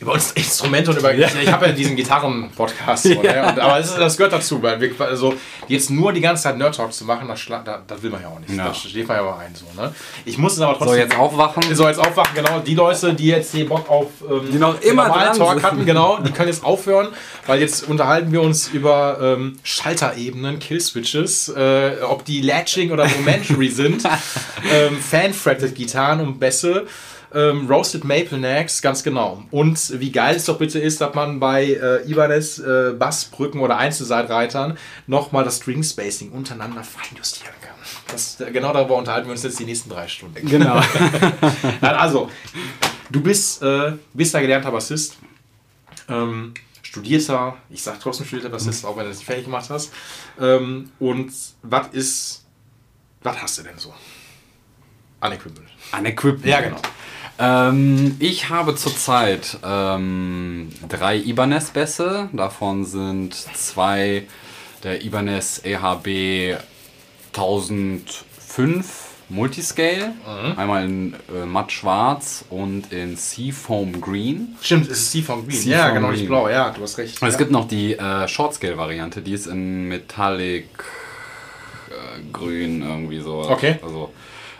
über uns Instrumente und über. Ich, ich habe ja diesen Gitarren-Podcast, so, ne? und, aber das, das gehört dazu, weil wir, also jetzt nur die ganze Zeit Nerd Talk zu machen, das, da, das will man ja auch nicht. Ja. Da steht man ja mal ein. So, ne? Ich muss es aber trotzdem. So, jetzt aufwachen. So, jetzt aufwachen, genau. Die Leute, die jetzt hier Bock auf ähm, Die noch immer normalen Talk hatten, genau, die [LAUGHS] können jetzt aufhören, weil jetzt unterhalten wir uns über ähm, Schalterebenen, Killswitches, äh, ob die Latching oder Momentary sind, [LAUGHS] ähm, Fan-Fretted Gitarren und Bässe. Ähm, Roasted Maple Necks, ganz genau. Und wie geil es doch bitte ist, dass man bei äh, Ibanez äh, Bassbrücken oder Einzelseitreitern nochmal das String Spacing untereinander feinjustieren kann. Das, äh, genau darüber unterhalten wir uns jetzt die nächsten drei Stunden. Genau. [LAUGHS] Also, du bist, äh, bist ja gelernter Bassist, ähm, studierter, ich sag trotzdem studierter Bassist, auch wenn du das nicht fertig gemacht hast. Ähm, und was ist, was hast du denn so? An Equipment. An Equipment. Ja, genau. Ähm, ich habe zurzeit ähm, drei Ibanez-Bässe. Davon sind zwei der Ibanez EHB 1005 Multiscale. Einmal in äh, matt schwarz und in Seafoam Green. Stimmt, es ist Seafoam Green. Seafoam ja, genau, nicht blau. Ja, du hast recht. Und es ja. gibt noch die äh, Shortscale-Variante, die ist in Metallic äh, Grün irgendwie so. Okay. Also,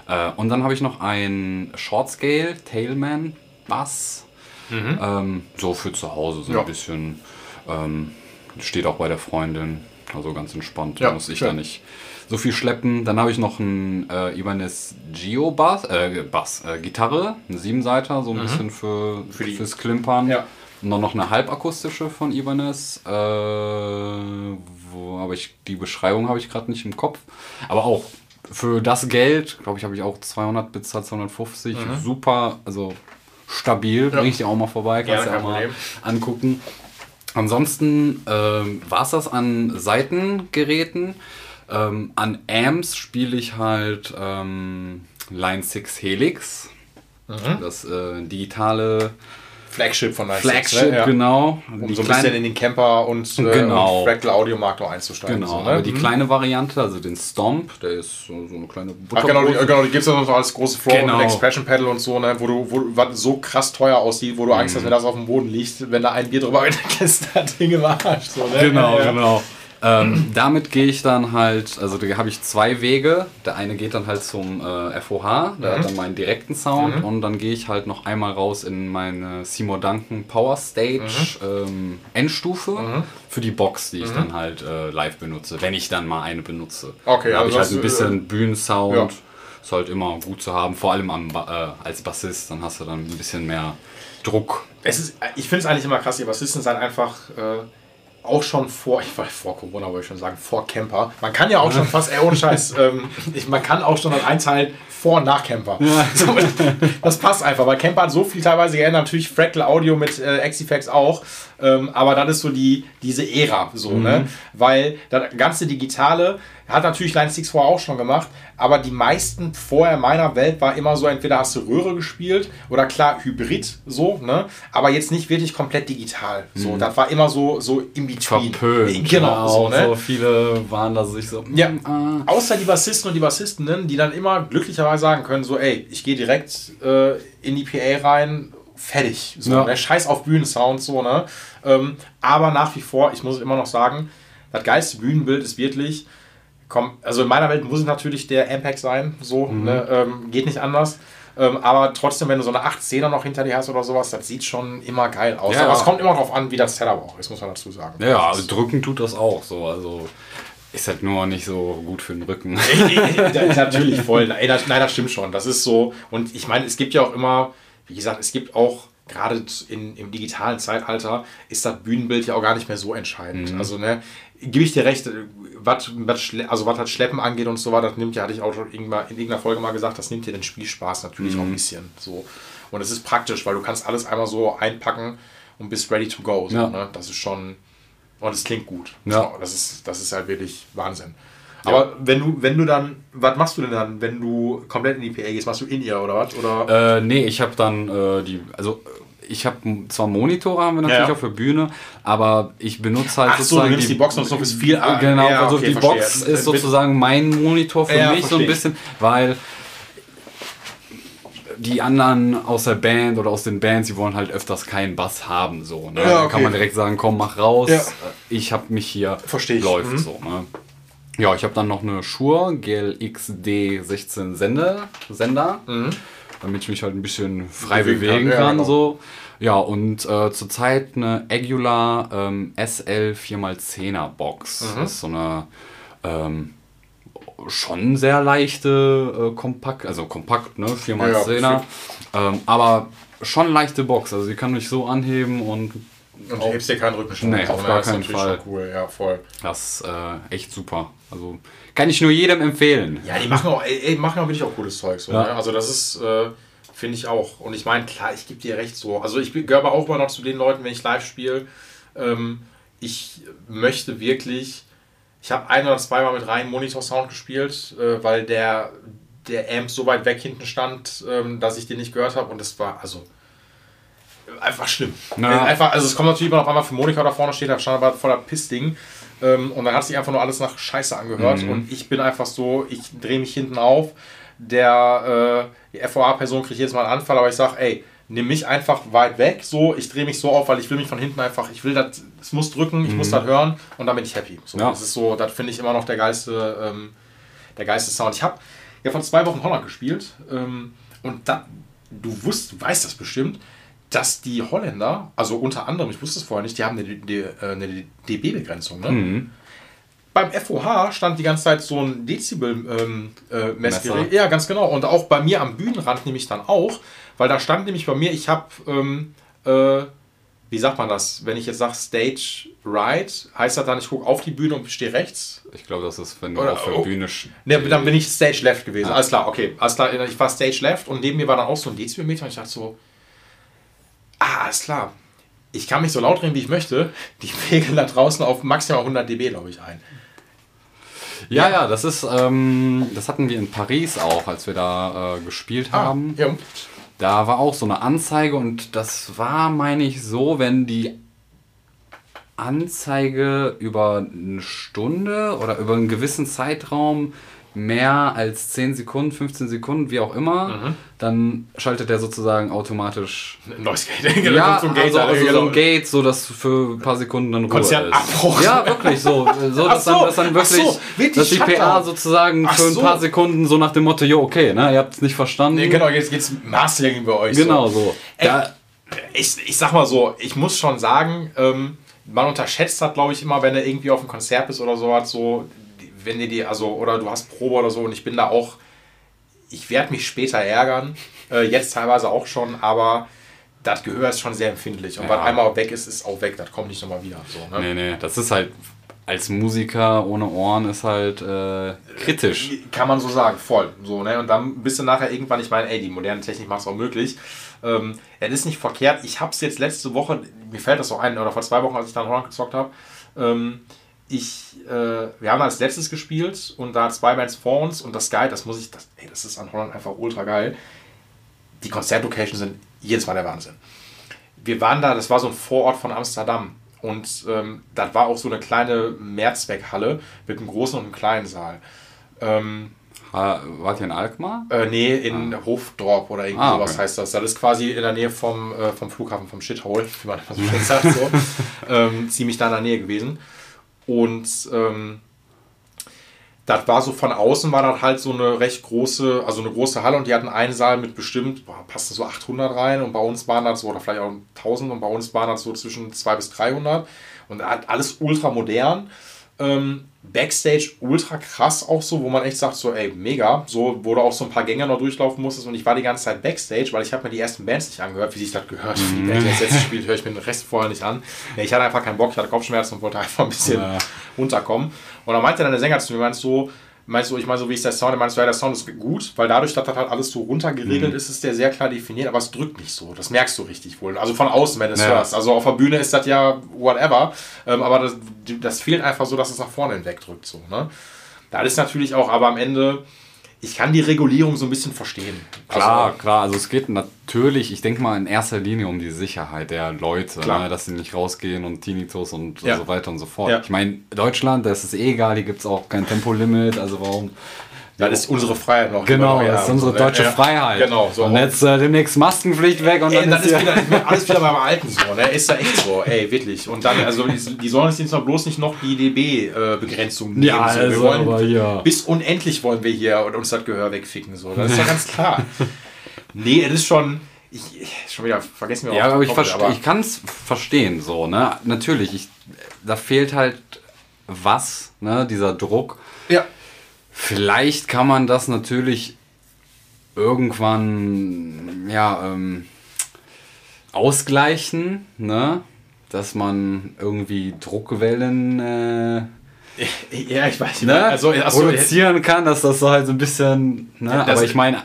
äh, und dann habe ich noch ein Shortscale Tailman Bass. Ähm, so für zu Hause, so Mhm. Ja. ein bisschen. Ähm, steht auch bei der Freundin. Also ganz entspannt. Ja, Da muss ich schön. da nicht so viel schleppen. Dann habe ich noch einen äh, Ibanez Geo Bass, äh, Bass äh, Gitarre, einen Siebenseiter, so ein bisschen für, Mhm. Für die- fürs Klimpern. Ja. Und dann noch eine halbakustische von Ibanez. Äh, wo, aber ich, die Beschreibung habe ich gerade nicht im Kopf. Aber auch für das Geld, glaube ich, habe ich auch 200 bezahlt, 250. Super, also stabil. Bring ich dir auch mal vorbei, kannst Gerne, du auch mal angucken. Ansonsten ähm, war es das an Seitengeräten. Ähm, an Amps spiele ich halt ähm, Line 6 Helix. Mhm. Das äh, digitale Flagship von Nice Flagship, Six, ne? Ja. genau. Um Die so ein kleine- bisschen in den Camper und, äh, Genau. und Fractal Audio Markt noch einzusteigen. Genau, so, ne? aber die Mhm. kleine Variante, also den Stomp, der ist so, so eine kleine Ach genau, die, genau, die gibt es ja noch als große Floor Genau. mit Expression Pedal und so, ne, wo du, wo, was so krass teuer aussieht, wo du Angst Mhm. hast, wenn das auf dem Boden liegt, wenn da ein Bier drüber ist, das Ding im Arsch. So, ne? Genau, ja. genau. Ähm, damit gehe ich dann halt, also da habe ich zwei Wege. Der eine geht dann halt zum äh, FOH, der hat dann meinen direkten Sound und dann gehe ich halt noch einmal raus in meine Seymour Duncan Power Stage ähm, Endstufe für die Box, die ich dann halt äh, live benutze, wenn ich dann mal eine benutze. Okay, da habe also ich halt das, ein bisschen äh, Bühnensound. ja. Ist halt immer gut zu haben, vor allem am, Ba- äh, als Bassist, dann hast du dann ein bisschen mehr Druck. Es ist, ich finde es eigentlich immer krass, die Bassisten sind einfach äh, auch schon vor, ich war vor Corona, wollte ich schon sagen, vor Camper. Man kann ja auch schon fast, ey, ohne Scheiß, [LAUGHS] ähm, ich, man kann auch schon das einteilen vor und nach Camper. [LAUGHS] So, das passt einfach, weil Camper hat so viel teilweise geändert, natürlich Fractal Audio mit äh, Xifx auch, ähm, aber das ist so die, diese Ära, so, ne? Weil das ganze Digitale hat natürlich Line 6 vorher auch schon gemacht, aber die meisten vorher in meiner Welt war immer so, entweder hast du Röhre gespielt oder klar Hybrid, so, ne? Aber jetzt nicht wirklich komplett digital. So, das war immer so, so in between. Verpönt. Genau, so, ne? so viele waren da sich so. Ja, mm, ah. außer die Bassisten und die Bassistinnen, die dann immer glücklicherweise sagen können, so, ey, ich gehe direkt äh, in die PA rein, fertig. So, Ja. ne? Scheiß auf Bühnensound, so, ne? Ähm, aber nach wie vor, ich muss immer noch sagen, das geilste Bühnenbild ist wirklich, komm, also in meiner Welt muss es natürlich der Ampac sein, so, Mhm. ne? ähm, geht nicht anders. Ähm, aber trotzdem, wenn du so eine 810er noch hinter dir hast oder sowas, das sieht schon immer geil aus. Ja. Aber es kommt immer darauf an, wie das Setup auch ist, muss man dazu sagen. Ja, also drücken tut das auch so. Also ist halt nur nicht so gut für den Rücken. Ja, Natürlich voll. Ey, das, nein, das stimmt schon. Das ist so. Und ich meine, es gibt ja auch immer, wie gesagt, es gibt auch gerade in, im digitalen Zeitalter ist das Bühnenbild ja auch gar nicht mehr so entscheidend. Mhm. Also, ne, gebe ich dir recht, was, was, also was das Schleppen angeht und so weiter, das nimmt ja, hatte ich auch schon in irgendeiner Folge mal gesagt, das nimmt dir den Spielspaß natürlich Mhm. auch ein bisschen. So. Und es ist praktisch, weil du kannst alles einmal so einpacken und bist ready to go. So, Ja. ne? Das ist schon. Und es klingt gut. Ja. So, das, ist, das ist halt wirklich Wahnsinn. Aber wenn du, wenn du dann, was machst du denn dann, wenn du komplett in die PA gehst? Machst du in ihr oder was? Oder? äh, nee, ich habe dann äh, die, also ich habe zwar Monitore haben wir natürlich Ja. auch für Bühne, aber ich benutze halt Ach so, du nimmst die Box und so fürs viel- ah, Genau, ja, also okay, die verstehe. Box Äh, ist sozusagen mein Monitor für Ja, mich so ein bisschen, weil die anderen aus der Band oder aus den Bands, die wollen halt öfters keinen Bass haben. So, ne? Ja, Da okay. kann man direkt sagen, komm, mach raus. Ich habe mich hier, Verstehe ich. läuft Mhm. so. Ne? Ja, ich habe dann noch eine Shure GLXD 16 Sender, Sender damit ich mich halt ein bisschen frei Bewegen bewegen, kann, ja, genau. so. Ja, und äh, zurzeit eine Angular ähm, SL 4x10er Box. Mhm. Das ist so eine ähm, schon sehr leichte, äh, kompakt, also kompakt, ne, 4x10er. Ja, ähm, aber schon leichte Box, also die kann mich so anheben und Und du hebst dir keinen Rücken Nee, auf gar Das ist keinen Fall. cool, ja, voll. das ist äh, echt super. Also kann ich nur jedem empfehlen. Ja, die machen auch, ey, machen auch wirklich auch cooles Zeug. So, Ja. ne? Also das ist, äh, finde ich auch. Und ich meine, klar, ich gebe dir recht so. Also ich gehöre aber auch immer noch zu den Leuten, wenn ich live spiele. Ähm, ich möchte wirklich, ich habe ein oder zweimal mit rein Monitor-Sound gespielt, äh, weil der, der Amp so weit weg hinten stand, ähm, dass ich den nicht gehört habe. Und das war, also einfach schlimm. Ja. Einfach, also es kommt natürlich immer noch einmal für Monika da vorne steht, da stand aber voller Pissding. Ähm, und dann hat sich einfach nur alles nach Scheiße angehört. Und ich bin einfach so, ich drehe mich hinten auf. Der äh, FOA-Person kriegt jetzt mal einen Anfall, aber ich sage, ey, nimm mich einfach weit weg. So, ich drehe mich so auf, weil ich will mich von hinten einfach, ich will das, es muss drücken, ich muss das hören und dann bin ich happy. So, Ja. Das ist so, das finde ich immer noch der geilste, ähm, der geilste Sound. Ich habe ja vor zwei Wochen Holland gespielt ähm, und da, du wusst, weißt das bestimmt, dass die Holländer, also unter anderem, ich wusste es vorher nicht, die haben eine, äh, eine dB-Begrenzung. Ne? Mhm. Beim FOH stand die ganze Zeit so ein Dezibel-Messgerät. Ähm, äh, ja, ganz genau. Und auch bei mir am Bühnenrand nämlich dann auch, weil da stand nämlich bei mir, ich habe ähm, äh, wie sagt man das? Wenn ich jetzt sage Stage Right, heißt das dann, ich gucke auf die Bühne und stehe rechts? Ich glaube, das ist, wenn du Oder- auf der oh. Bühne Ne, dann bin ich Stage Left gewesen. Alles klar, okay. Alles klar, ich war Stage Left und neben mir war dann auch so ein Dezibelmeter und ich dachte so, ah, alles klar. Ich kann mich so laut reden, wie ich möchte. Die pegeln da draußen auf maximal 100 dB, glaube ich, ein. Ja, ja, das ist, ähm, das hatten wir in Paris auch, als wir da äh, gespielt haben. ja. Da war auch so eine Anzeige und das war, meine ich, so, wenn die Anzeige über eine Stunde oder über einen gewissen Zeitraum mehr als 10 Sekunden, 15 Sekunden, wie auch immer, Mhm. dann schaltet er sozusagen automatisch. Neues Gate. [LAUGHS] Genau, Ja, so ein Gate, also, also genau. so ein Gate, so dass für ein paar Sekunden dann Ruhe Konzertabbruch. ist. Ja, wirklich so. [LAUGHS] so, dass, so, dann, dass dann wirklich, so, wirklich dass die PA sozusagen Ach für ein paar Sekunden so nach dem Motto, jo, okay, ne, ihr habt es nicht verstanden. Nee, genau, jetzt geht's Mastering bei euch. Genau So. Ey, Da, ich, ich sag mal so, ich muss schon sagen, ähm, man unterschätzt das, glaube ich, immer, wenn du irgendwie auf einem Konzert bist oder sowas, so, wenn dir die, also, oder du hast Probe oder so und ich bin da auch, ich werde mich später ärgern, [LAUGHS] äh, jetzt teilweise auch schon, aber das Gehör ist schon sehr empfindlich. Und Ja. was einmal weg ist, ist auch weg, das kommt nicht nochmal wieder. So, ne? nee, nee, das ist halt als Musiker ohne Ohren ist halt äh, kritisch. Kann man so sagen, voll. So, ne? Und dann bist du nachher irgendwann, ich meine, ey, die moderne Technik macht es auch möglich. Ähm, es ist nicht verkehrt. Ich habe es jetzt letzte Woche, mir fällt das auch ein, oder vor zwei Wochen, als ich dann Holland gezockt habe, ähm, ich, äh, wir haben als letztes gespielt und da zwei Bands vor uns und das geil, das muss ich, das, ey, das ist an Holland einfach ultra geil. Die Konzertlocations sind jedes Mal der Wahnsinn. Wir waren da, das war so ein Vorort von Amsterdam und ähm, das war auch so eine kleine Mehrzweckhalle mit einem großen und einem kleinen Saal. Ähm, Ha, wart ihr in Alkmaar? äh, nee, in Hofdorp oder irgendwie Ah, sowas okay. heißt das. Das ist quasi in der Nähe vom, äh, vom Flughafen, vom Shithole, wie man immer so [LAUGHS] schön sagt. So. ähm, ziemlich da in der Nähe gewesen. Und ähm, das war so von außen, war das halt so eine recht große, also eine große Halle und die hatten einen Saal mit bestimmt, boah, passten so 800 rein und bei uns waren das so, oder vielleicht auch 1000 und bei uns waren das so zwischen 200 bis 300 und alles ultra modern. Ähm, Backstage ultra krass auch so, wo man echt sagt so, ey, mega. So, wo du auch so ein paar Gänge noch durchlaufen musstest und ich war die ganze Zeit Backstage, weil ich habe mir die ersten Bands nicht angehört, wie sich das gehört. Wie die Band jetzt jetzt [LAUGHS] spielt, höre ich mir den Rest vorher nicht an. Ich hatte einfach keinen Bock, ich hatte Kopfschmerzen und wollte [LAUGHS] einfach ein bisschen Ja. runterkommen. Und dann meinte dann der Sänger zu mir, meinst du, meinst du, ich meine, so wie ist der Sound, meinst du, ja, der Sound ist gut, weil dadurch, dass das halt alles so runtergeregelt ist, ist der sehr klar definiert, aber es drückt nicht so. Das merkst du richtig wohl. Also von außen, wenn du es Ja. hörst. Also auf der Bühne ist das ja whatever, ähm, aber das, das fehlt einfach so, dass es nach vorne hinweg drückt. So, ne? Da ist natürlich auch, aber am Ende, ich kann die Regulierung so ein bisschen verstehen. Klar, Also, klar. Also es geht natürlich, ich denke mal in erster Linie um die Sicherheit der Leute, ne, dass sie nicht rausgehen und Tinnitus und Ja. so weiter und so fort. Ja. Ich meine, Deutschland, da ist es eh egal, hier gibt es auch kein Tempolimit, also warum... das ist unsere Freiheit noch. Genau, das ist unsere so, deutsche Ja. Freiheit. Genau, so. Und jetzt äh, demnächst Maskenpflicht weg und Ey, dann dann ist wieder, alles wieder beim Alten so, ne? Ist ja echt so, ey, wirklich. Und dann, also, die, sollen uns jetzt noch bloß nicht noch die dB-Begrenzung nehmen. Ja, so. Also, wollen, aber ja. Bis unendlich wollen wir hier und uns das Gehör wegficken, so. Das ist ja ganz klar. Nee, es ist schon, ich, ich- schon wieder, vergessen wir Ja, auch aber ich, ich kann es verstehen, so, ne? Natürlich, ich, da fehlt halt was, ne? Dieser Druck. ja, Vielleicht kann man das natürlich irgendwann, ja, ähm, ausgleichen, ne? Dass man irgendwie Druckwellen äh, ja, ich weiß nicht. ne? Also, achso, produzieren kann, dass das so halt so ein bisschen, ne? Ja, aber ich meine,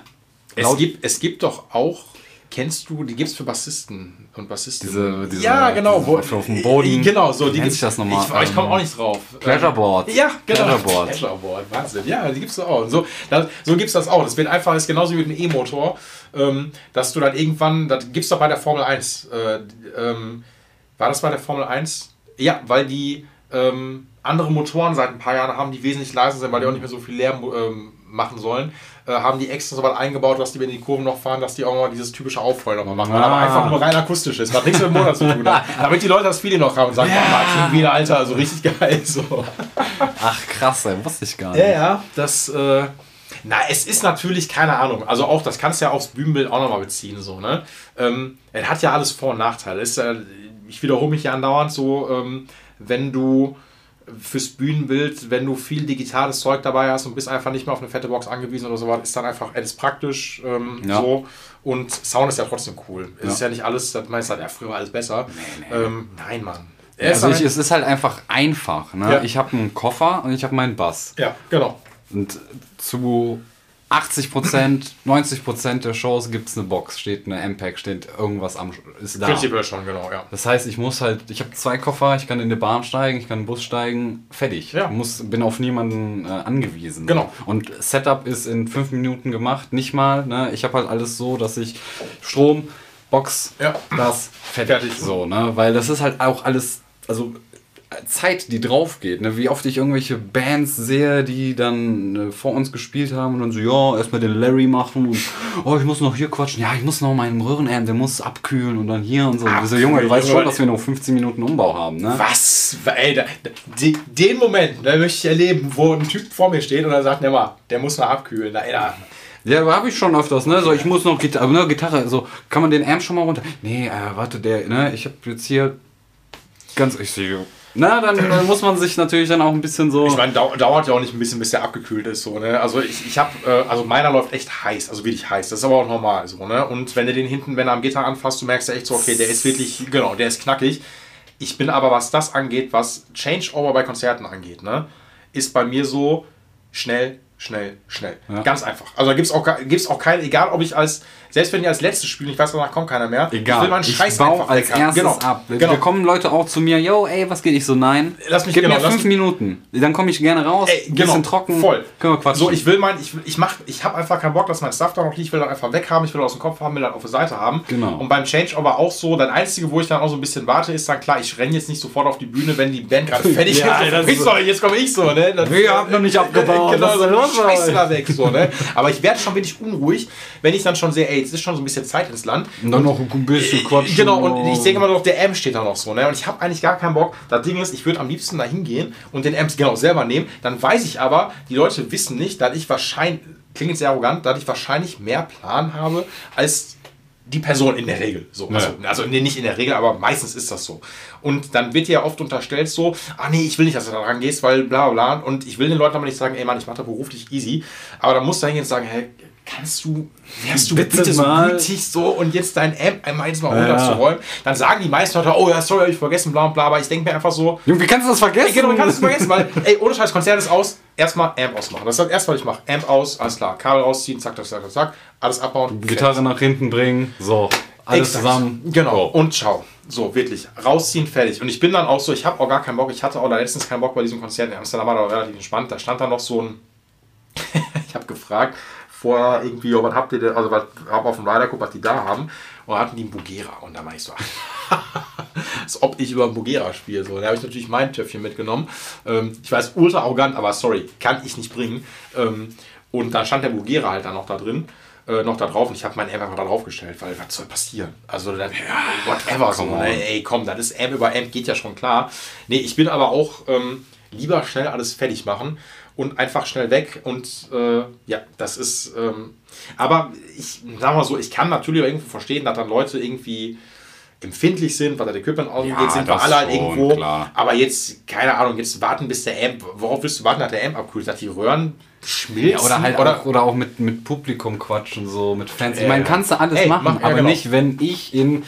es gibt, es gibt doch auch, kennst du, die gibt es für Bassisten und Bassistinnen. Diese- diese- ja, genau. diese Wo, auf- dem Boden. Genau, so. Die gibt's- sich das nochmal? Ich, ich komme Ähm, auch nicht drauf. Pleasureboard. Ja, genau. Pleasureboard. Pleasureboard, Wahnsinn. Ja, die gibt es auch. So das, so gibt es das auch. Das wird einfach, ist genauso wie mit einem E-Motor, ähm, dass du dann irgendwann, das gibt es doch bei der Formel 1. Äh, ähm, war das bei der Formel 1? Ja, weil die ähm, andere Motoren seit ein paar Jahren haben, die wesentlich leiser sind, weil die auch nicht mehr so viel Lärm ähm, machen sollen, äh, haben die extra so was eingebaut, dass die, wenn die Kurven noch fahren, dass die auch mal dieses typische Aufheulen nochmal machen, weil aber Ah. einfach nur rein akustisch ist, was nichts mit dem Motor zu tun hat. [LAUGHS] Damit die Leute das Feeling noch haben und sagen, ja. oh, klingt wieder, Alter, also richtig geil. So. ach krass, ey, wusste ich gar nicht. Ja, ja, das. Äh, na, es ist natürlich keine Ahnung. Also auch, das kannst du ja aufs Bühnenbild auch nochmal beziehen, so, ne? Ähm, es hat ja alles Vor- und Nachteile. Ist, ja ich wiederhole mich ja andauernd so, ähm, wenn du fürs Bühnenbild, wenn du viel digitales Zeug dabei hast und bist einfach nicht mehr auf eine fette Box angewiesen oder sowas, ist dann einfach alles praktisch ähm, Ja. so. Und Sound ist ja trotzdem cool. Es Ja. ist ja nicht alles, das meinst du halt, ja, früher war alles besser. Ähm, nein, Mann. Ist Also ich, es ist halt einfach einfach. Ne? Ja. Ich habe einen Koffer und ich habe meinen Bass. ja, genau. Und zu 80%, 90% der Shows gibt es eine Box, steht eine M-Pack, steht irgendwas am ist da. Prinzipiell schon, genau, ja. Das heißt, ich muss halt, ich habe zwei Koffer, ich kann in die Bahn steigen, ich kann in den Bus steigen, fertig. Ja. Muss, bin auf niemanden äh, angewiesen. Genau. Und Setup ist in fünf Minuten gemacht, nicht mal. Ne? Ich habe halt alles so, dass ich Strom, Box, Ja. das, fertig. Fertig. So, ne? Weil das ist halt auch alles, also Zeit, die drauf geht. Ne? Wie oft ich irgendwelche Bands sehe, die dann äh, vor uns gespielt haben und dann so, ja, erstmal den Larry machen und oh, ich muss noch hier quatschen. Ja, ich muss noch meinen Röhrenamp, der muss abkühlen und dann hier und so. Und so Junge, du weißt schon, dass wir noch 15 Minuten Umbau haben, ne? Was? Ey, da, die, den Moment, da möchte ich erleben, wo ein Typ vor mir steht und er sagt, mal, der muss noch abkühlen. Da, ey, da, Ja, habe ich schon öfters, ne? So, ich muss noch Gitarre, ne, Gitarre, so, kann man den Amp schon mal runter? Nee, äh, warte, der, ne, ich habe jetzt hier ganz, ich sehe, na, dann, dann muss man sich natürlich dann auch ein bisschen so. Ich meine, dau dauert ja auch nicht ein bisschen, bis der abgekühlt ist. So, ne? Also ich, ich habe, äh, also meiner läuft echt heiß, also wirklich heiß. Das ist aber auch normal so, ne? Und wenn du den hinten, wenn er am Gitter anfasst, du merkst ja echt so, okay, der ist wirklich, genau, der ist knackig. Ich bin aber, was das angeht, was Changeover bei Konzerten angeht, ne, ist bei mir so schnell, schnell, schnell. Ja. Ganz einfach. Also da gibt es auch, gibt's auch keine, egal ob ich als, selbst wenn ich als letztes spiele, ich weiß, danach kommt keiner mehr. Egal, Ich will meinen ich Scheiß baue einfach als weg haben. erstes genau. ab. Genau. Da kommen Leute auch zu mir, yo, ey, was geht? Ich so, nein. Lass mich- Gib genau, mir fünf Minuten. Dann komme ich gerne raus, Ey, bisschen genau, trocken, voll. können wir quatschen. So, ich will mein, ich, ich mach, ich habe einfach keinen Bock, dass mein Stuff da noch liegt. Ich will das einfach weghaben, ich will aus dem Kopf haben, will das auf der Seite haben. Genau. Und beim Changeover auch so. Das Einzige, wo ich dann auch so ein bisschen warte, ist dann klar, ich renne jetzt nicht sofort auf die Bühne, wenn die Band gerade [LAUGHS] fertig Ja, ist. das So, jetzt komme ich so, ne? Das, Wir haben noch nicht [LAUGHS] abgebaut, Genau, so Scheiße da weg, so, ne? Aber ich werde schon wenig unruhig, wenn ich dann schon sehe, ey, jetzt ist schon so ein bisschen Zeit ins Land. und dann noch ein bisschen quatschen. Genau, und ich denke immer noch, der Amp steht da noch so, ne? Und ich habe eigentlich gar keinen Bock. Das Ding ist, ich würde am liebsten da hingehen und den Amp genau selber nehmen. Dann weiß ich aber, die Leute wissen nicht, dass ich wahrscheinlich, klingt jetzt sehr arrogant, dass ich wahrscheinlich mehr Plan habe als die Person in der Regel. So. Also, also nee, nicht in der Regel, aber meistens ist das so. Und dann wird dir ja oft unterstellt so, ah nee, ich will nicht, dass du da rangehst, weil bla bla bla. Und ich will den Leuten aber nicht sagen, ey Mann, ich mache da beruflich easy. Aber dann musst du hingehen und sagen, hey, kannst du, wärst du Bitte bitte, so mal. gütig so und jetzt dein Amp einmal eins mal Ja, ja. runterzuräumen, dann sagen die meisten Leute, oh ja, sorry, hab ich vergessen, bla und bla, aber ich denke mir einfach so, Junge, wie kannst du das vergessen? genau, kannst du vergessen, weil, ey, ohne Scheiß, Konzert ist aus, erstmal Amp ausmachen. Das ist das erste, was ich mache. Amp aus, alles klar, Kabel rausziehen, zack, zack, zack, zack, alles abbauen. Gitarre nach hinten bringen, so, alles Exakt. zusammen. Genau. So. Und ciao. So, wirklich. Rausziehen, fertig. Und ich bin dann auch so, ich habe auch gar keinen Bock. Ich hatte auch letztens keinen Bock bei diesem Konzert in Amsterdam, war da relativ entspannt. Da stand da noch so ein. [LAUGHS] ich habe gefragt, vorher irgendwie, oh, was habt ihr denn, also was hab auf dem Rider geguckt, was die da haben. Und da hatten die einen Bugera. Und da war ich so, [LAUGHS] als ob ich über einen Bugera spiele. So, da habe ich natürlich mein Töpfchen mitgenommen. Ähm, ich weiß, ultra arrogant, aber sorry, kann ich nicht bringen. Ähm, und dann stand der Bugera halt dann noch da drin. Äh, noch da drauf und ich habe mein Amp einfach da drauf gestellt, weil was soll passieren? Also dann, whatever so, come ne? on. ey komm, das ist Amp über Amp, geht ja schon klar. Nee, ich bin aber auch ähm, lieber schnell alles fertig machen und einfach schnell weg und äh, ja, das ist, ähm, aber ich sag mal so, ich kann natürlich auch irgendwo verstehen, dass dann Leute irgendwie empfindlich sind, weil das Equipment angeht, Ja, sind wir alle halt irgendwo. klar. Aber jetzt, keine Ahnung, jetzt warten bis der Amp, worauf willst du warten, dass der Amp abkühlt? Dass die Röhren schmilzen? Ja, oder halt oder, auch, oder auch mit, mit Publikum quatschen, so mit Fans. Ich Ja, meine, kannst du alles Ey, machen, mach- ja, aber genau. nicht, wenn ich in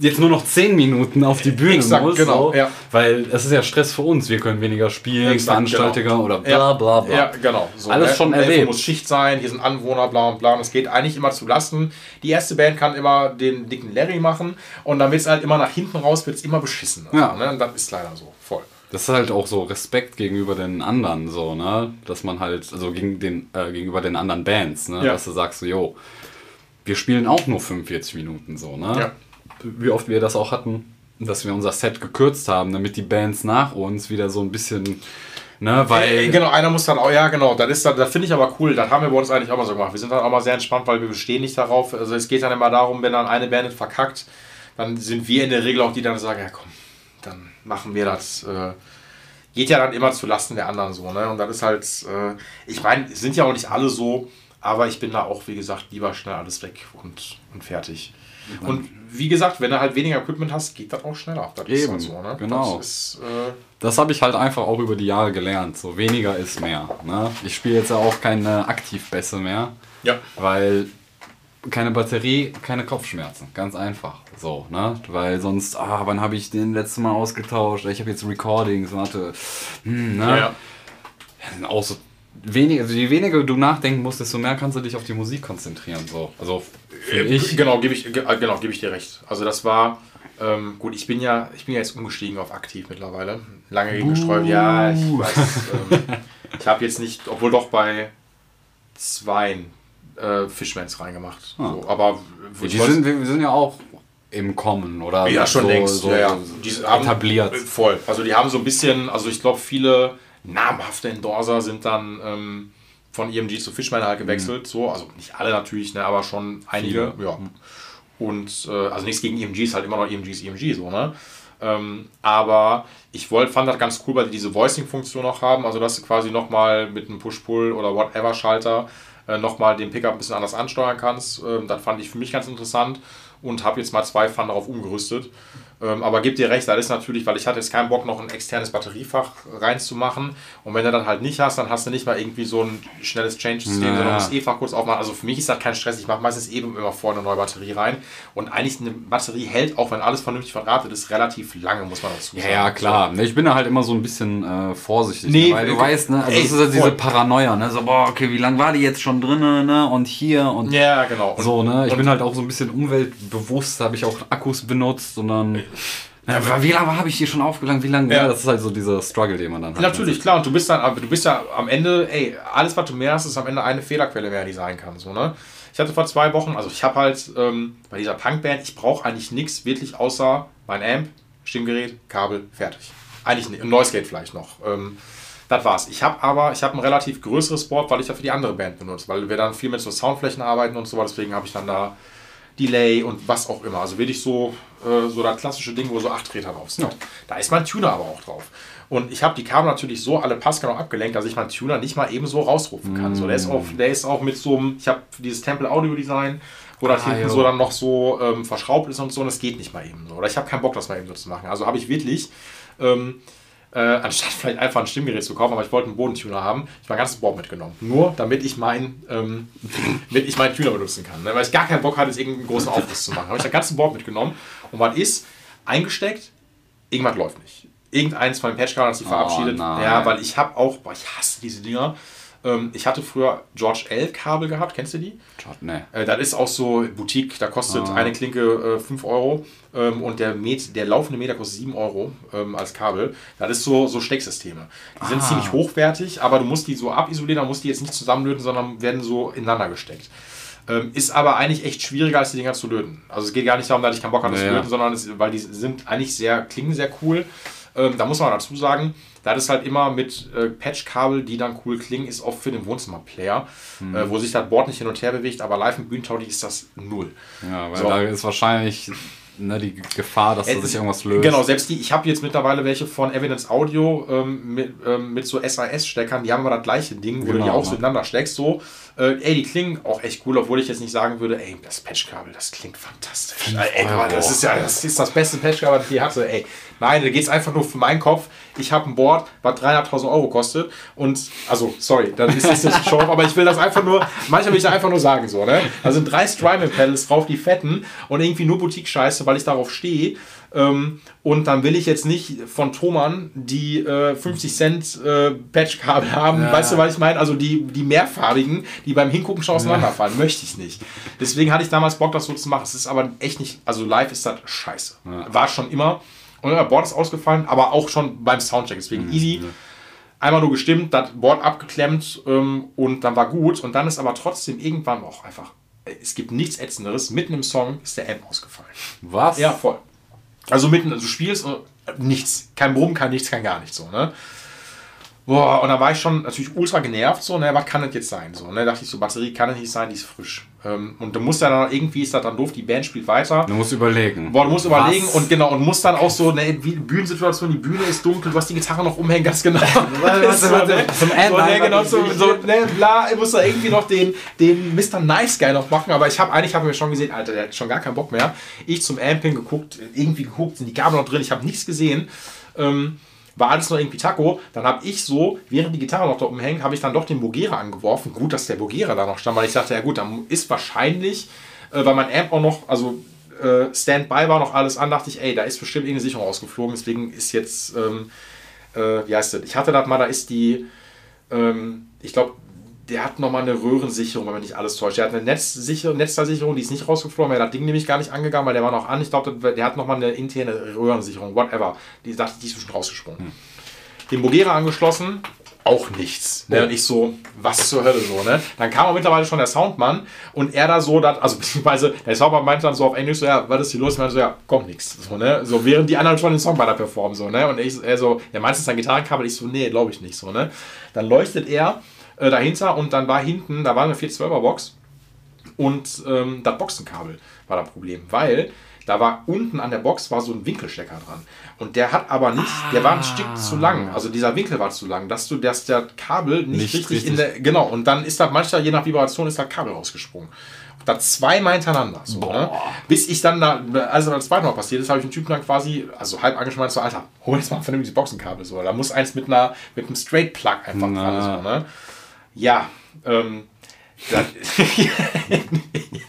jetzt nur noch 10 Minuten auf die Bühne Exakt, muss. genau, so, ja. Weil es ist ja Stress für uns. Wir können weniger spielen, Exakt, Veranstalter genau. oder bla Ja. bla bla. Ja, genau. So, Alles ne? schon 11 Uhr erlebt. muss Schicht sein, hier sind Anwohner, bla bla. Und es geht eigentlich immer zu Lasten. Die erste Band kann immer den dicken Larry machen und dann wird es halt immer nach hinten raus, wird es immer beschissen. Also, Ja. ne? Und das ist leider so, voll. Das ist halt auch so Respekt gegenüber den anderen, so, ne? Dass man halt, also gegen den, äh, gegenüber den anderen Bands, ne? Ja. Dass du sagst, so, yo, wir spielen auch nur 45 Minuten, so, ne? Ja. Wie oft wir das auch hatten, dass wir unser Set gekürzt haben, damit die Bands nach uns wieder so ein bisschen, ne? Weil. Äh, genau, einer muss dann auch, ja genau, das ist dann, das finde ich aber cool, das haben wir bei uns eigentlich auch mal so gemacht. Wir sind dann auch mal sehr entspannt, weil wir bestehen nicht darauf. Also es geht dann immer darum, wenn dann eine Band verkackt, dann sind wir in der Regel auch die, die dann sagen, ja komm, dann machen wir das. Äh, geht ja dann immer zu Lasten der anderen so, ne? Und das ist halt, äh, ich meine, es sind ja auch nicht alle so, Aber ich bin da auch, wie gesagt, lieber schnell alles weg und, und fertig. Und wie gesagt, wenn du halt weniger Equipment hast, geht das auch schneller. Das ist Eben, halt so, ne? genau. Das ist, äh, Das habe ich halt einfach auch über die Jahre gelernt. So weniger ist mehr. Ne? Ich spiele jetzt ja auch keine Aktivbässe mehr, ja. weil keine Batterie, keine Kopfschmerzen. Ganz einfach. So, ne? Weil sonst, ah, wann habe ich den letzten Mal ausgetauscht? Ich habe jetzt Recordings, warte. Hm, ne? Ja, ja. Ja, sind auch so weniger, also je weniger du nachdenken musst, desto mehr kannst du dich auf die Musik konzentrieren. So. Also Äh, ich. Genau, gebe ich, ge- äh, genau, gebe ich dir recht. Also das war, ähm, gut, ich bin ja, ich bin ja jetzt umgestiegen auf aktiv mittlerweile. Lange gegen gestreut, ja, ich weiß. ähm, ich habe jetzt nicht, obwohl doch bei zwei äh, Fishmans reingemacht. Ah. So, aber Die sind, wir sind ja auch im Kommen, oder? ja, schon so, längst. So ja, ja. Die haben, etabliert. Voll. Also die haben so ein bisschen, also ich glaube, viele namhafte Endorser sind dann ähm, von EMG zu Fishman halt gewechselt. So, also nicht alle natürlich, ne, aber schon einige. Viele. Ja. Und äh, also nichts gegen EMG, ist halt immer noch EMG ist EMG so, ne? Ähm, aber ich wollt, fand das ganz cool, weil die diese Voicing-Funktion noch haben, also dass du quasi nochmal mit einem Push-Pull oder Whatever-Schalter äh, nochmal den Pickup ein bisschen anders ansteuern kannst. Ähm, das fand ich für mich ganz interessant und habe jetzt mal zwei Pfannen darauf umgerüstet. Ähm, aber gib dir recht, das ist natürlich, weil ich hatte jetzt keinen Bock, noch ein externes Batteriefach reinzumachen. Und wenn du dann halt nicht hast, dann hast du nicht mal irgendwie so ein schnelles Change-System, Ja. sondern musst eh Fach kurz aufmachen. Also für mich ist das kein Stress. Ich mache meistens eben immer vorne eine neue Batterie rein. Und eigentlich eine Batterie hält, auch wenn alles vernünftig verdrahtet ist, relativ lange, muss man dazu Ja, sagen. ja, klar. Ne, Ich bin da halt immer so ein bisschen äh, vorsichtig. Nee, ne, weil du äh, weißt, ne? Also ey, das ist ja diese. Paranoia, ne? So, boah, okay, wie lange war die jetzt schon drin, ne? Und hier und Ja, genau. Und, so, ne? Ich bin halt auch so ein bisschen umweltbewusst, habe ich auch Akkus benutzt und Na, wie lange habe ich die schon aufgelangt? Wie lange? Ja. Ja. das ist halt so dieser Struggle, den man dann hat. Natürlich, klar. Und du bist dann, aber du bist ja am Ende, ey, alles, was du mehr hast, ist am Ende eine Fehlerquelle mehr, die sein kann. So, ne? Ich hatte vor zwei Wochen, also ich habe halt ähm, bei dieser Punkband, ich brauche eigentlich nichts wirklich außer mein Amp, Stimmgerät, Kabel, fertig. Eigentlich nicht. Ein Noise Gate vielleicht noch. Ähm, das war's. Ich habe aber, ich habe ein relativ größeres Board, weil ich ja für die andere Band benutze, weil wir dann viel mit so Soundflächen arbeiten und so, deswegen habe ich dann da Delay und was auch immer. Also wirklich so, äh, so das klassische Ding, wo so acht Räder drauf sind. Da ist mein Tuner aber auch drauf. Und ich habe die Kabel natürlich so alle passgenau abgelenkt, dass ich meinen Tuner nicht mal eben so rausrufen kann. So, der, ist auch, der ist auch mit so einem, ich habe dieses Temple Audio Design, wo das Ah, hinten jo. so dann noch so ähm, verschraubt ist und so, und das geht nicht mal eben so. Oder ich habe keinen Bock, das mal eben so zu machen. Also habe ich wirklich, ähm, äh, anstatt vielleicht einfach ein Stimmgerät zu kaufen, aber ich wollte einen Bodentuner haben, ich mein ganzes Board mitgenommen. Nur damit ich mein, ähm, [LAUGHS] damit ich meinen Tuner benutzen kann. Ne? Weil ich gar keinen Bock hatte, jetzt irgendeinen großen Aufriss zu machen. Habe ich das ganze Board mitgenommen und was ist? Eingesteckt, irgendwas läuft nicht. Irgendeins von den Patchkabeln hat sich Oh, verabschiedet. nein. ja, weil ich habe auch, boah, ich hasse diese Dinger. Ähm, ich hatte früher George L. Kabel gehabt, kennst du die? Ne. Äh, das ist auch so Boutique, da kostet Ah. eine Klinke äh, 5 Euro ähm, und der, Met, der laufende Meter kostet 7 Euro ähm, als Kabel. Das ist so, so Stecksysteme. Die sind Ah. ziemlich hochwertig, aber du musst die so abisolieren, da musst die jetzt nicht zusammenlöten, sondern werden so ineinander gesteckt. Ähm, ist aber eigentlich echt schwieriger, als die Dinger zu löten. Also es geht gar nicht darum, dass ich keinen Bock habe, das zu Ja. löten, sondern es, weil die sind eigentlich sehr, klingen sehr cool. Ähm, da muss man dazu sagen, da ist halt immer mit äh, Patchkabel, die dann cool klingen, ist oft für den Wohnzimmerplayer, Hm. äh, wo sich das Board nicht hin und her bewegt, aber live im Bühnentauglich ist das null. Ja, weil So. da ist wahrscheinlich ne, die Gefahr, dass da Es- sich irgendwas löst. Genau, selbst die, ich habe jetzt mittlerweile welche von Evidence Audio ähm, mit, ähm, mit so SAS-Steckern, die haben aber das gleiche Ding, wo du die Genau, auch so ineinander steckst. So, äh, ey, die klingen auch echt cool, obwohl ich jetzt nicht sagen würde, ey, das Patchkabel, das klingt fantastisch. Ey, Euro. Mann, das ist ja das, ist das beste Patchkabel, das ich je hatte. Ey, nein, da geht es einfach nur für meinen Kopf. Ich habe ein Board, was 300.000 Euro kostet und, also, sorry, das ist ist jetzt Show, aber ich will das einfach nur, manchmal will ich das einfach nur sagen, so, ne? Da sind drei Strymon-Pedals drauf, die fetten und irgendwie nur Boutique-Scheiße, weil ich darauf stehe. Ähm, und dann will ich jetzt nicht von Thomann die äh, 50 Cent äh, Patchkabel haben. Ja. Weißt du, was ich meine? Also die, die mehrfarbigen, die beim Hingucken schon auseinanderfallen. Möchte ich nicht. Deswegen hatte ich damals Bock, das so zu machen. Es ist aber echt nicht, also live ist das scheiße. Ja. War schon immer. Und das Board ist ausgefallen, aber auch schon beim Soundcheck. Deswegen easy. Einmal nur gestimmt, das Board abgeklemmt ähm, und dann war gut. Und dann ist aber trotzdem irgendwann auch einfach, es gibt nichts Ätzenderes. Mitten im Song ist der Amp ausgefallen. Was? Ja, voll. Also mitten, also du spielst und nichts. Kein Brummen, kein nichts, kein gar nichts so, ne? Boah, und da war ich schon natürlich ultra genervt, so, ne, was kann das jetzt sein? So, ne, dachte ich so, Batterie kann das nicht sein, die ist frisch. Ähm, und du musst ja dann irgendwie, ist das dann doof, die Band spielt weiter. Du musst überlegen. Boah, du musst überlegen Was? und genau, und musst dann auch so, ne, Bühnensituation, die Bühne ist dunkel, du hast die Gitarre noch umhängen, ganz genau. warte, [LAUGHS] so, ne? zum Ende, so, ne, genau, so, so, ne, bla, ich muss da irgendwie noch den, den Mr. Nice Guy noch machen, aber ich habe eigentlich, habe mir schon gesehen, Alter, der hat schon gar keinen Bock mehr. Ich zum Amping geguckt, irgendwie geguckt, sind die Gabel noch drin, ich habe nichts gesehen. Ähm, war alles noch irgendwie Taco. Dann habe ich so, während die Gitarre noch da oben hängt, habe ich dann doch den Bogera angeworfen. Gut, dass der Bogera da noch stand, weil ich dachte, ja gut, dann ist wahrscheinlich, äh, weil mein Amp auch noch, also äh, Standby war noch alles an, dachte ich, ey, da ist bestimmt irgendeine Sicherung rausgeflogen. Deswegen ist jetzt, ähm, äh, wie heißt das? Ich hatte das mal, da ist die, ähm, ich glaube, der hat nochmal eine Röhrensicherung, wenn man nicht alles täuscht. Der hat eine Netzsicher Netzteilsicherung, die ist nicht rausgeflogen, weil er das Ding nämlich gar nicht angegangen, weil der war noch an. Ich glaube, der hat nochmal eine interne Röhrensicherung, whatever. Die dachte, die ist bestimmt rausgesprungen. Den Bogera angeschlossen, auch nichts. Ne? Und ich so, was zur Hölle so, ne? Dann kam auch mittlerweile schon der Soundmann und er da so, dat, also beziehungsweise der Soundmann meinte dann so auf Englisch so, ja, was ist hier los? Ich meinte so, ja, kommt nichts. So, ne? So, während die anderen schon den Song weiter performen, so, ne? Und ich, er so, ja, meinst du, es ist ein Gitarrenkabel? Ich so, nee, glaube ich nicht, so, ne? Dann leuchtet er äh, dahinter und dann war hinten, da war eine 412er Box und ähm, das Boxenkabel war das Problem, weil da war unten an der Box war so ein Winkelstecker dran. Und der hat aber nicht, der war ein Stück zu lang. Also dieser Winkel war zu lang, dass du, dass der Kabel nicht, Nicht richtig, in richtig- der, genau. Und dann ist da manchmal, je nach Vibration, ist das Kabel rausgesprungen. Da zweimal hintereinander. So, ne? Bis ich dann da, also das zweite Mal passiert ist, habe ich einen Typen dann quasi, also halb angeschmeißt, so, Alter, hol jetzt mal vernünftiges Boxenkabel. So, da muss eins mit einer, mit einem Straight Plug einfach dran. So, ne? Ja, ähm, das, [LAUGHS]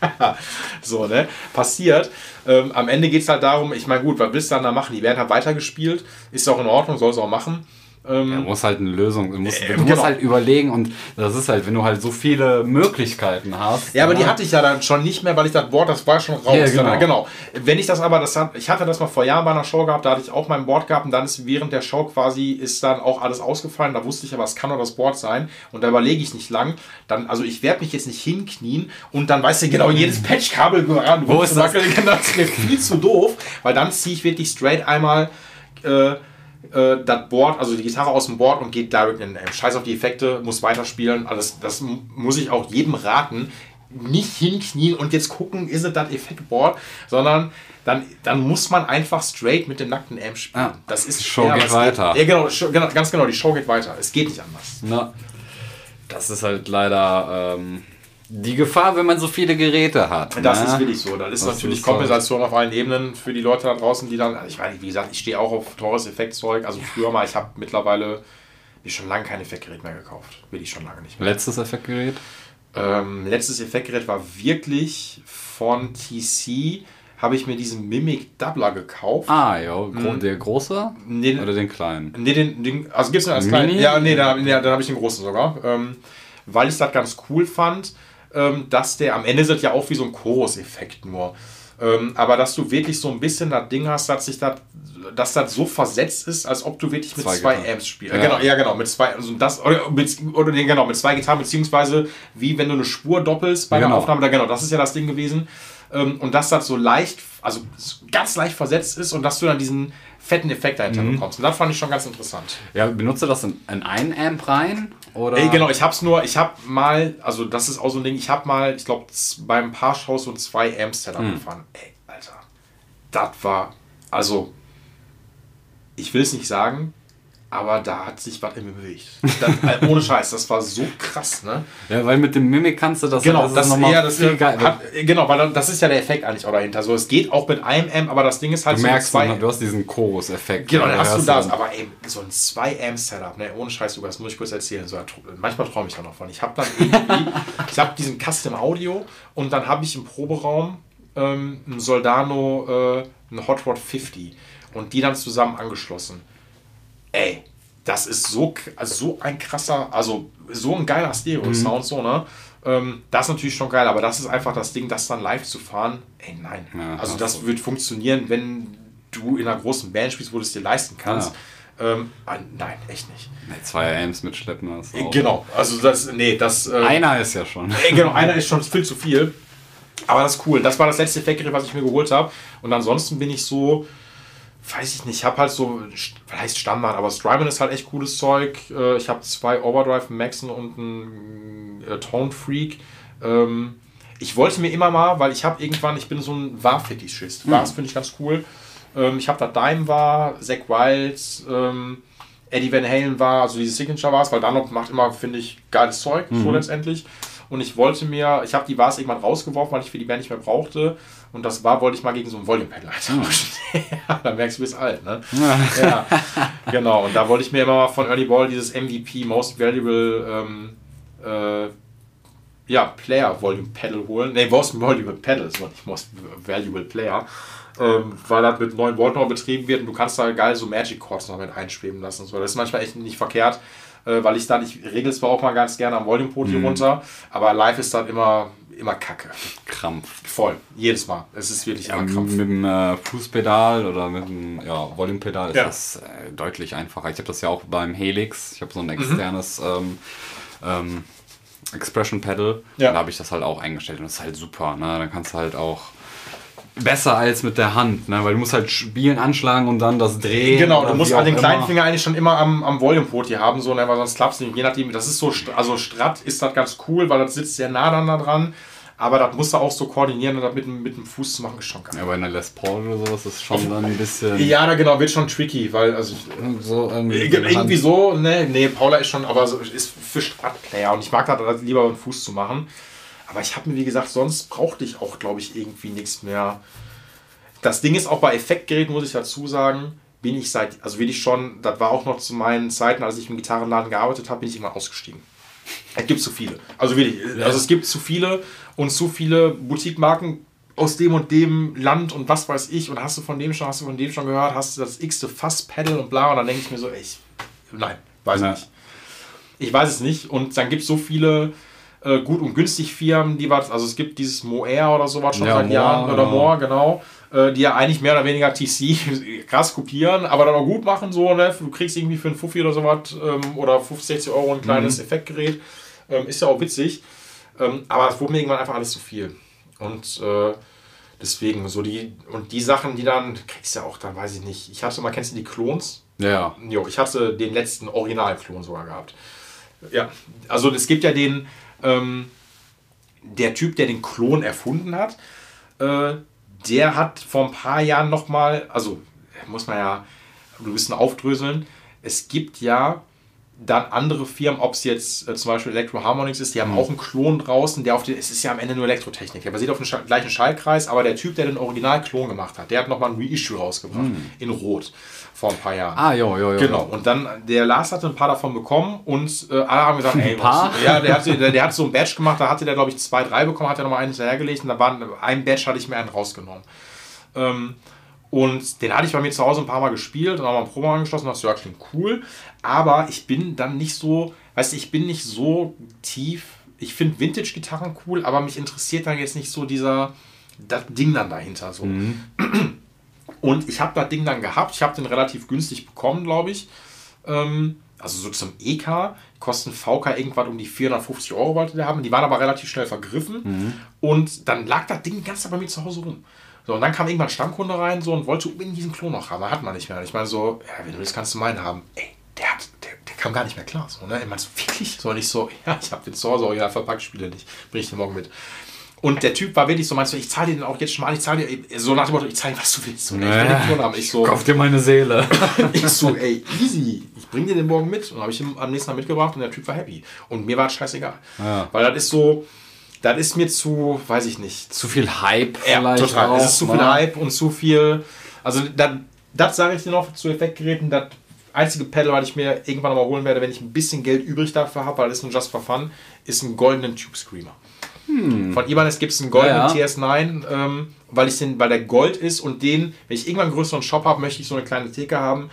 ja, so, ne? Passiert. Ähm, am Ende geht es halt darum, ich meine, gut, was willst du dann da machen? Die werden halt weitergespielt, ist auch in Ordnung, soll es auch machen. Ähm, Du musst halt eine Lösung, du musst, Äh, du genau. musst halt überlegen und das ist halt, wenn du halt so viele Möglichkeiten hast. Ja, aber die hatte ich ja dann schon nicht mehr, weil ich das Board, das war schon raus. Ja, genau. Dann, genau. Wenn ich das aber, das hat, ich hatte das mal vor Jahren bei einer Show gehabt, da hatte ich auch mein Board gehabt und dann ist während der Show quasi ist dann auch alles ausgefallen. Da wusste ich aber, es kann nur das Board sein und da überlege ich nicht lang. Dann, also ich werde mich jetzt nicht hinknien und dann weißt du genau jedes Patchkabel ran. Wo ist das? [LAUGHS] Das ist mir viel zu doof, weil dann ziehe ich wirklich straight einmal äh, äh, das Board, also die Gitarre aus dem Board und geht direkt in den Amp. Scheiß auf die Effekte, muss weiterspielen. Alles, das muss ich auch jedem raten. Nicht hinknien und jetzt gucken, ist es das Effektboard, sondern dann, dann muss man einfach straight mit dem nackten Amp spielen. Ah, das ist Show schwer, aber geht weiter. ja, genau, Show- genau, ganz genau, die Show geht weiter. Es geht nicht anders. Na, das ist halt leider ähm, die Gefahr, wenn man so viele Geräte hat. Das ne? ist wirklich so. Das ist Das natürlich ist Kompensation auf allen Ebenen für die Leute da draußen, die dann, also ich meine, wie gesagt, ich stehe auch auf teures Effektzeug. Also früher mal, ich habe mittlerweile mir schon lange kein Effektgerät mehr gekauft. Will ich schon lange nicht mehr. Letztes Effektgerät? Ähm, letztes Effektgerät war wirklich von TC. Habe ich mir diesen Mimic Doubler gekauft. Ah, ja, Mhm. der große Nee, oder den kleinen? Nee, den, den also gibt es als kleinen? Ja, nee, dann, nee, dann habe ich den großen sogar. Ähm, weil ich das ganz cool fand, dass der, am Ende ist das ja auch wie so ein Chorus-Effekt nur. Ähm, aber dass du wirklich so ein bisschen das Ding hast, dass sich das, dass das so versetzt ist, als ob du wirklich mit Zwei zwei, Gitarren. Amps spielst. Ja. Äh, genau, ja, genau, mit zwei, also das, oder, mit, oder nee, genau, mit zwei Gitarren, beziehungsweise wie wenn du eine Spur doppelst bei einer Genau. Aufnahme, da, genau, das ist ja das Ding gewesen. Ähm, und dass das so leicht, also ganz leicht versetzt ist und dass du dann diesen fetten Effekt dahinter Mhm. bekommst. Und das fand ich schon ganz interessant. Ja, benutzt du das in, in einen Amp rein? Oder? Ey, genau, ich hab's nur, ich hab mal, also das ist auch so ein Ding, ich hab mal, ich glaube, beim Shows so ein 2 Amp Setup Hm. gefahren. Ey, Alter, das war, also, ich will es nicht sagen, aber da hat sich was in mir bewegt. Das, äh, ohne Scheiß, das war so krass, ne? Ja, weil mit dem Mimik kannst du das Genau, ist das, noch mal ja, das viel geil. hat, genau, weil das ist ja der Effekt eigentlich auch dahinter. So, es geht auch mit einem Amp, aber das Ding ist halt Du so merkst, zwei. du hast diesen Chorus-Effekt. Genau, dann hast du das. Aber ey, so ein 2-Amp-Setup, ne, ohne Scheiß, Lukas, das muss ich kurz erzählen. So, manchmal träume ich da noch von. Ich habe dann irgendwie, ich habe diesen Custom Audio und dann habe ich im Proberaum ähm, einen Soldano, äh, einen Hot Rod 50 und die dann zusammen angeschlossen. Ey, das ist so, also so ein krasser, also so ein geiler Stereo-Sound, so, ne? Ähm, das ist natürlich schon geil, aber das ist einfach das Ding, das dann live zu fahren. Ey, nein. Ja, also das du. wird funktionieren, wenn du in einer großen Band spielst, wo du es dir leisten kannst. Ähm, ah, nein, echt nicht. Nee, zwei Amps mitschleppen hast du auch. Genau, also das, nee, das. Äh, Einer ist ja schon. Ey, genau, einer [LAUGHS] ist schon viel zu viel. Aber das ist cool. Das war das letzte Effektgerät, was ich mir geholt habe. Und ansonsten bin ich so, weiß ich nicht, ich habe halt so, was heißt Standard, aber Strymon ist halt echt cooles Zeug. Äh, ich habe zwei Overdrive Maxen und einen äh, Tone Freak. Ähm, ich wollte mir immer mal, weil ich habe irgendwann, ich bin so ein War-Fetischist. Mhm. Wars finde ich ganz cool. Ähm, ich habe da Dime war, Zack Wild, ähm, Eddie Van Halen war, also diese Signature Wars, weil Dunlop macht immer, finde ich, geiles Zeug, mhm. so letztendlich. Und ich wollte mir, ich habe die Wars irgendwann rausgeworfen, weil ich für die Band nicht mehr brauchte. Und das war, wollte ich mal gegen so ein Volume-Pedal eintauschen. ja, da merkst du, bist alt, ne? ja. Genau, und da wollte ich mir immer mal von Early Ball dieses MVP, Most Valuable ähm, äh, ja, Player Volume Pedal holen. Ne, Most Valuable Pedal ist nicht Most Valuable Player. Ähm, weil das mit 9 Volt noch betrieben wird und du kannst da geil so Magic Chords noch mit einschweben lassen. So. Das ist manchmal echt nicht verkehrt, äh, weil ich da nicht, regel zwar auch mal ganz gerne am Volume Poti mhm. runter, aber live ist das immer immer kacke. Krampf. Voll. Jedes Mal. Es ist wirklich immer Krampf. Mit dem äh, Fußpedal oder mit dem ja, Volume-Pedal ist ja. das äh, deutlich einfacher. Ich habe das ja auch beim Helix. Ich habe so ein mhm. externes mhm. ähm, Expression Pedal. Ja. Da habe ich das halt auch eingestellt und das ist halt super. Ne? Dann kannst du halt auch besser als mit der Hand, ne? weil du musst halt spielen, anschlagen und dann das drehen. Genau, du musst halt den kleinen Finger eigentlich schon immer am, am Volume-Poti haben, so, ne? weil sonst klappst du nicht. Je nachdem, das ist so, also Strat ist das ganz cool, weil das sitzt sehr nah dann da dran. Aber das musst du auch so koordinieren und das mit, mit dem Fuß zu machen, ist schon geil. Ja, bei einer Les Paul oder sowas ist schon dann ein bisschen. Ja, da genau, wird schon tricky, weil, also. So irgendwie, irgendwie so, ne, nee, Paula ist schon, aber so, ist für Stratplayer und ich mag das lieber mit dem Fuß zu machen. Aber ich habe mir, wie gesagt, sonst brauchte ich auch, glaube ich, irgendwie nichts mehr. Das Ding ist auch bei Effektgeräten, muss ich dazu sagen, bin ich seit, also bin ich schon, das war auch noch zu meinen Zeiten, als ich im Gitarrenladen gearbeitet habe, bin ich immer ausgestiegen. Es gibt zu viele. Also wirklich, also es gibt zu viele und zu viele Boutiquemarken aus dem und dem Land und was weiß ich und hast du von dem schon, hast du von dem schon gehört, hast du das x-te Fass-Pedal und bla und dann denke ich mir so, ey, ich, nein, weiß ich ja. nicht. Ich weiß es nicht und dann gibt es so viele äh, gut und günstig Firmen, die was, also es gibt dieses Moer oder sowas schon ja, seit Jahren oder Moore, genau, äh, die ja eigentlich mehr oder weniger TC [LAUGHS] krass kopieren, aber dann auch gut machen, so, ne? Du kriegst irgendwie für einen Fuffi oder sowas ähm, oder 50, 60 Euro ein kleines mhm. Effektgerät. Ähm, ist ja auch witzig. Ähm, aber es wurde mir irgendwann einfach alles zu viel. Und äh, deswegen, so die, und die Sachen, die dann, kriegst du ja auch, dann weiß ich nicht. Ich hatte mal, kennst du die Klons? Ja. Jo, ich hatte den letzten Original-Klon sogar gehabt. Ja, also es gibt ja den, ähm, der Typ, der den Klon erfunden hat, äh, der hat vor ein paar Jahren nochmal, also muss man ja ein bisschen aufdröseln, es gibt ja dann andere Firmen, ob es jetzt äh, zum Beispiel Electro Harmonics ist, die haben mhm. auch einen Klon draußen, der auf den, es ist ja am Ende nur Elektrotechnik, der basiert auf dem Sch gleichen Schallkreis, aber der Typ, der den Original-Klon gemacht hat, der hat nochmal ein Reissue rausgebracht, mhm. in Rot, vor ein paar Jahren. Ah, jo, jo, jo. Genau, und dann, der Lars hatte ein paar davon bekommen und äh, alle haben gesagt, ey, ein paar? Was, ja, der hat, der, der, hat so ein Badge gemacht, da hatte der, glaube ich, zwei, drei bekommen, hat er nochmal einen hinterhergelegt und da waren, ein Badge hatte ich mir einen rausgenommen. Ähm, und den hatte ich bei mir zu Hause ein paar Mal gespielt und auch mal ein Promo angeschlossen und dachte, ja, klingt cool. Aber ich bin dann nicht so, weißt du, ich bin nicht so tief. Ich finde Vintage-Gitarren cool, aber mich interessiert dann jetzt nicht so dieser, das Ding dann dahinter. So. Mhm. [CLEARS THROAT] Und ich habe das Ding dann gehabt. Ich habe den relativ günstig bekommen, glaube ich. Ähm, also so zum EK. Kosten VK irgendwas um die 450 Euro wollte der haben. Die waren aber relativ schnell vergriffen. Mhm. Und dann lag das Ding ganz bei mir zu Hause rum. So, und dann kam irgendwann Stammkunde rein so, und wollte unbedingt diesen Klon noch haben. Hat man nicht mehr. Ich meine so, ja, wenn du das kannst du meinen haben. Ey, der, hat, der, der kam gar nicht mehr klar. So, ne? Ich meine so, wirklich? So, nicht so, ja, ich habe den zu Hause original verpackt, spiele nicht. Bring ich den morgen mit. Und der Typ war wirklich so, meinst du, ich zahle dir den auch jetzt schon mal, ich zahle dir, so nach dem Motto, ich zahle dir, was du willst. So, ne? Ich will den Klon haben. Ich so, Kauf dir meine Seele. [LAUGHS] ich so, ey, easy, ich bring dir den morgen mit. Und habe ich ihn am nächsten Tag mitgebracht und der Typ war happy. Und mir war es scheißegal. Ja. Weil das ist so, das ist mir zu, weiß ich nicht. Zu viel Hype ja, vielleicht. Total. Auch, es ist zu viel ne? Hype und zu viel. Also, das, das sage ich dir noch zu Effektgeräten. Das einzige Pedal, was ich mir irgendwann mal holen werde, wenn ich ein bisschen Geld übrig dafür habe, weil das ist ein Just for Fun, ist ein goldenen Tube Screamer. Hm. Von Ibanez gibt es einen goldenen ja. TS9, ähm, weil, ich den, weil der Gold ist und den, wenn ich irgendwann einen größeren Shop habe, möchte ich so eine kleine Theke haben,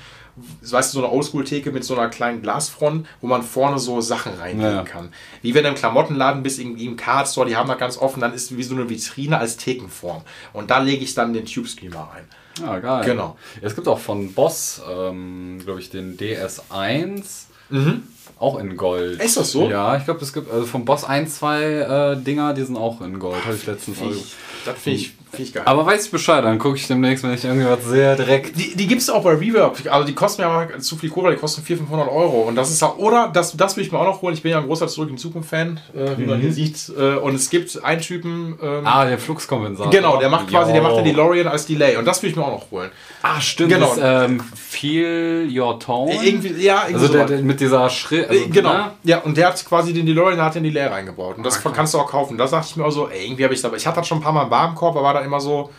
weißt du, so eine Oldschool-Theke mit so einer kleinen Glasfront, wo man vorne so Sachen reinlegen ja. kann. Wie wenn du im Klamottenladen bist, irgendwie im Card Store, die haben das ganz offen, dann ist es wie so eine Vitrine als Thekenform. Und da lege ich dann den Tube Screamer ein. Ah, geil. Genau. Es gibt auch von Boss, ähm, glaube ich, den DS1. Mhm. auch in Gold. Ist das so? Ja, ich glaube, es gibt also vom Boss ein, zwei äh, Dinger, die sind auch in Gold. Habe ich letztens ich, das finde ich, find ich geil. Aber weiß ich Bescheid, dann gucke ich demnächst, wenn ich irgendwas sehe, direkt. Die, die gibt es auch bei Reverb. Also die kosten mir aber zu viel Kohle, die kosten 400, 500 Euro. Und das ist auch, oder, das, das will ich mir auch noch holen. Ich bin ja ein großer Zurück in Zukunft-Fan, äh, wie man hier sieht. Äh, und es gibt einen Typen. Ähm, Ah, der Fluxkompensator. genau, der macht quasi, der macht den Jo. DeLorean als Delay. Und das will ich mir auch noch holen. Ah, stimmt. Genau. Das, ähm, Feel Your Tone. Irgendwie, ja, irgendwie also der, sowas. der, mit dieser Schritt. Also, Äh, genau. ne? Ja, und der hat quasi den DeLorean, der hat den Delay reingebaut. Und das Ah, krass. kannst du auch kaufen. Da dachte ich mir auch so, ey, irgendwie habe ich dabei. Ich hatte das schon ein paar Mal im Warenkorb, aber war dann immer so,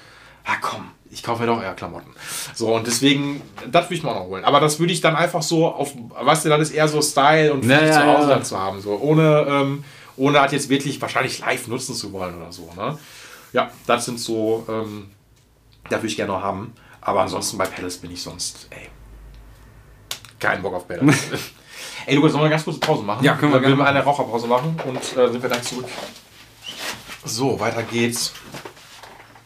ja komm, ich kaufe mir doch eher Klamotten. So, und deswegen, das will ich mir auch noch holen. Aber das würde ich dann einfach so auf, weißt du, das ist eher so Style und Ja, für dich ja, zu Hause ja. dann zu haben. So, ohne, ähm, ohne halt jetzt wirklich wahrscheinlich live nutzen zu wollen oder so. Ne? Ja, das sind so, ähm, da würde ich gerne noch haben. Aber ansonsten bei Palace bin ich sonst, ey, kein Bock auf Palace. [LAUGHS] ey, Lukas, sollen wir eine ganz kurze Pause machen? Ja, können wir gerne eine Raucherpause machen und äh, sind wir dann zurück. So, weiter geht's.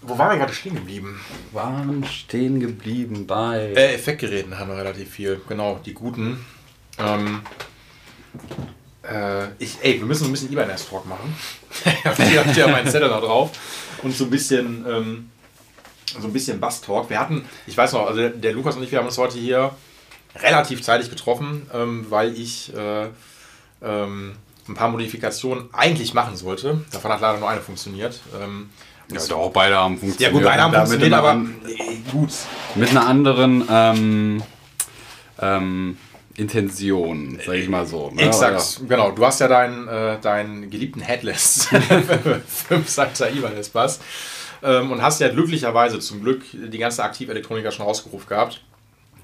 Wo waren wir gerade stehen geblieben? Waren stehen geblieben bei. Äh, Effektgeräten haben wir relativ viel. Genau, die guten. Ähm, äh, ich, ey, wir müssen so ein bisschen Ibanez-Talk machen. [LAUGHS] ich habe ja meinen Zettel da drauf. Und so ein bisschen, ähm, so ein bisschen Bass-Talk. Wir hatten, ich weiß noch, also der, der Lukas und ich, wir haben uns heute hier relativ zeitig getroffen, ähm, weil ich äh, ähm, ein paar Modifikationen eigentlich machen sollte. Davon hat leider nur eine funktioniert. Ähm, ja, doch, auch beide haben ja funktioniert. gut, beide haben funktioniert, aber äh, gut. mit einer anderen ähm, ähm, Intention, sag ich mal so. ne? Exakt, genau. Du hast ja deinen, äh, deinen geliebten Headless [LAUGHS] 5 Seiter Ibanez Bass ähm, und hast ja glücklicherweise zum Glück die ganze Aktivelektronik schon rausgerufen gehabt,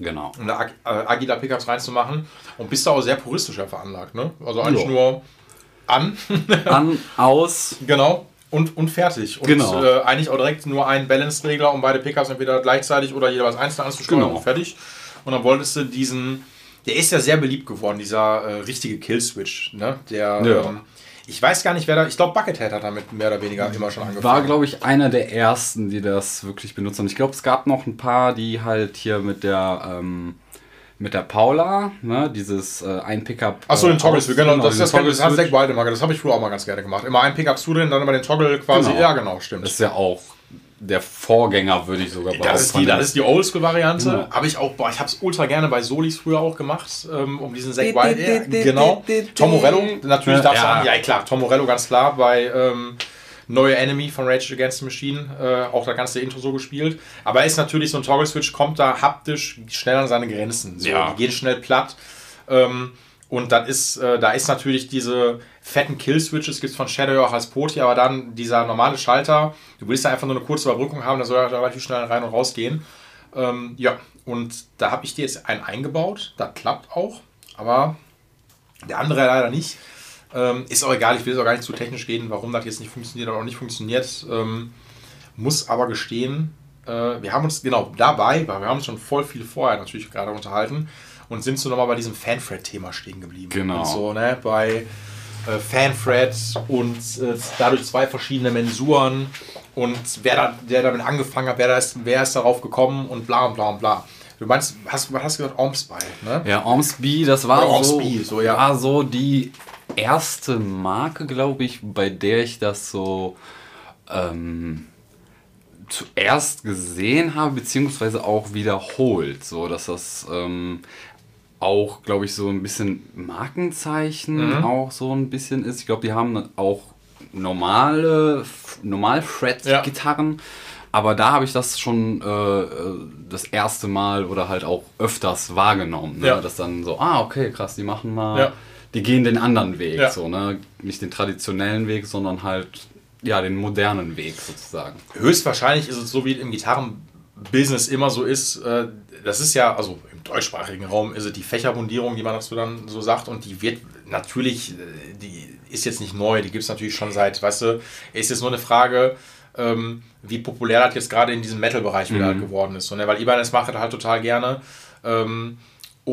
Genau. um da äh, Agila Pickups reinzumachen und bist da auch sehr puristischer veranlagt, ne? Also eigentlich Ja. nur an, An, aus. [LAUGHS] genau. Und, und fertig. Und Genau. äh, eigentlich auch direkt nur einen Balance-Regler, um beide Pickups entweder gleichzeitig oder jeweils einzeln anzusteuern Genau. und fertig. Und dann wolltest du diesen, der ist ja sehr beliebt geworden, dieser äh, richtige Kill-Switch. Ne? Der, Ja. ähm, ich weiß gar nicht, wer da, ich glaube Buckethead hat damit mehr oder weniger immer schon angefangen. War, glaube ich, einer der ersten, die das wirklich benutzt haben. Ich glaube, es gab noch ein paar, die halt hier mit der ähm, mit der Paula, ne, dieses äh, ein Pickup. Achso, den äh, Toggle Switch, genau, das, diesen das, das, das hat. Zack Waldemar, das habe ich früher auch mal ganz gerne gemacht. Immer einen Pickup zudrehen, dann immer den Toggle quasi. Genau. Ja, genau, stimmt. Das ist ja auch der Vorgänger, würde ich sogar Das ist, die, behaupten. das ist die Oldschool-Variante. Ja. Habe ich auch, boah, ich habe es ultra gerne bei Solis früher auch gemacht, ähm, um diesen Zack Wild. Ja, genau. Tom Morello, natürlich Ja. darfst du Ja. an. Ja, klar, Tom Morello ganz klar bei ähm, Neue Enemy von Rage Against the Machine. Äh, auch das ganze Intro so gespielt. Aber er ist natürlich so ein Toggle-Switch, kommt da haptisch schnell an seine Grenzen. So, Ja. Die gehen schnell platt. Ähm, und das ist, äh, da ist natürlich diese fetten Kill-Switches, gibt es von Shadow auch als Poti, aber dann dieser normale Schalter, du willst da einfach nur eine kurze Überbrückung haben, da soll er relativ schnell rein und raus gehen. Ähm, ja, und da habe ich dir jetzt einen eingebaut, das klappt auch, aber der andere leider nicht. Ähm, ist auch egal, ich will jetzt auch gar nicht zu technisch reden, warum das jetzt nicht funktioniert oder auch nicht funktioniert. Ähm, muss aber gestehen, äh, wir haben uns genau dabei, weil wir haben uns schon voll viel vorher natürlich gerade unterhalten und sind so nochmal bei diesem Fanfred-Thema stehen geblieben. Genau. Und so, ne, bei äh, Fanfred und äh, dadurch zwei verschiedene Mensuren und wer da, der damit angefangen hat, wer, da ist, wer ist darauf gekommen und bla und bla und bla. Du meinst, hast, was hast du gesagt? Ormsby, ne? Ja, Ormsby, das war Oder so, Ormsby, so, ja. war so die erste Marke, glaube ich, bei der ich das so ähm, zuerst gesehen habe, beziehungsweise auch wiederholt. So, dass das ähm, auch, glaube ich, so ein bisschen Markenzeichen Mhm. auch so ein bisschen ist. Ich glaube, die haben auch normale, normal Fret-Gitarren. Aber da habe ich das schon äh, das erste Mal oder halt auch öfters wahrgenommen. Ne? Ja. Dass dann so, ah, okay, krass, die machen mal, Ja. Die gehen den anderen Weg. Ja. So, ne? Nicht den traditionellen Weg, sondern halt ja, den modernen Weg sozusagen. Höchstwahrscheinlich ist es so, wie es im Gitarrenbusiness immer so ist. Äh, das ist ja, also im deutschsprachigen Raum ist es die Fächerbundierung, die man dazu dann so sagt. Und die wird natürlich, äh, die ist jetzt nicht neu, die gibt es natürlich schon seit, weißt du, ist jetzt nur eine Frage, ähm, wie populär das jetzt gerade in diesem Metal-Bereich wieder halt geworden ist. So, ne? Weil Ibanez macht das halt total gerne. Ähm,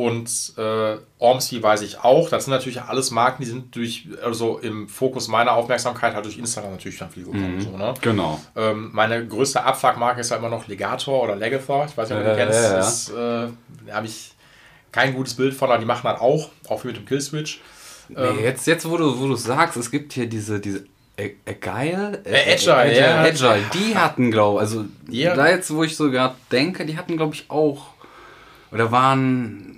und äh, Ormsby weiß ich auch. Das sind natürlich alles Marken, die sind durch, also im Fokus meiner Aufmerksamkeit halt durch Instagram natürlich dann viel gekommen. So, ne? Genau. Ähm, meine größte Abfuckmarke ist halt immer noch Legator oder Legator. Ich weiß nicht, ob du Ja, kennst. ja, ja. Das, äh, da habe ich kein gutes Bild von, aber die machen halt auch, auch mit dem Killswitch. Nee, jetzt, jetzt, wo du, wo du sagst, es gibt hier diese, diese A- Agile? Äh, Agile, ja. Agile, die hatten, glaube also Ja. da jetzt, wo ich so gerade denke, die hatten, glaube ich, auch, oder waren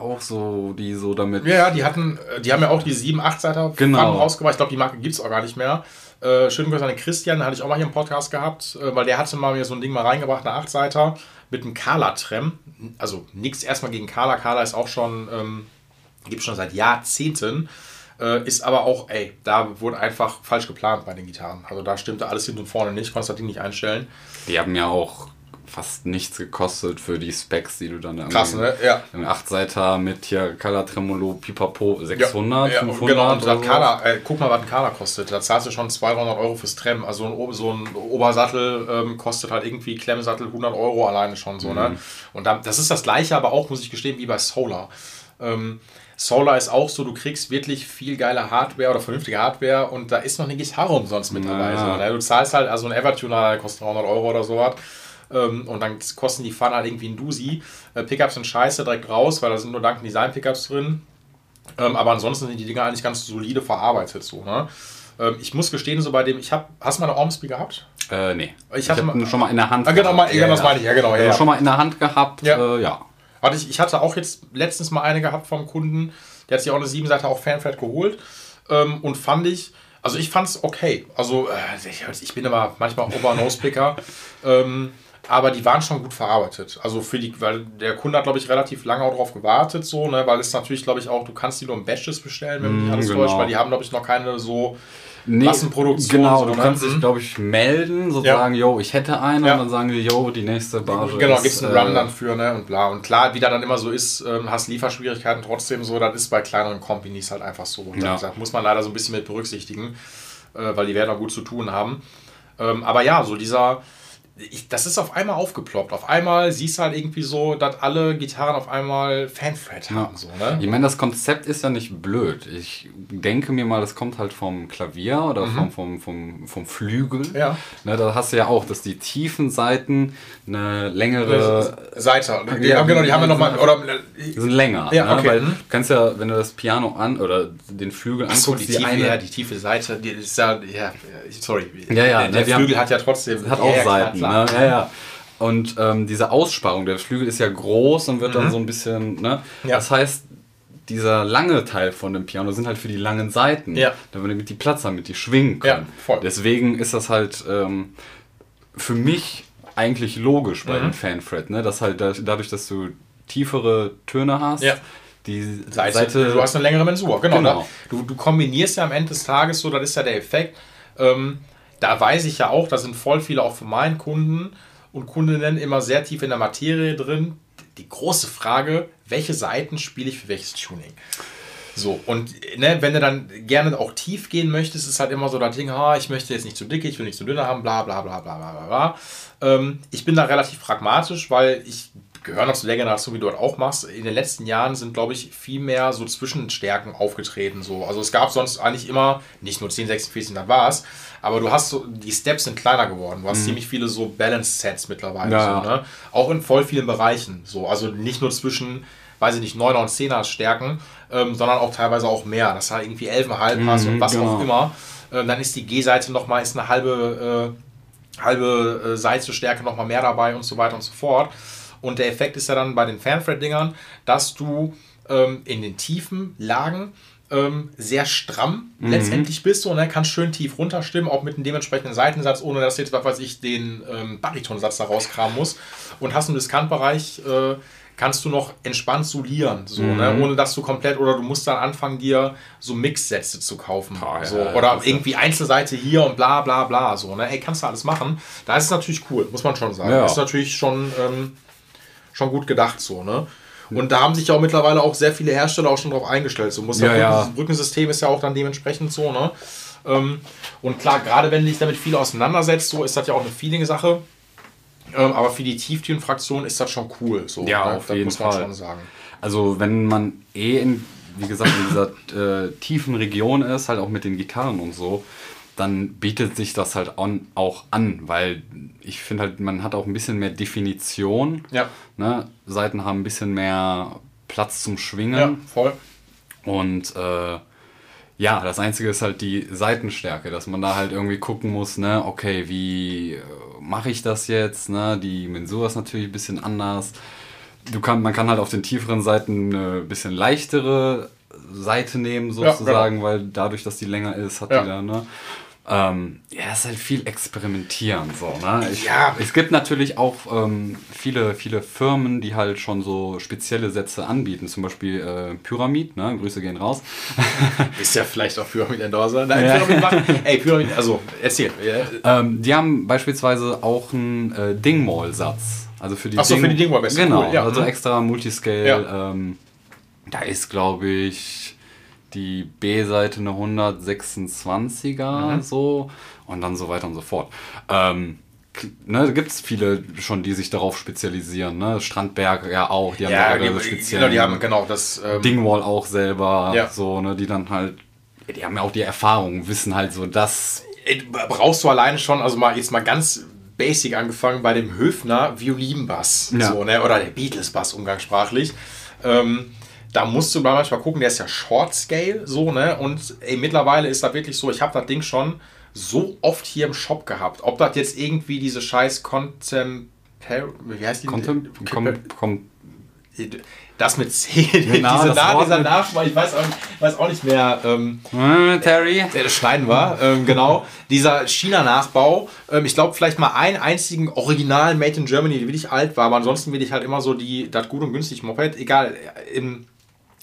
auch so, die so damit, Ja, ja, die hatten, äh, die haben ja auch die 7, 8 Seiter Genau. rausgebracht. Ich glaube, die Marke gibt es auch gar nicht mehr. Äh, schönen Grüße an den Christian, den hatte ich auch mal hier im Podcast gehabt, äh, weil der hatte mal mir so ein Ding mal reingebracht, eine 8 Seiter mit einem Kala-Trem. Also nichts erstmal gegen Kala. Kala ist auch schon, ähm, gibt schon seit Jahrzehnten. Äh, ist aber auch, ey, da wurde einfach falsch geplant bei den Gitarren. Also da stimmte alles hinten und vorne nicht, konntest das Ding nicht einstellen. die haben ja auch fast nichts gekostet für die Specs, die du dann irgendwie- Krass, ne? Ja. Ein 8-Seiter mit hier Color Tremolo, Pipapo, 600, ja, 500 Genau, und das so. Kala, äh, guck mal, was ein Kala kostet. Da zahlst du schon 200, 300 Euro fürs Trem. Also ein, so ein Obersattel ähm, kostet halt irgendwie Klemmsattel 100 Euro alleine schon so. Mhm. Ne? Und da, das ist das gleiche, aber auch, muss ich gestehen, wie bei Solar. Ähm, Solar ist auch so, du kriegst wirklich viel geile Hardware oder vernünftige Hardware und da ist noch eine Gitarre umsonst mit dabei. Ja. So, ne? Du zahlst halt, also ein Evertuner kostet 300 Euro oder sowas. Ähm, und dann kosten die halt irgendwie ein Dusi. Äh, Pickups sind scheiße direkt raus, weil da sind nur Duncan Design Pickups drin. Ähm, aber ansonsten sind die Dinger eigentlich ganz solide verarbeitet. So, ne? ähm, ich muss gestehen, so bei dem, ich habe, hast du mal eine Ormsby gehabt? Äh, nee. Ich Ich, hatte habe mal- schon mal in der Hand Ah, genau, mal, Ja, das ja. meine ich, ja genau. Ja, Also ja. schon mal in der Hand gehabt, Ja. Äh, ja. Warte, ich, ich hatte auch jetzt letztens mal eine gehabt vom Kunden, der hat sich auch eine 7 Seite auf Fanfred geholt ähm, und fand ich, also ich fand es okay. Also äh, ich, ich bin immer manchmal Ober-Nose-Picker, [LAUGHS] ähm, aber die waren schon gut verarbeitet. Also für die, weil der Kunde hat, glaube ich, relativ lange auch drauf gewartet, so, ne, weil es natürlich, glaube ich, auch, du kannst die nur im Batches bestellen, wenn mich nicht alles genau. täuscht, weil die haben, glaube ich, noch keine so Nee, Massenproduktion. Genau, so, du ne? kannst dich, Mhm. glaube ich, melden, so sagen, yo, ich hätte einen Ja. und dann sagen die, yo, die nächste Barge Genau, gibt es einen äh, Run dann für, ne? Und bla. Und klar, wie da dann immer so ist, ähm, hast Lieferschwierigkeiten trotzdem so, das ist bei kleineren Companies halt einfach so. Ja. das muss man leider so ein bisschen mit berücksichtigen, äh, weil die werden auch gut zu tun haben. Ähm, aber ja, so dieser. Ich, das ist auf einmal aufgeploppt. Auf einmal siehst du halt irgendwie so, dass alle Gitarren auf einmal Fanfred haben. So, ne? Ich meine, das Konzept ist ja nicht blöd. Ich denke mir mal, das kommt halt vom Klavier oder vom, vom, vom, vom Flügel. Mhm. Ja. Ne, da hast du ja auch, dass die tiefen Seiten eine längere Seite. Die, Ja, haben, genau, die haben wir die- nochmal. Oder, Die sind länger. Ja, ne? okay. Weil Mhm. du kannst ja, wenn du das Piano an oder den Flügel anguckst, die, tiefe, ja, die tiefe Seite, die ist ja, ja, sorry. Ja, ja, der ne, der wir haben- Flügel hat ja trotzdem. hat ja, auch ja, Seiten. klar. Ne? Ja, ja. Und ähm, diese Aussparung, der Flügel ist ja groß und wird dann so ein bisschen, ne? Mhm. Ja. Das heißt, dieser lange Teil von dem Piano sind halt für die langen Seiten, Ja. damit die Platz haben, damit die schwingen Ja, können. voll. Deswegen ist das halt ähm, für mich eigentlich logisch Mhm. bei dem Fanfret, ne? Dass halt da, dadurch, dass du tiefere Töne hast, Ja. die Seite, Seite, du hast eine längere Mensur, genau. Genau. Da, du, du kombinierst ja am Ende des Tages so, das ist ja der Effekt. Ähm, da weiß ich ja auch, da sind voll viele auch von meinen Kunden und Kundinnen immer sehr tief in der Materie drin. Die große Frage, welche Seiten spiele ich für welches Tuning? So, und ne, wenn du dann gerne auch tief gehen möchtest, ist halt immer so das Ding, ha, ich möchte jetzt nicht zu dicke, ich will nicht zu dünne haben, bla bla bla bla bla bla. Ähm, ich bin da relativ pragmatisch, weil ich gehöre noch zu der Generation, wie du das auch machst. In den letzten Jahren sind, glaube ich, viel mehr so Zwischenstärken aufgetreten. So. Also es gab sonst eigentlich immer, nicht nur 10, 46, das war's, aber du hast so, die Steps sind kleiner geworden. Du hast ziemlich viele so Balance-Sets mittlerweile. Ja. So, ne? Auch in voll vielen Bereichen. So. Also nicht nur zwischen, weiß ich nicht, 9er und 10er Stärken, ähm, sondern auch teilweise auch mehr. Das hat irgendwie 11,5 hast und was genau. auch immer. Ähm, dann ist die G-Seite nochmal, ist eine halbe, äh, halbe äh, Seitenstärke nochmal mehr dabei und so weiter und so fort. Und der Effekt ist ja dann bei den Fanfret-Dingern, dass du ähm, in den tiefen Lagen ähm, sehr stramm letztendlich bist und dann kannst schön tief runterstimmen, auch mit einem dementsprechenden Seitensatz, ohne dass du jetzt, was weiß ich, den ähm, Baritonsatz da rauskramen muss. Und hast im Diskantbereich äh, kannst du noch entspannt solieren, so, ne? ohne dass du komplett, oder du musst dann anfangen, dir so Mixsätze zu kaufen. Ah, ja, so, ja, oder irgendwie Einzelseite hier und bla bla bla. So, ne? Ey, kannst du alles machen. Da ist es natürlich cool, muss man schon sagen. Ja. Ist natürlich schon, ähm, schon gut gedacht so, ne? Und da haben sich ja auch mittlerweile auch sehr viele Hersteller auch schon drauf eingestellt. So muss Ja, das ja. Brücken- Brückensystem ist ja auch dann dementsprechend so, ne? Ähm, und klar, gerade wenn du dich damit viel auseinandersetzt, so ist das ja auch eine Feeling-Sache. Ähm, aber für die Tieftüren-Fraktion ist das schon cool. So, Ja, ne? auf das jeden muss man Fall. schon sagen. Also wenn man eh in, wie gesagt, in dieser äh, tiefen Region ist, halt auch mit den Gitarren und so, dann bietet sich das halt on, auch an, weil ich finde halt, man hat auch ein bisschen mehr Definition. Ja. Ne? Seiten haben ein bisschen mehr Platz zum Schwingen. Ja, voll. Und äh, ja, das Einzige ist halt die Seitenstärke, dass man da halt irgendwie gucken muss, ne, okay, wie äh, mache ich das jetzt, ne? Die Mensur ist natürlich ein bisschen anders. Du kann, man kann halt auf den tieferen Seiten eine bisschen leichtere Seite nehmen, sozusagen, genau. weil dadurch, dass die länger ist, hat Ja. die da, ne? Ähm, ja, es ist halt viel experimentieren, so, ne? Ich, Ja. Es gibt natürlich auch ähm, viele, viele Firmen, die halt schon so spezielle Sätze anbieten, zum Beispiel äh, Pyramid, ne? Grüße gehen raus. [LAUGHS] Ist ja vielleicht auch Pyramid Endorser. Nein, Ja. Pyramid machen. Ey, Pyramid, also erzähl. Ja, Ähm, die haben beispielsweise auch einen äh, Dingwall-Satz. Also für die, Ach so, für die Dingwall-Bässe, Genau, cool, ja, also mhm. extra Multiscale. Ja. Ähm, da ist, glaube ich, die B-Seite eine 126er Mhm. so und dann so weiter und so fort. Ähm, ne, da gibt es viele schon, die sich darauf spezialisieren. Ne? Strandberg ja auch, die haben ja die, ihre genau, die haben genau das. Ähm, Dingwall auch selber, Ja. so, ne, die dann halt, die haben ja auch die Erfahrung, wissen halt so, dass Ey, brauchst du alleine schon, also mal jetzt mal ganz basic angefangen bei dem Höfner Violinbass, Ja. so, ne? oder der Beatles-Bass umgangssprachlich. Ähm, da musst du mal manchmal gucken, der ist ja Short Scale, so, ne? Und ey, mittlerweile ist da wirklich so, ich habe das Ding schon so oft hier im Shop gehabt. Ob das jetzt irgendwie diese scheiß Contempor... Wie heißt die? Contem com das mit C, Genau, [LAUGHS] diese das Na, Wort dieser Nachschmal, ich weiß auch, weiß auch nicht mehr. Ähm, äh, Terry. der das Schneiden war, ähm, genau. Dieser China-Nachbau, ähm, ich glaube vielleicht mal einen einzigen Original Made in Germany, der wirklich alt war, aber ansonsten will ich halt immer so die, das gut und günstig Moped, egal, im,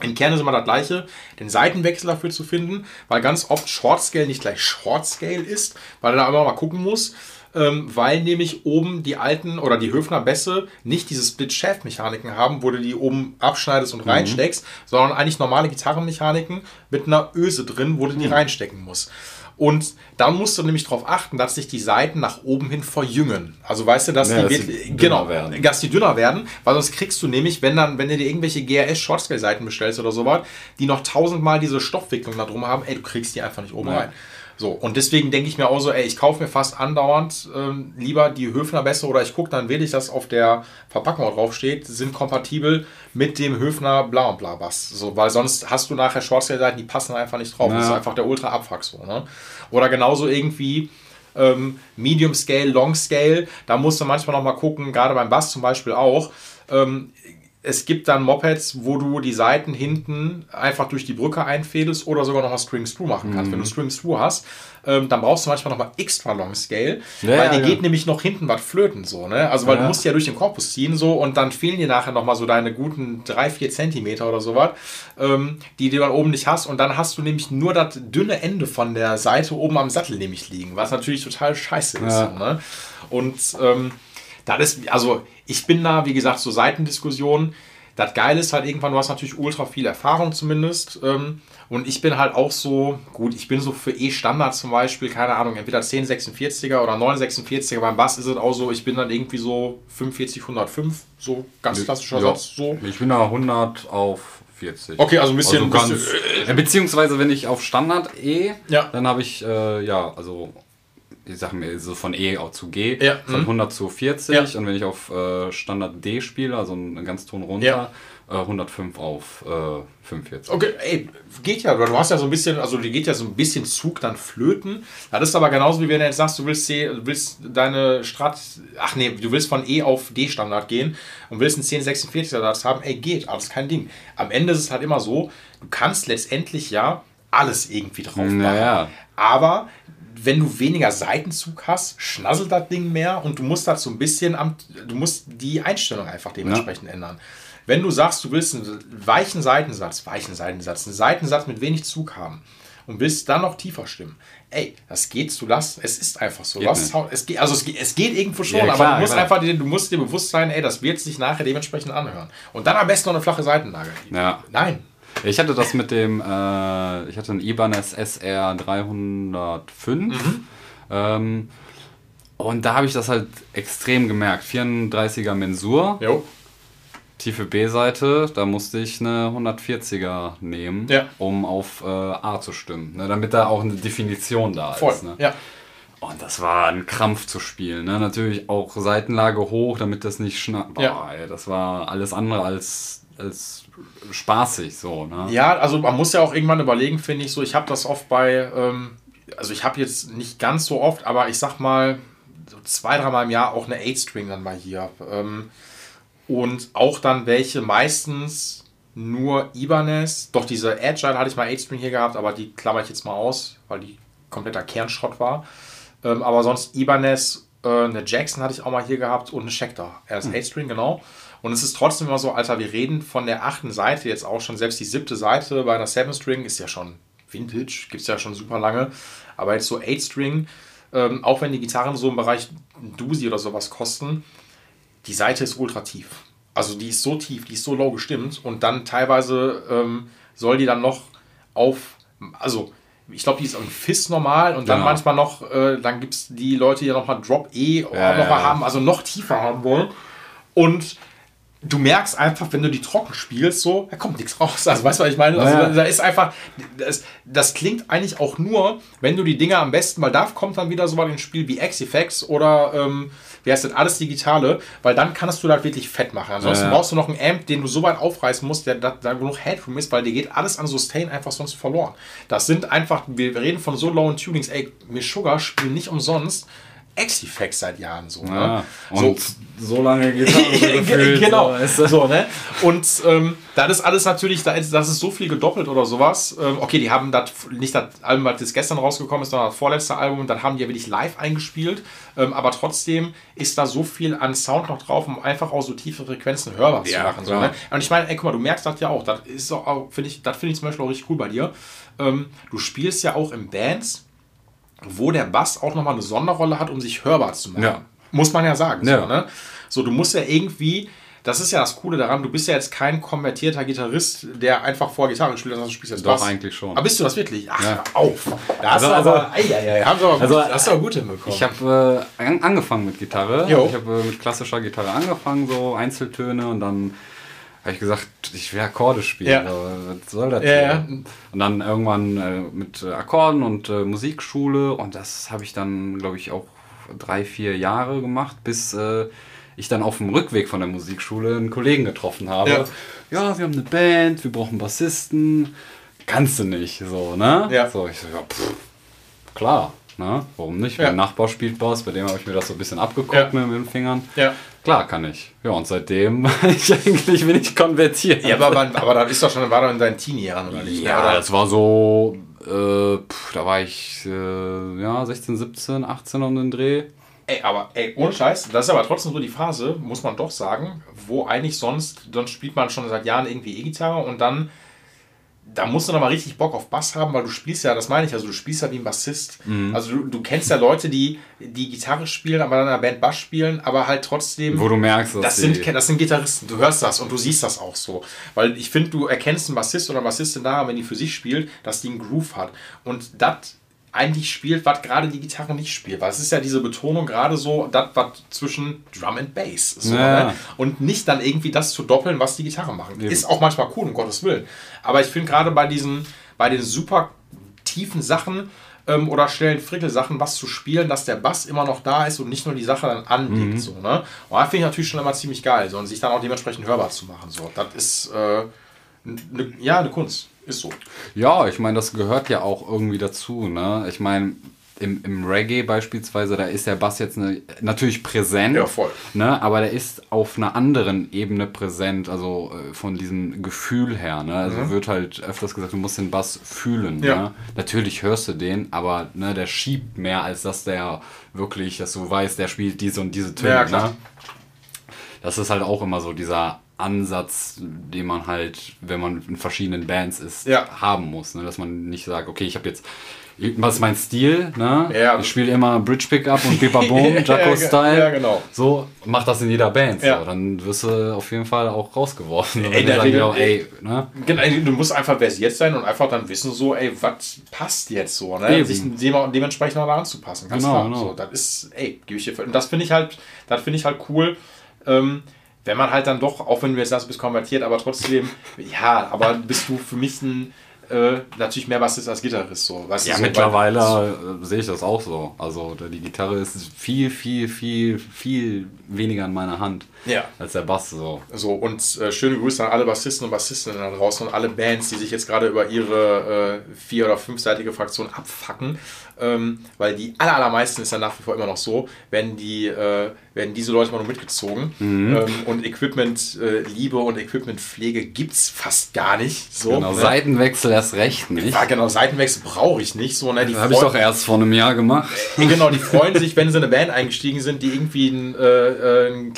im Kern ist immer das gleiche, den Seitenwechsel dafür zu finden, weil ganz oft Short Scale nicht gleich Short Scale ist, weil du da immer mal gucken musst, ähm, weil nämlich oben die alten oder die Höfner Bässe nicht diese Split-Shaft-Mechaniken haben, wo du die oben abschneidest und reinsteckst, sondern eigentlich normale Gitarrenmechaniken mit einer Öse drin, wo du die reinstecken musst. Und dann musst du nämlich darauf achten, dass sich die Seiten nach oben hin verjüngen. Also weißt du, dass Ja, die dass wirklich, genau, werden. dass die dünner werden, weil sonst kriegst du nämlich, wenn dann, wenn du dir irgendwelche GRS Shortscale Seiten bestellst oder sowas, die noch tausendmal diese Stoffwicklung da drum haben, ey, du kriegst die einfach nicht oben Ja. rein. So, und deswegen denke ich mir auch so, ey, ich kaufe mir fast andauernd ähm, lieber die Höfner Bässe oder ich gucke dann wirklich, dass auf der Verpackung auch drauf steht, sind kompatibel mit dem Höfner bla und bla Bass. So, weil sonst hast du nachher Shortscale-Seiten, die passen einfach nicht drauf. Das ist einfach der Ultra-Abfuck so, ne? Oder genauso irgendwie ähm, Medium Scale, Long Scale, da musst du manchmal noch mal gucken, gerade beim Bass zum Beispiel auch. Ähm, es gibt dann Mopeds, wo du die Seiten hinten einfach durch die Brücke einfädelst oder sogar noch mal String Screw machen kannst. Mhm. Wenn du String Screw hast, ähm, dann brauchst du manchmal noch mal extra Long Scale, Ja, weil dir ja. geht nämlich noch hinten was flöten so, ne? Also weil du musst ja durch den Korpus ziehen so und dann fehlen dir nachher noch mal so deine guten 3, 4 Zentimeter oder sowas, ähm, die du dann oben nicht hast und dann hast du nämlich nur das dünne Ende von der Seite oben am Sattel nämlich liegen, was natürlich total scheiße ist. Ne? Und ähm, das ist, also ich bin da, wie gesagt, so Seitendiskussionen. Das Geile ist halt irgendwann, du hast natürlich ultra viel Erfahrung zumindest. Ähm, und ich bin halt auch so, gut, ich bin so für E-Standard zum Beispiel, keine Ahnung, entweder 1046er oder 946er. Beim Bass ist es auch so, ich bin dann irgendwie so 45, 105, so ganz klassischer Ja. Satz. So. Ich bin da 100 auf 40. Okay, also ein bisschen- ganz, bisschen- äh, beziehungsweise wenn ich auf Standard E, Ja. dann habe ich, äh, ja, also ich sag mir so von E auch zu G, Ja, von mhm. 100 zu 40 Ja. und wenn ich auf äh, Standard D spiele, also einen ganz Ton runter, Ja. äh, 105 auf äh, 45. Okay, ey, geht ja. Du hast ja so ein bisschen, also die geht ja so ein bisschen Zug dann flöten. Das ist aber genauso wie wenn du jetzt sagst, du willst, C, du willst deine Strat, ach nee, du willst von E auf D Standard gehen und willst einen 1046er Satz haben. Ey, geht, alles kein Ding. Am Ende ist es halt immer so, du kannst letztendlich ja alles irgendwie drauf machen. Naja. Aber wenn du weniger Seitenzug hast, schnasselt das Ding mehr und du musst das so ein bisschen am, du musst die Einstellung einfach dementsprechend ändern. Wenn du sagst, du willst einen weichen Seitensatz, weichen Seitensatz, einen Seitensatz mit wenig Zug haben und willst dann noch tiefer stimmen, ey, das geht, du lass, es ist einfach so. Geht hast es geht, also es geht, es geht irgendwo schon, Ja, aber klar, du musst klar. einfach, dir- du musst dir bewusst sein, ey, das wird sich nachher dementsprechend anhören. Und dann am besten noch eine flache Seitenlage. Ja. Nein. Ich hatte das mit dem, äh, ich hatte einen Ibanez SR 305. Ähm, und da habe ich das halt extrem gemerkt. 34er Mensur, Jo. tiefe B-Seite, da musste ich eine 140er nehmen, Ja. um auf äh, A zu stimmen. Ne, damit da auch eine Definition da Voll. ist. Ne? Ja. Und das war ein Krampf zu spielen. Ne? Natürlich auch Seitenlage hoch, damit das nicht schnappt. Boah, Ja. ey, das war alles andere als als spaßig so. Ne? Ja, also man muss ja auch irgendwann überlegen, finde ich so. Ich habe das oft bei, ähm, also ich habe jetzt nicht ganz so oft, aber ich sag mal so zwei, dreimal im Jahr auch eine 8-String dann mal hier. Ähm, und auch dann welche meistens nur Ibanez. Doch diese Agile hatte ich mal 8-String hier gehabt, aber die klammer ich jetzt mal aus, weil die kompletter Kernschrott war. Ähm, aber sonst Ibanez, äh, eine Jackson hatte ich auch mal hier gehabt und eine Schecter. Er ist 8-String, genau. Und es ist trotzdem immer so, Alter, wir reden von der achten Seite jetzt auch schon, selbst die siebte Seite bei einer 7-String ist ja schon Vintage, gibt es ja schon super lange. Aber jetzt so 8-String, ähm, auch wenn die Gitarren so im Bereich Dusi oder sowas kosten, die Seite ist ultra tief. Also die ist so tief, die ist so low gestimmt und dann teilweise ähm, soll die dann noch auf, also ich glaube, die ist am Fizz normal und dann Genau. manchmal noch, äh, dann gibt es die Leute, die nochmal Drop E Ja, noch mal ja. haben, also noch tiefer haben wollen. Und du merkst einfach, wenn du die trocken spielst, so, da kommt nichts raus. Also weißt du, was ich meine? Also Ja, da, ist einfach, das, das klingt eigentlich auch nur, wenn du die Dinger am besten, weil da kommt dann wieder so mal ein Spiel wie X-Effects oder ähm, wie heißt das, alles Digitale, weil dann kannst du das wirklich fett machen. Ansonsten Ja, ja. brauchst du noch einen Amp, den du so weit aufreißen musst, der da, genug Headroom ist, weil dir geht alles an Sustain einfach sonst verloren. Das sind einfach, wir reden von so lowen Tunings, ey, Miss Sugar spielt nicht umsonst X-Effects seit Jahren so. Ja, Ne? und so, [LAUGHS] so, lange gefühlt. genau. So, weißt du? So, ne? Und ähm, das ist alles natürlich, da ist, das ist so viel gedoppelt oder sowas. Ähm, okay, die haben das nicht das Album, was jetzt gestern rausgekommen ist, sondern das vorletzte Album, dann haben die ja wirklich live eingespielt. Ähm, aber trotzdem ist da so viel an Sound noch drauf, um einfach auch so tiefe Frequenzen hörbar zu Ja, machen. So, ne? Und ich meine, ey, guck mal, du merkst das ja auch. Das ist auch- auch, finde ich, das finde ich zum Beispiel auch richtig cool bei dir. Ähm, du spielst ja auch in Bands, wo der Bass auch nochmal eine Sonderrolle hat, um sich hörbar zu machen. Ja. Muss man ja sagen. Ja. So, ne? so, du musst ja irgendwie, das ist ja das Coole daran, du bist ja jetzt kein konvertierter Gitarrist, der einfach vor Gitarre gespielt hat, sondern du spielst jetzt Doch, Bass. eigentlich schon. Aber bist du das wirklich? Ach, Ja. auf. Da hast Also- du aber, also- ei, ei, ei, haben sie aber gut, Also, hast du aber gut hinbekommen. Ich habe äh, an, angefangen mit Gitarre. Jo. Ich habe äh, mit klassischer Gitarre angefangen, so Einzeltöne und dann habe ich gesagt, ich will Akkorde spielen. Ja. Was soll das Ja, ja. Und dann irgendwann äh, mit äh, Akkorden und äh, Musikschule und das habe ich dann, glaube ich, auch drei, vier Jahre gemacht, bis äh, ich dann auf dem Rückweg von der Musikschule einen Kollegen getroffen habe. Ja. Wir haben eine Band, wir brauchen Bassisten. Kannst du nicht, so, ne? Ja. So, ich so, ja, pff, klar, ne? Warum nicht? Mein Nachbar spielt Bass, bei dem habe ich mir das so ein bisschen abgeguckt mit den Fingern. Ja. Klar kann ich. Ja, und seitdem bin [LAUGHS] ich eigentlich bin ich konvertiert. ja, aber, wann- aber das ist doch schon, war doch in deinen Teenie-Jahren, oder nicht? Ja, oder? das war so, äh, pff, da war ich äh, ja, 16, 17, 18 um den Dreh. Ey, aber ey, ohne Scheiß, das ist aber trotzdem so die Phase, muss man doch sagen, wo eigentlich sonst, dann spielt man schon seit Jahren irgendwie E-Gitarre und dann, da musst du noch mal richtig Bock auf Bass haben, weil du spielst ja, das meine ich, also du spielst ja wie ein Bassist. Mhm. Also du, du kennst ja Leute, die die Gitarre spielen, aber dann in einer Band Bass spielen, aber halt trotzdem. Wo du merkst, dass das sind, das sind Gitarristen, du hörst das und du siehst das auch so. Weil ich finde, du erkennst einen Bassist oder eine Bassistin daran, wenn die für sich spielt, dass die einen Groove hat. Und das eigentlich spielt, was gerade die Gitarre nicht spielt. Weil es ist ja diese Betonung gerade so, das, was zwischen Drum and Bass ist. So, Ja. ne? Und nicht dann irgendwie das zu doppeln, was die Gitarre machen. Eben. Ist auch manchmal cool, um Gottes Willen. Aber ich finde gerade bei diesen, bei den super tiefen Sachen ähm, oder schnellen Frickelsachen was zu spielen, dass der Bass immer noch da ist und nicht nur die Sache dann anlegt. Mhm. So, ne? Und das finde ich natürlich schon immer ziemlich geil. So, und sich dann auch dementsprechend hörbar zu machen. So. Das ist äh, ne, ja eine Kunst. Ist so. Ja, ich meine, das gehört ja auch irgendwie dazu. Ne? Ich meine, im, im Reggae beispielsweise, da ist der Bass jetzt ne, natürlich präsent. Ja, voll. Ne? Aber der ist auf einer anderen Ebene präsent, also äh, von diesem Gefühl her. Ne? Also wird halt öfters gesagt, du musst den Bass fühlen. Mhm. Ja. Ne? Natürlich hörst du den, aber ne, der schiebt mehr, als dass der wirklich, dass du weißt, der spielt diese und diese Töne. Ja, klar. Ne? Das ist halt auch immer so dieser Ansatz, den man halt, wenn man in verschiedenen Bands ist, Ja. haben muss. Ne? Dass man nicht sagt, okay, ich habe jetzt, was ist mein Stil? Ne? Ja. Ich spiele immer Bridge Pickup und Bippa [LAUGHS] Boom, Ja, Jacko-Style. ja, genau. So, mach das in jeder Band. Ja. So. Dann wirst du auf jeden Fall auch rausgeworfen. Ey, der Regel- auch, ey, ne? Genau, Du musst einfach versiert sein und einfach dann wissen, so, ey, was passt jetzt so, ne? Eben. Sich dem, dementsprechend auch anzupassen. Ganz Genau, klar. genau. So, das ist, ey, gebe ich dir. Und das finde ich halt, das finde ich halt cool. Ähm, wenn man halt dann doch, auch wenn du jetzt sagst, du bist konvertiert, aber trotzdem, ja, aber bist du für mich ein, äh, natürlich mehr Bassist als Gitarrist. So. Weißt Ja, so, mittlerweile weil- äh, sehe ich das auch so. Also die Gitarre ist viel, viel, viel, viel weniger in meiner Hand Ja. als der Bass. So. So, und äh, schöne Grüße an alle Bassisten und Bassistinnen da draußen und alle Bands, die sich jetzt gerade über ihre äh, vier- oder fünfseitige Fraktion abfacken. Ähm, weil die aller, allermeisten ist ja nach wie vor immer noch so, werden, die, äh, werden diese Leute mal nur mitgezogen. Ähm, und Equipment, äh, und Equipmentpflege gibt es fast gar nicht. So, Genau, ne? Seitenwechsel erst recht nicht. Ja, genau, Seitenwechsel brauche ich nicht. So, ne? Die Habe ich doch erst vor einem Jahr gemacht. Ja, genau, die freuen sich, wenn sie in eine Band eingestiegen sind, die irgendwie einen, äh, äh, einen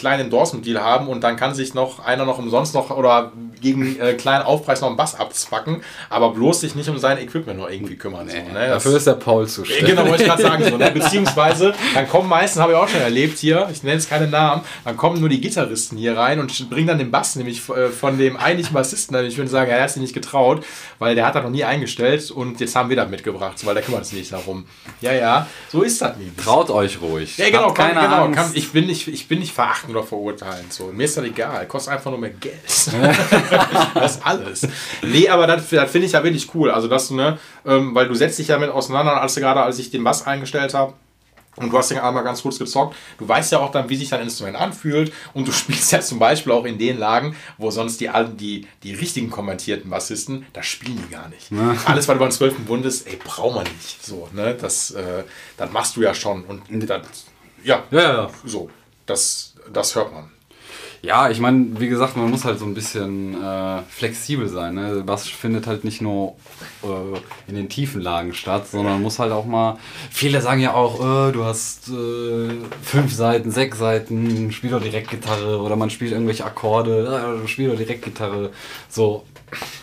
kleinen Endorsement-Deal haben und dann kann sich noch einer noch umsonst noch oder gegen äh, kleinen Aufpreis noch einen Bass abzwacken, aber bloß sich nicht um sein Equipment noch irgendwie kümmern. so, ne? Dafür ist der Paul Äh, zuständig. Genau, wollte ich gerade sagen. So, ne? [LAUGHS] Beziehungsweise, dann kommen meistens, habe ich auch schon erlebt hier, ich nenne jetzt keine Namen, dann kommen nur die Gitarristen hier rein und bringen dann den Bass nämlich äh, von dem eigentlichen Bassisten. Ich würde sagen, er hat sich nicht getraut, weil der hat das noch nie eingestellt und jetzt haben wir das mitgebracht, weil der kümmert sich nicht darum. Ja, ja, so ist das nämlich. Traut euch ruhig. Ja, genau, kann, keine genau Angst. kann, ich, bin nicht, ich bin nicht verachtend oder verurteilend. So. Mir ist das egal, kostet einfach nur mehr Geld. [LAUGHS] das ist alles. Nee, aber das, das finde ich ja wirklich cool. Also, dass du, ne, ähm, weil du setzt dich ja mit auseinander, als du gerade, als ich den Bass eingestellt habe. Und du hast den einmal ganz kurz gezockt. Du weißt ja auch dann, wie sich dein Instrument anfühlt. Und du [LAUGHS] spielst ja zum Beispiel auch in den Lagen, wo sonst die, die, die richtigen kommentierten Bassisten, da spielen die gar nicht. [LAUGHS] Alles, was du beim 12. Bund ist, ey, braucht man nicht. So, ne? Das, äh, das machst du ja schon. Und das, ja, Ja, ja. so, das, das hört man. Ja, ich meine, wie gesagt, man muss halt so ein bisschen äh, flexibel sein. Ne? Bass findet halt nicht nur äh, in den tiefen Lagen statt, sondern muss halt auch mal. Viele sagen ja auch, äh, du hast äh, fünf Seiten, sechs Seiten, spiel doch Direktgitarre oder man spielt irgendwelche Akkorde, äh, spiel doch Direktgitarre. So.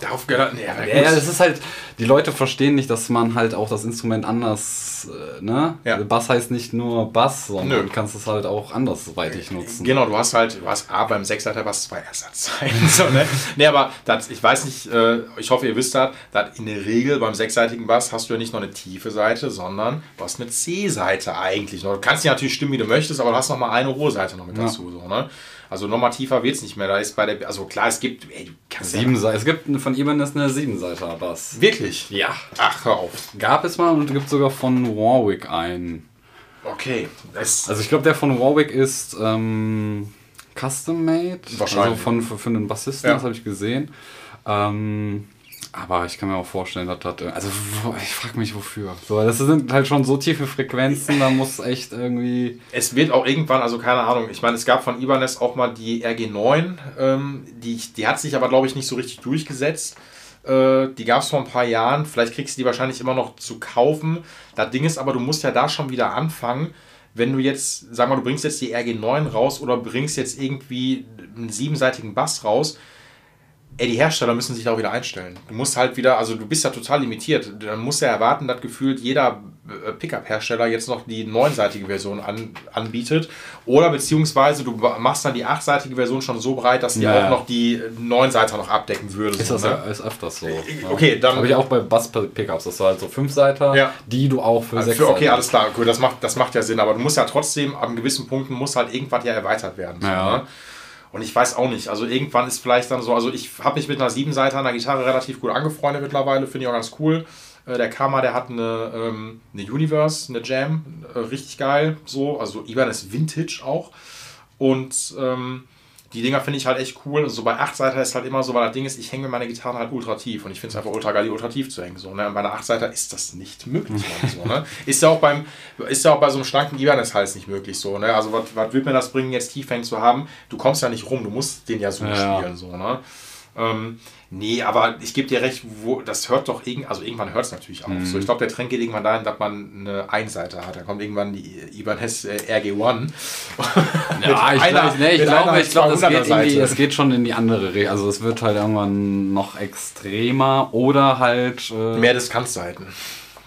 Darauf gehört, nee, aber Ja, ja, das ist halt, die Leute verstehen nicht, dass man halt auch das Instrument anders, äh, ne? Ja. Bass heißt nicht nur Bass, sondern Nö. du kannst es halt auch andersweitig nutzen. Genau, du hast halt, du hast A beim Sechsseiter was zwei Ersatzzeiten. [LAUGHS] so, ne? Nee, aber das, ich weiß nicht, äh, ich hoffe, ihr wisst das, dass in der Regel beim sechsseitigen Bass hast du ja nicht noch eine tiefe Seite, sondern du hast eine C-Seite eigentlich. Du kannst die natürlich stimmen, wie du möchtest, aber du hast noch mal eine hohe Seite noch mit dazu. So, ne? Also nochmal tiefer wird es nicht mehr. Da ist bei der, also klar, es gibt, ey, kannst ja- Sieben Seiten. Es gibt von Ibanez eine Siebenseiter Bass. Wirklich? Ja. Ach, hör auf. Gab es mal und gibt sogar von Warwick einen. Okay. Das, Also ich glaube, der von Warwick ist ähm, custom made. Wahrscheinlich. Also von, für, für einen Bassisten, Ja. das habe ich gesehen. Ähm, aber ich kann mir auch vorstellen, dass das. Also wo- ich frage mich wofür. So, das sind halt schon so tiefe Frequenzen, da muss echt irgendwie. Es wird auch irgendwann, also keine Ahnung, ich meine, es gab von Ibanez auch mal die RG9, ähm, die, die hat sich aber, glaube ich, nicht so richtig durchgesetzt. Äh, die gab es vor ein paar Jahren, vielleicht kriegst du die wahrscheinlich immer noch zu kaufen. Das Ding ist aber, du musst ja da schon wieder anfangen, wenn du jetzt, sag mal, du bringst jetzt die RG9 raus oder bringst jetzt irgendwie einen siebenseitigen Bass raus, Ey, die Hersteller müssen sich da auch wieder einstellen. Du musst halt wieder, also du bist ja total limitiert. Dann musst ja erwarten, dass gefühlt jeder äh, Pickup-Hersteller jetzt noch die neunseitige Version an, anbietet. Oder beziehungsweise du machst dann die achtseitige Version schon so breit, dass die Ja, auch noch die neunseiter noch abdecken würde. Ist so, das ne? ja ist öfters so. Ja. okay, dann- Habe ich auch bei Bass-Pickups. Das war halt so Fünfseiter, Ja. die du auch für Also sechs für, okay, alles klar, gut, das macht, das macht ja Sinn, aber du musst ja trotzdem, an gewissen Punkten muss halt irgendwas ja erweitert werden. so, Ja. ne? Und ich weiß auch nicht, also irgendwann ist vielleicht dann so, also ich habe mich mit einer Siebenseiter der Gitarre relativ gut angefreundet mittlerweile, finde ich auch ganz cool. Äh, Der Kama, der hat eine, ähm, eine Universe, eine Jam, äh, richtig geil, so, also Ibanez Vintage auch. Und ähm, die Dinger finde ich halt echt cool. Und so bei 8 Seiter ist halt immer so, weil das Ding ist, ich hänge meine Gitarren halt ultra tief und ich finde es einfach ultra geil, die ultra tief zu hängen. So, ne? Und bei einer 8 Seiter ist das nicht möglich. [LAUGHS] So, ne? Ist ja auch beim, ist ja auch bei so einem schlanken Ibanez-Hals nicht möglich so, ne? Also was, was wird mir das bringen, jetzt tief hängen zu haben? Du kommst ja nicht rum, du musst den ja so Ja. spielen, so, ne? Ähm, nee, aber ich gebe dir recht, wo, das hört doch irgend, also irgendwann hört es natürlich auf. Mhm. So, ich glaube, der Trend geht irgendwann dahin, dass man eine Einseite hat. Da kommt irgendwann die Ibanez äh, RG1. [LAUGHS] Ja, ich, einer- glaub, nee, ich glaube, ich glaube, das geht 200er irgendwie, Seite. es geht schon in die andere Richtung. Also es wird halt irgendwann noch extremer oder halt äh, Mehr Distanzseiten.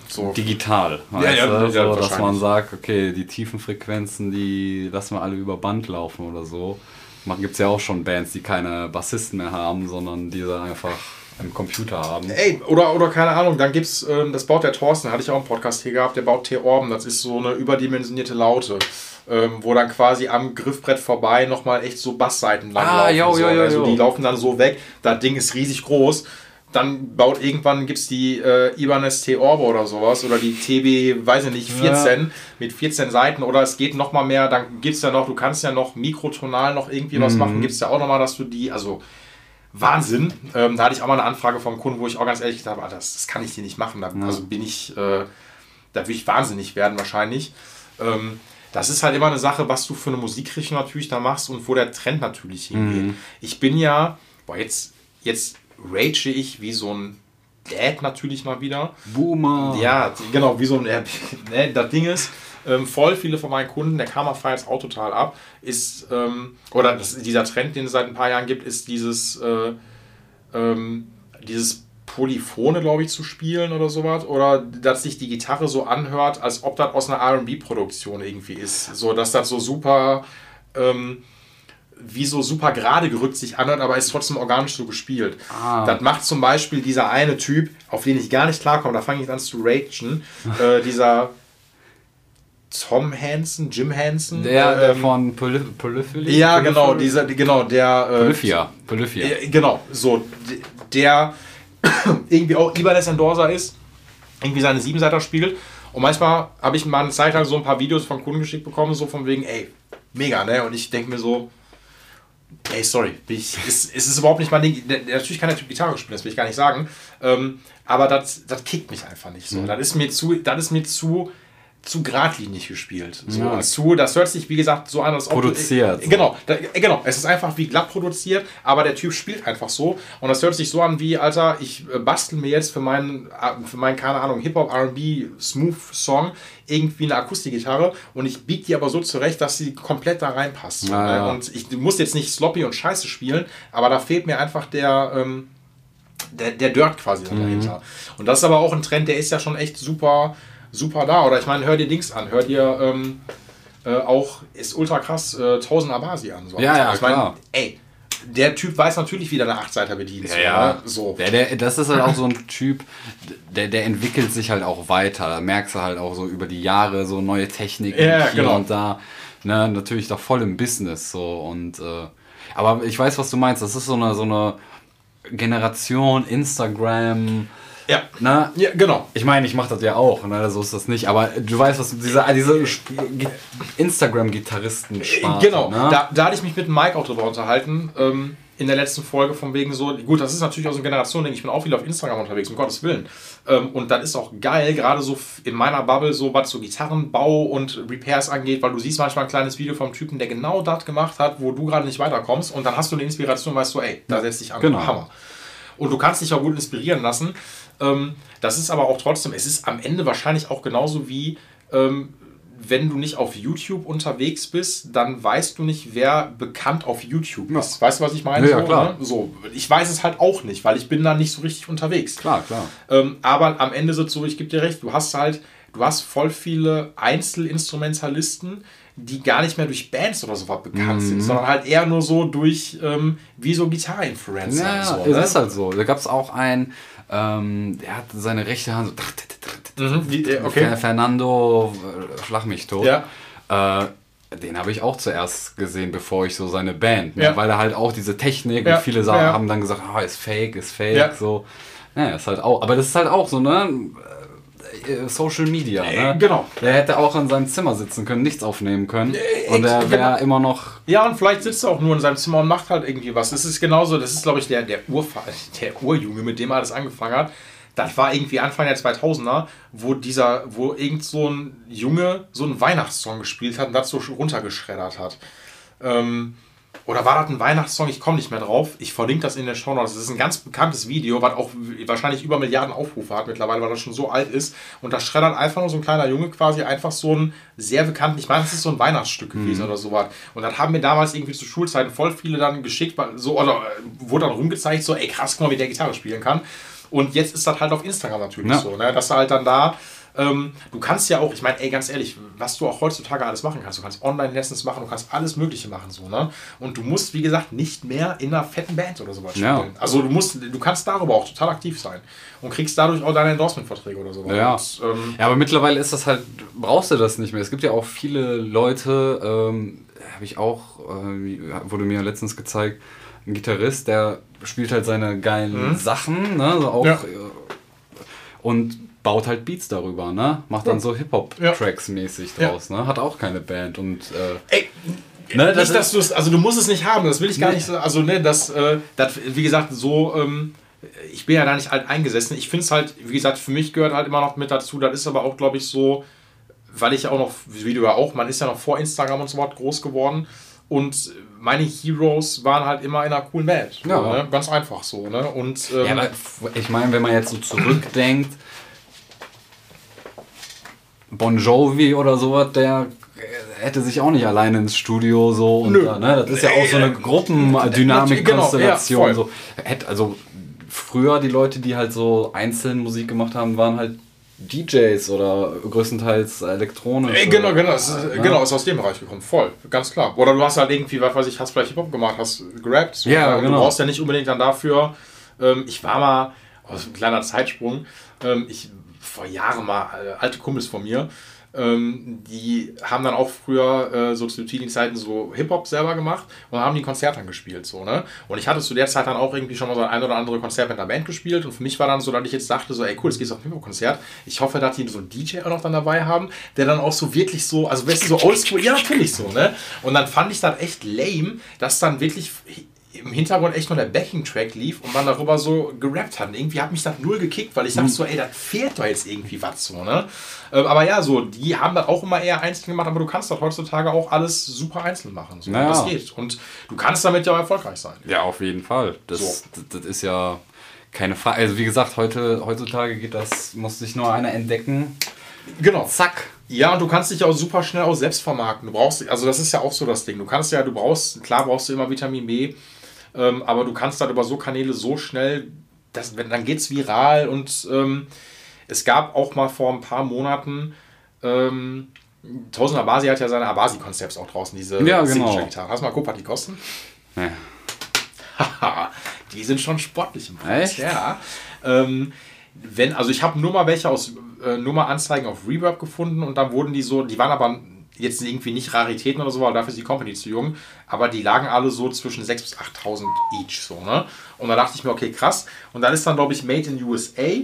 So. digital. Ja, ja, ja, so, dass man sagt, okay, die tiefen Frequenzen, die lassen wir alle über Band laufen oder so. Gibt es ja auch schon Bands, die keine Bassisten mehr haben, sondern diese einfach im Computer haben. Ey, oder, oder keine Ahnung, dann gibt's, ähm, das baut der Thorsten, hatte ich auch einen Podcast hier gehabt, der baut T-Orben, das ist so eine überdimensionierte Laute, ähm, wo dann quasi am Griffbrett vorbei nochmal echt so Bassseiten lang Ah, laufen. jo, so, jo, jo, also jo. die laufen dann so weg, das Ding ist riesig groß dann baut irgendwann gibt es die äh, Ibanez T Orbe oder sowas oder die TB, weiß ich nicht, 14 ja. mit 14 Seiten oder es geht noch mal mehr, dann gibt es ja noch, du kannst ja noch mikrotonal noch irgendwie mhm. was machen, gibt es ja auch noch mal, dass du die, also Wahnsinn. Ähm, da hatte ich auch mal eine Anfrage vom Kunden, wo ich auch ganz ehrlich gesagt habe, das, das kann ich dir nicht machen. Da, ja. Also bin ich, äh, da will ich wahnsinnig werden wahrscheinlich. Ähm, das ist halt immer eine Sache, was du für eine Musikrichtung natürlich da machst und wo der Trend natürlich hingeht. Mhm. Ich bin ja, boah, jetzt, jetzt rage ich wie so ein Dad natürlich mal wieder. Boomer. Ja, genau, wie so ein, [LAUGHS] ne, das Ding ist, ähm, voll viele von meinen Kunden, der Karma feiert auch total ab, ist, ähm, oder das, dieser Trend, den es seit ein paar Jahren gibt, ist dieses, äh, ähm, dieses Polyphone, glaube ich, zu spielen oder sowas. Oder dass sich die Gitarre so anhört, als ob das aus einer RB-Produktion irgendwie ist. So, dass das so super, ähm, wie so super gerade gerückt sich anhört, aber ist trotzdem organisch so gespielt. Ah. Das macht zum Beispiel dieser eine Typ, auf den ich gar nicht klarkomme, da fange ich an zu ragen, [LAUGHS] äh, dieser Tom Hansen, Jim Hansen. Der, der ähm, von Poly Polyphily? Ja, genau, dieser, genau, der. Äh, Polyphia. Polyphia. Äh, genau, so, der [COUGHS] irgendwie auch Ibanez Endorser ist, irgendwie seine Siebenseiter spielt. Und manchmal habe ich mal eine Zeit lang so ein paar Videos von Kunden geschickt bekommen, so von wegen, ey, mega, ne? Und ich denke mir so, ey, sorry, ich, ist, ist es überhaupt nicht mein Ding. Natürlich kann der Typ Gitarre spielen, das will ich gar nicht sagen. Ähm, aber das, das kickt mich einfach nicht so. Mhm. Das ist mir zu, das ist mir zu zu geradlinig gespielt. So, ja. zu, das hört sich, wie gesagt, so an, als ob. Produziert. Du, äh, genau, da, äh, genau. Es ist einfach wie glatt produziert, aber der Typ spielt einfach so. Und das hört sich so an wie, Alter, ich äh, bastel mir jetzt für meinen, äh, für meinen keine Ahnung, Hip-Hop, RB, Smooth-Song irgendwie eine Akustikgitarre und ich biege die aber so zurecht, dass sie komplett da reinpasst. Ah, ja. Und ich muss jetzt nicht sloppy und scheiße spielen, aber da fehlt mir einfach der. Ähm, der, der Dirt quasi mhm. dahinter. Und das ist aber auch ein Trend, der ist ja schon echt super, super da. Oder ich meine, hör dir Dings an, hör dir ähm, äh, auch, ist ultra krass, äh, 1000 Abasi an. So. Ja, ja, ich meine, ey, der Typ weiß natürlich, wie der eine Achtseiter bedient. Ja, ja. Ne? So. Der, der, das ist halt auch so ein Typ, der, der entwickelt sich halt auch weiter. Da merkst du halt auch so über die Jahre so neue Techniken ja, hier genau. und da. Ne, natürlich doch voll im Business so und äh, aber ich weiß, was du meinst. Das ist so eine so eine Generation Instagram ja. Na? Ja, genau. Ich meine, ich mache das ja auch, ne? so ist das nicht. Aber du weißt, was diese, diese Instagram-Gitarristen Genau, ne? da, da hatte ich mich mit Mike auch drüber unterhalten. Ähm, in der letzten Folge von wegen so, gut, das ist natürlich aus so einer Generation, denke ich, bin auch viel auf Instagram unterwegs, um Gottes Willen. Ähm, und das ist auch geil, gerade so in meiner Bubble, so was so Gitarrenbau und Repairs angeht, weil du siehst manchmal ein kleines Video vom Typen, der genau das gemacht hat, wo du gerade nicht weiterkommst und dann hast du eine Inspiration, weißt du, ey, da setzt dich an, genau. Hammer. Und du kannst dich auch gut inspirieren lassen. Ähm, das ist aber auch trotzdem, es ist am Ende wahrscheinlich auch genauso wie, ähm, wenn du nicht auf YouTube unterwegs bist, dann weißt du nicht, wer bekannt auf YouTube ist. Ja. Weißt du, was ich meine? Ja, so, klar. Ne? so, ich weiß es halt auch nicht, weil ich bin da nicht so richtig unterwegs. Klar, klar. Ähm, aber am Ende ist es so, ich gebe dir recht, du hast halt, du hast voll viele Einzelinstrumentalisten, die gar nicht mehr durch Bands oder so was bekannt mhm. sind, sondern halt eher nur so durch, ähm, wie so Gitarre-Influencer. Ja, so, ne? ist halt so. Da gab es auch einen, ähm, der hat seine rechte Hand so. Mhm, okay. Fernando, schlag mich tot. Ja. Äh, den habe ich auch zuerst gesehen, bevor ich so seine Band, ne? ja. weil er halt auch diese Technik ja. und viele Sachen ja. haben dann gesagt, ah, ist fake, ist fake, so. Ja, ist halt auch, aber das ist halt auch so, ne? Äh, Social Media. Ne? Genau. Der hätte auch in seinem Zimmer sitzen können, nichts aufnehmen können. Und er wäre genau. immer noch. Ja, und vielleicht sitzt er auch nur in seinem Zimmer und macht halt irgendwie was. Das ist genauso, das ist, glaube ich, der, der, Urfa [LAUGHS] der Urjunge, mit dem er alles angefangen hat. Das war irgendwie Anfang der 2000er, wo dieser, wo irgend so ein Junge so einen Weihnachtssong gespielt hat und das so runtergeschreddert hat. Ähm, oder war das ein Weihnachtssong? Ich komme nicht mehr drauf. Ich verlinke das in der Show Notes. Das ist ein ganz bekanntes Video, was auch wahrscheinlich über Milliarden Aufrufe hat mittlerweile, weil das schon so alt ist. Und da schreddert einfach nur so ein kleiner Junge quasi einfach so ein sehr bekannten, ich meine, das ist so ein Weihnachtsstück gewesen mhm. oder sowas. Und das haben mir damals irgendwie zu Schulzeiten voll viele dann geschickt, so, oder äh, wurde dann rumgezeigt, so, ey krass, guck mal, wie der Gitarre spielen kann. Und jetzt ist das halt auf Instagram natürlich ja. so, ne? dass du halt dann da Ähm, du kannst ja auch, ich meine, ey, ganz ehrlich, was du auch heutzutage alles machen kannst. Du kannst Online-Lessons machen, du kannst alles Mögliche machen, so, ne? Und du musst, wie gesagt, nicht mehr in einer fetten Band oder sowas Ja. spielen. Also du musst, du kannst darüber auch total aktiv sein und kriegst dadurch auch deine Endorsement-Verträge oder so. Ja. Und, ähm, Ja, aber mittlerweile ist das halt, brauchst du das nicht mehr. Es gibt ja auch viele Leute, ähm, habe ich auch, äh, wurde mir letztens gezeigt, ein Gitarrist, der spielt halt seine geilen Sachen, ne, so auch, Ja. äh, und baut halt Beats darüber, ne, macht dann so Hip-Hop-Tracks mäßig Ja. draus, ne, hat auch keine Band und, äh, Ey, Ne, das nicht, dass du es, also du musst es nicht haben, das will ich gar Nee. nicht so, also ne, das, äh, das, wie gesagt, so, ähm, ich bin ja da nicht alt eingesessen. Ich finde es halt, wie gesagt, für mich gehört halt immer noch mit dazu, das ist aber auch, glaube ich, so, weil ich auch noch, wie du ja auch, man ist ja noch vor Instagram und so was groß geworden und meine Heroes waren halt immer in einer coolen Band. Ja. So, ne? Ganz einfach so, ne? Und ähm, ja, aber ich meine, wenn man jetzt so zurückdenkt, Bon Jovi oder sowas, der äh, hätte sich auch nicht alleine ins Studio so und Nö. da, ne? Das ist ja auch so eine Äh, Gruppendynamik-Konstellation. genau, so. Also früher die Leute, die halt so einzeln Musik gemacht haben, waren halt DJs oder größtenteils elektronisch. Ey, genau, genau, ist, Ja. genau, ist aus dem Bereich gekommen, voll, ganz klar. Oder du hast halt irgendwie, was weiß ich, hast vielleicht Hip-Hop gemacht, hast gerappt. So, Ja, ne? genau. Du brauchst ja nicht unbedingt dann dafür, ähm, ich war mal, das ist ein kleiner Zeitsprung, ähm, ich, vor Jahren mal, äh, alte Kumpels von mir, ähm, die haben dann auch früher äh, so zu Teenie-Zeiten so Hip-Hop selber gemacht und haben die Konzerte dann gespielt, so, ne? Und ich hatte zu der Zeit dann auch irgendwie schon mal so ein oder andere Konzert mit einer Band gespielt und für mich war dann so, dass ich jetzt dachte so, ey cool, jetzt gehst du auf ein Hip-Hop-Konzert. Ich hoffe, dass die so einen DJ auch noch dann dabei haben, der dann auch so wirklich so, also weißt du, so oldschool, ja natürlich so, ne? Und dann fand ich das echt lame, dass dann wirklich im Hintergrund echt nur der Backing-Track lief und man darüber so gerappt hat. Und irgendwie hat mich das null gekickt, weil ich dachte so, ey, das fehlt doch jetzt irgendwie was so, ne? Ähm, aber ja, so, die haben das auch immer eher einzeln gemacht, aber du kannst das heutzutage auch alles super einzeln machen. So. Naja. Das geht. Und du kannst damit ja auch erfolgreich sein. Ja, auf jeden Fall. Das, So. das, das ist ja keine Frage. Also wie gesagt, heute, heutzutage geht das, muss sich nur einer entdecken. Genau. Zack. Ja, und du kannst dich auch super schnell auch selbst vermarkten. Du brauchst, also das ist ja auch so das Ding. Du kannst ja, du brauchst, klar brauchst du immer Vitamin B, ähm, aber du kannst dann über so Kanäle so schnell, das, wenn, dann geht's viral und ähm, es gab auch mal vor ein paar Monaten, ähm, Tausend Abasi hat ja seine Abasi-Konzepts auch draußen, diese Ja, genau. Signature-Gitarren. Hast du mal geguckt, was die kosten? Ja. Haha, [LAUGHS] die sind schon sportlich im Preis. Echt? Ja. Ähm, wenn, also ich habe nur mal welche aus äh, nur mal Anzeigen auf Reverb gefunden und dann wurden die so, die waren aber jetzt irgendwie nicht Raritäten oder so, weil dafür ist die Company zu jung, aber die lagen alle so zwischen 6.000 bis 8.000 each so, ne? Und da dachte ich mir, okay, krass. Und dann ist dann, glaube ich, Made in USA.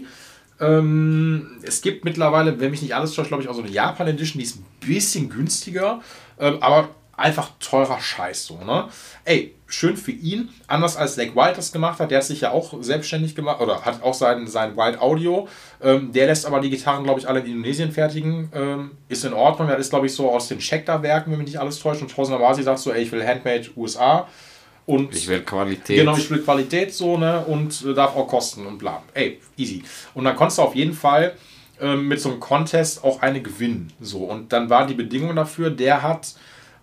Ähm, es gibt mittlerweile, wenn mich nicht alles täuscht, glaube ich, auch so eine Japan Edition, die ist ein bisschen günstiger, ähm, aber einfach teurer Scheiß so, ne? Ey, schön für ihn, anders als Zach Wild das gemacht hat, der hat sich ja auch selbstständig gemacht oder hat auch sein, sein Wild Audio, ähm, der lässt aber die Gitarren, glaube ich, alle in Indonesien fertigen, ähm, ist in Ordnung, der ist, glaube ich, so aus den Checkda-Werken, wenn mich nicht alles täuscht und Tausender Basi sagt so, ey, ich will Handmade USA und Ich will Qualität. Genau, ich will Qualität so, ne? Und äh, darf auch kosten und bla. Ey, easy. Und dann konntest du auf jeden Fall ähm, mit so einem Contest auch eine gewinnen. So. Und dann war die Bedingung dafür, der hat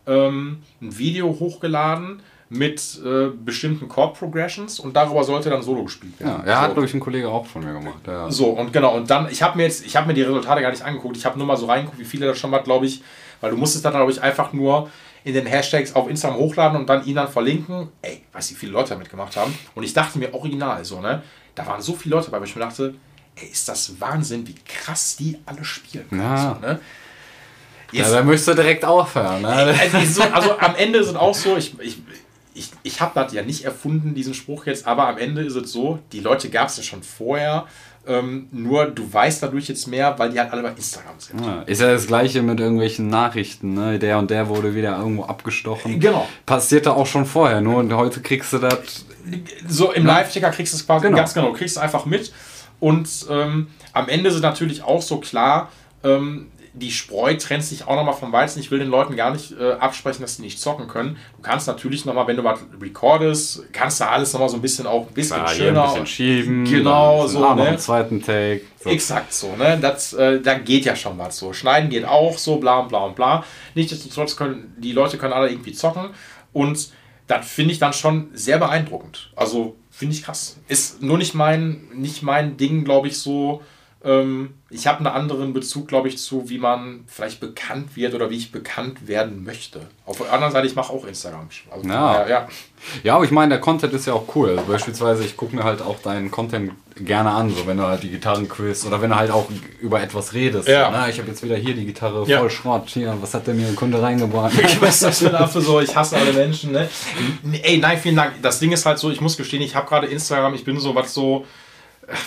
ähm, ein Video hochgeladen mit äh, bestimmten Chord Progressions und darüber sollte dann Solo gespielt ja, werden. er hat, so. glaube ich, ein Kollege auch von mir gemacht. Ja. So, und genau, und dann, ich habe mir jetzt, ich habe mir die Resultate gar nicht angeguckt, ich habe nur mal so reingeguckt, wie viele das schon mal, glaube ich, weil du musstest dann, glaube ich, einfach nur in den Hashtags auf Instagram hochladen und dann ihn dann verlinken. Ey, weiß wie viele Leute damit gemacht haben. Und ich dachte mir original so, ne? Da waren so viele Leute dabei, wo ich mir dachte, ey, ist das Wahnsinn, wie krass die alle spielen. können, Ja. So, ne? Ja, Jetzt, da möchtest du direkt aufhören. Ne? also, also am Ende sind auch so, ich, ich, ich, ich habe das ja nicht erfunden, diesen Spruch jetzt, aber am Ende ist es so, die Leute gab es ja schon vorher, ähm, nur du weißt dadurch jetzt mehr, weil die halt alle bei Instagram sind. Ja, ist ja das gleiche mit irgendwelchen Nachrichten. Ne? Der und der wurde wieder irgendwo abgestochen. Genau. Passierte auch schon vorher. Nur und heute kriegst du das. So im Live-Ticker kriegst du es quasi Genau. ganz genau, du kriegst es einfach mit. Und ähm, am Ende ist natürlich auch so klar, ähm, die Spreu trennt sich auch nochmal vom Weizen. Ich will den Leuten gar nicht äh, absprechen, dass sie nicht zocken können. Du kannst natürlich nochmal, wenn du was recordest, kannst du alles nochmal so ein bisschen auch ein bisschen hier schöner. ein bisschen schieben. Genau, so, ah, noch ne? einen zweiten Take. So. Exakt so, ne? Das, äh, da geht ja schon was so. Schneiden geht auch so, bla und bla und bla. Nichtsdestotrotz können die Leute können alle irgendwie zocken und das finde ich dann schon sehr beeindruckend. Also finde ich krass. Ist nur nicht mein, nicht mein Ding, glaube ich, so ich habe einen anderen Bezug, glaube ich, zu, wie man vielleicht bekannt wird oder wie ich bekannt werden möchte. Auf der anderen Seite, ich mache auch Instagram. Also, Ja. ja. ja. Ja, aber ich meine, der Content ist ja auch cool. Also beispielsweise, ich gucke mir halt auch deinen Content gerne an, so wenn du halt die Gitarren quiz oder wenn du halt auch über etwas redest. Ja. Na, ich habe jetzt wieder hier die Gitarre Ja. voll Schrott. Hier, was hat der mir ein Kunde reingebracht? Ich [LAUGHS] weiß, was für dafür so, ich hasse alle Menschen, ne? Ey, nein, vielen Dank. Das Ding ist halt so, ich muss gestehen, ich habe gerade Instagram, ich bin so, was so,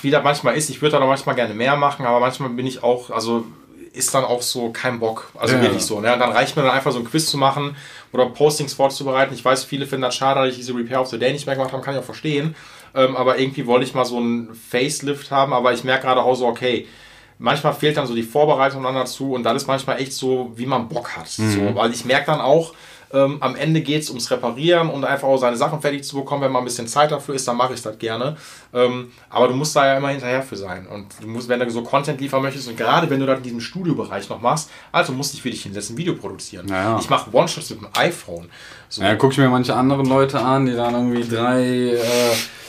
wie das manchmal ist, ich würde da noch manchmal gerne mehr machen, aber manchmal bin ich auch, also ist dann auch so kein Bock. Also Ja. wirklich so. Ne? Dann reicht mir dann einfach so ein Quiz zu machen oder Postings vorzubereiten. Ich weiß, viele finden das schade, dass ich diese Repair of the Day nicht mehr gemacht habe, kann ich auch verstehen. Ähm, aber irgendwie wollte ich mal so einen Facelift haben, aber ich merke gerade auch so, okay, manchmal fehlt dann so die Vorbereitung dann dazu und dann ist manchmal echt so, wie man Bock hat. So, weil ich merke dann auch, ähm, am Ende geht es ums Reparieren und einfach auch seine Sachen fertig zu bekommen. Wenn mal ein bisschen Zeit dafür ist, dann mache ich das gerne. Ähm, aber du musst da ja immer hinterher für sein. Und du musst, wenn du so Content liefern möchtest und gerade wenn du das in diesem Studiobereich noch machst, also musst du dich für dich hinsetzen, ein Video produzieren. Ja, ja. Ich mache One-Shots mit dem iPhone. So, Ja, gucke ich mir manche anderen Leute an, die dann irgendwie drei äh,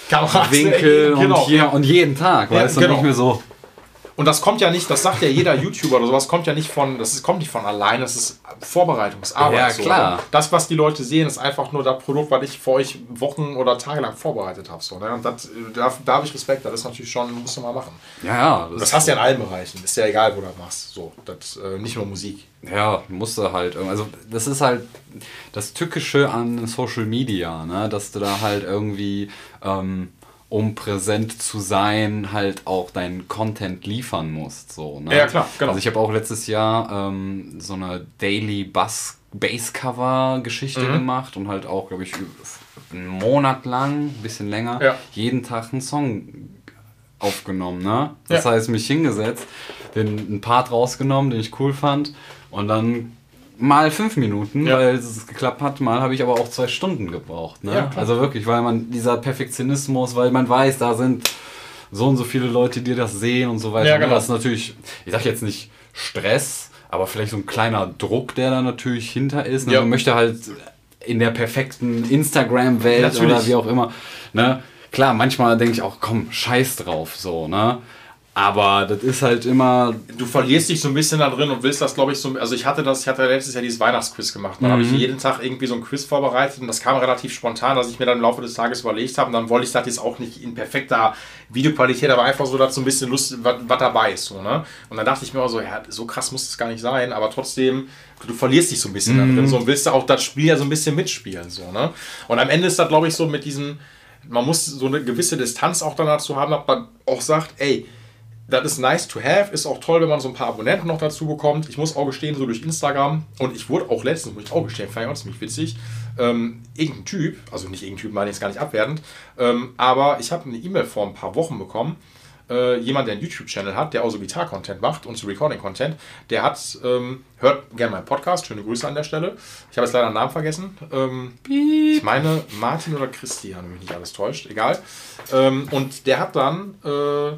Kameras, Winkel [LAUGHS] genau. und hier und jeden Tag, Ja, weißt du, genau. nicht mehr so. Und das kommt ja nicht, das sagt ja jeder YouTuber oder sowas, kommt ja nicht von, das ist, kommt nicht von allein, das ist Vorbereitungsarbeit. Ja, so. klar. Das, was die Leute sehen, ist einfach nur das Produkt, was ich für euch Wochen oder Tage lang vorbereitet habe. So, ne? Und das, da, da habe ich Respekt, das ist natürlich schon, musst du mal machen. Ja, ja. Und das hast du ja in allen Bereichen, ist ja egal, wo du das machst. So, das, äh, nicht nur Musik. Ja, musste halt. irgendwie- Also das ist halt das Tückische an Social Media, ne? dass du da halt irgendwie, ähm, um präsent zu sein, halt auch deinen Content liefern musst. So, ne? Ja, klar, genau. Also ich habe auch letztes Jahr ähm, so eine Daily Bass Basscover-Geschichte Mhm. gemacht und halt auch, glaube ich, einen Monat lang, ein bisschen länger, Ja. jeden Tag einen Song aufgenommen, ne? Das Ja. heißt, mich hingesetzt, den einen Part rausgenommen, den ich cool fand und dann mal fünf Minuten, Ja. weil es geklappt hat, mal habe ich aber auch zwei Stunden gebraucht, ne? Ja, also wirklich, weil man dieser Perfektionismus, weil man weiß, da sind so und so viele Leute, die das sehen und so weiter. Ja, ne? genau. Das ist natürlich, ich sag jetzt nicht Stress, aber vielleicht so ein kleiner Druck, der da natürlich hinter ist. Ne? Ja. Man möchte halt in der perfekten Instagram-Welt oder wie auch immer. Ne? Klar, manchmal denke ich auch, komm, scheiß drauf, so, ne? Aber das ist halt immer. Du verlierst dich so ein bisschen da drin und willst das, glaube ich, so. Also, ich hatte das, ich hatte letztes Jahr dieses Weihnachtsquiz gemacht. Dann habe ich jeden Tag irgendwie so ein Quiz vorbereitet und das kam relativ spontan, dass ich mir dann im Laufe des Tages überlegt habe. Und dann wollte ich das jetzt auch nicht in perfekter Videoqualität, aber einfach so, dass so ein bisschen Lust, was, dabei ist. So, ne? Und dann dachte ich mir auch so, ja, so krass muss es gar nicht sein, aber trotzdem, du verlierst dich so ein bisschen da drin so, und willst auch das Spiel ja so ein bisschen mitspielen. So, ne? Und am Ende ist das, glaube ich, so mit diesen. Man muss so eine gewisse Distanz auch dann dazu haben, dass man auch sagt, ey, das ist nice to have, ist auch toll, wenn man so ein paar Abonnenten noch dazu bekommt. Ich muss auch gestehen, so durch Instagram, und ich wurde auch letztens, muss ich auch gestehen, fand ich auch ziemlich witzig, ähm, irgendein Typ, also nicht irgendein Typ, meine ich jetzt gar nicht abwertend, ähm, aber ich habe eine E-Mail vor ein paar Wochen bekommen, äh, jemand, der einen YouTube-Channel hat, der auch so Gitar-Content macht und so Recording-Content, der hat, ähm, hört gerne meinen Podcast, schöne Grüße an der Stelle. Ich habe jetzt leider den Namen vergessen. Ähm, ich meine Martin oder Christian, wenn mich nicht alles täuscht, egal. Ähm, und der hat dann, äh,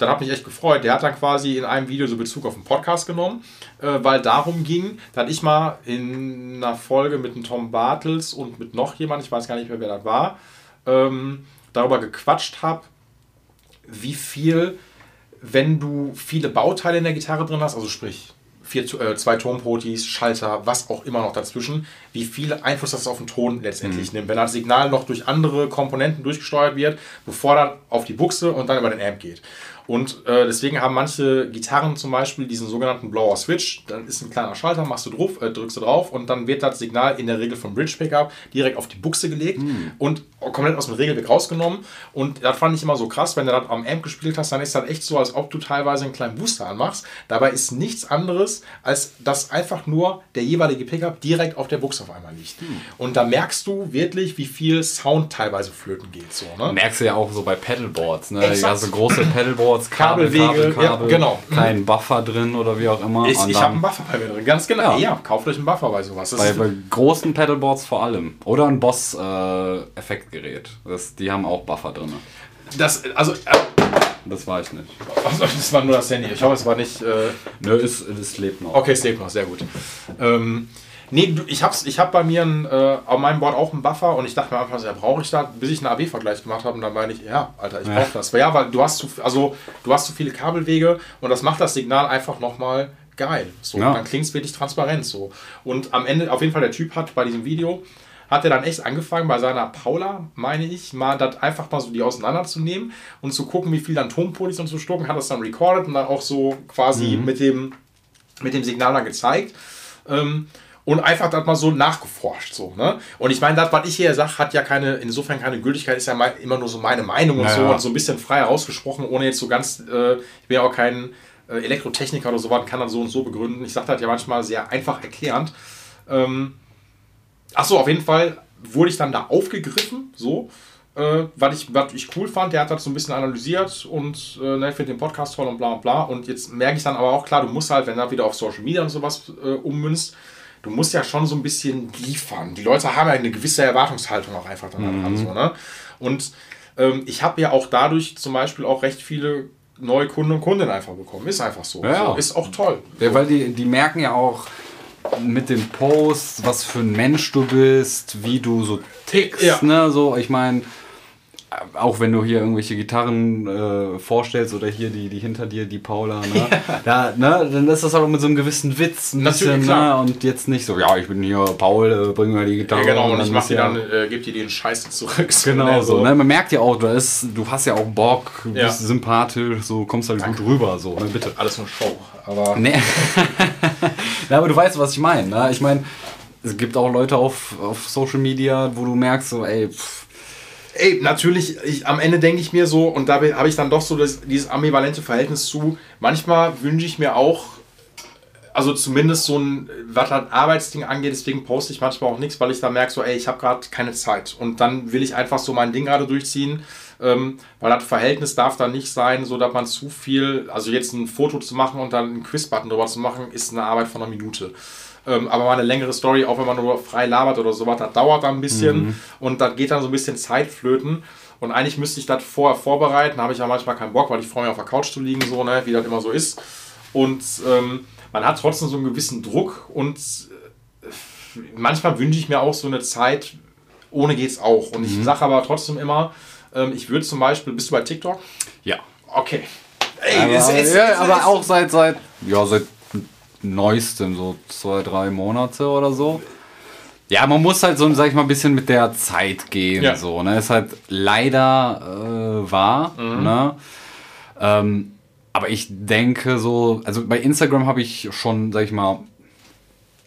dann hat mich echt gefreut. Der hat dann quasi in einem Video so Bezug auf den Podcast genommen, äh, weil darum ging, dass ich mal in einer Folge mit dem Tom Bartels und mit noch jemand, ich weiß gar nicht mehr, wer das war, ähm, darüber gequatscht habe, wie viel, wenn du viele Bauteile in der Gitarre drin hast, also sprich vier, äh, zwei Tonprotis, Schalter, was auch immer noch dazwischen, wie viel Einfluss das auf den Ton letztendlich nimmt. Wenn das Signal noch durch andere Komponenten durchgesteuert wird, bevor das auf die Buchse und dann über den Amp geht. Und äh, deswegen haben manche Gitarren zum Beispiel diesen sogenannten Blower Switch. Dann ist ein kleiner Schalter, machst du drauf, äh, drückst du drauf und dann wird das Signal in der Regel vom Bridge Pickup direkt auf die Buchse gelegt und komplett aus dem Regelweg rausgenommen. Und das fand ich immer so krass, wenn du das am Amp gespielt hast, dann ist das echt so, als ob du teilweise einen kleinen Booster anmachst. Dabei ist nichts anderes, als dass einfach nur der jeweilige Pickup direkt auf der Buchse auf einmal liegt. Und da merkst du wirklich, wie viel Sound teilweise flöten geht. So, ne? Merkst du ja auch so bei Pedalboards, ne? Exakt. Ja, so große Pedalboards, Kabel, Kabelwege, Kabel, ja, Kabel, genau. kein Buffer drin oder wie auch immer. Ich dann habe einen Buffer bei mir drin, ganz genau. Ja. Ja, kauft euch einen Buffer bei sowas. Bei, bei großen Pedalboards vor allem. Oder ein Boss-Effektgerät. das die haben auch Buffer drin. das, also, äh, Das war ich nicht. also, das war nur das Handy. Ich hoffe, es war nicht. Äh, Nö, es, es lebt noch. okay, es lebt noch, sehr gut. Ähm, Nee, ich hab's, ich hab bei mir ein, äh, auf meinem Board auch einen Buffer und ich dachte mir einfach, so, ja, brauche ich das, bis ich einen AB-Vergleich gemacht habe und dann meine ich, ja, Alter, ich Ja. brauche das. Weil, ja, weil du hast zu, also du hast zu viele Kabelwege und das macht das Signal einfach nochmal geil. So, Ja. dann klingt es wirklich transparent so. Und am Ende, auf jeden Fall, der Typ hat bei diesem Video, hat er dann echt angefangen, bei seiner Paula, meine ich, mal das einfach mal so die auseinanderzunehmen und zu gucken, wie viel dann Tonpolis und so stucken, hat das dann recorded und dann auch so quasi Mhm. mit dem mit dem Signal dann gezeigt. Ähm, und einfach das mal so nachgeforscht. So, ne? Und ich meine, das, was ich hier sage, hat ja keine, insofern keine Gültigkeit, ist ja mei- immer nur so meine Meinung und Ja, so und so ein bisschen frei herausgesprochen, ohne jetzt so ganz, äh, ich bin ja auch kein äh, Elektrotechniker oder so was, kann das so und so begründen. Ich sage das ja manchmal sehr einfach erklärend. Ähm, Achso, auf jeden Fall wurde ich dann da aufgegriffen, so, äh, was, ich, was ich cool fand. Der hat das so ein bisschen analysiert und äh, ne, findet den Podcast toll und bla und bla. Und jetzt merke ich dann aber auch, klar, du musst halt, wenn du wieder auf Social Media und sowas äh, ummünzt, du musst ja schon so ein bisschen liefern. Die Leute haben ja eine gewisse Erwartungshaltung auch einfach dann daran. So, ne? Und ähm, ich habe ja auch dadurch zum Beispiel auch recht viele neue Kunden und Kundinnen einfach bekommen. Ist einfach so. Ja. so ist auch toll. Ja, weil die, die merken ja auch mit den Posts, was für ein Mensch du bist, wie du so tickst, Ja. ne? So, ich meine, auch wenn du hier irgendwelche Gitarren äh, vorstellst oder hier die, die hinter dir, die Paula, ne? [LAUGHS] Da, ne? Dann ist das aber mit so einem gewissen Witz ein Natürlich, bisschen, klar. ne? Und jetzt nicht so, ja, ich bin hier Paul, äh, bring mir die Gitarre. Ja, genau, und ich mach dir ja- dann, äh, gib dir den Scheiß zurück. So, Genau ne, so. Ne? Man merkt ja auch, du, ist, du hast ja auch Bock, du Ja. bist sympathisch, so kommst halt gut rüber, so, ne? Bitte. Alles nur Show. Aber Nee. [LAUGHS] ja, aber du weißt, was ich meine. Ne? Ich meine, es gibt auch Leute auf, auf Social Media, wo du merkst, so, ey, pff, ey, natürlich, ich, am Ende denke ich mir so, und da habe ich dann doch so das, dieses ambivalente Verhältnis zu, manchmal wünsche ich mir auch, also zumindest so ein, was das Arbeitsding angeht, deswegen poste ich manchmal auch nichts, weil ich da merke, so, ey, ich habe gerade keine Zeit. Und dann will ich einfach so mein Ding gerade durchziehen, ähm, weil das Verhältnis darf dann nicht sein, so dass man zu viel, also jetzt ein Foto zu machen und dann einen Quiz-Button drüber zu machen, ist eine Arbeit von einer Minute. Ähm, aber mal eine längere Story, auch wenn man nur frei labert oder sowas, das dauert dann ein bisschen und dann geht dann so ein bisschen Zeit flöten. Und eigentlich müsste ich das vorher vorbereiten, habe ich ja manchmal keinen Bock, weil ich freue mich auf der Couch zu liegen, so, ne, wie das immer so ist. Und ähm, man hat trotzdem so einen gewissen Druck und äh, manchmal wünsche ich mir auch so eine Zeit, ohne geht's auch. Und ich sage aber trotzdem immer, ähm, ich würde zum Beispiel, bist du bei TikTok? ja. Okay. Ey, Aber, ist- ist- ja, ist- aber auch seit, seit, ja, seit neuestem, so zwei, drei Monate oder so. Ja, man muss halt so, sag ich mal, ein bisschen mit der Zeit gehen. Ja. So, ne? Ist halt leider äh, wahr. Mhm. Ne? Ähm, aber ich denke so, also bei Instagram habe ich schon, sag ich mal,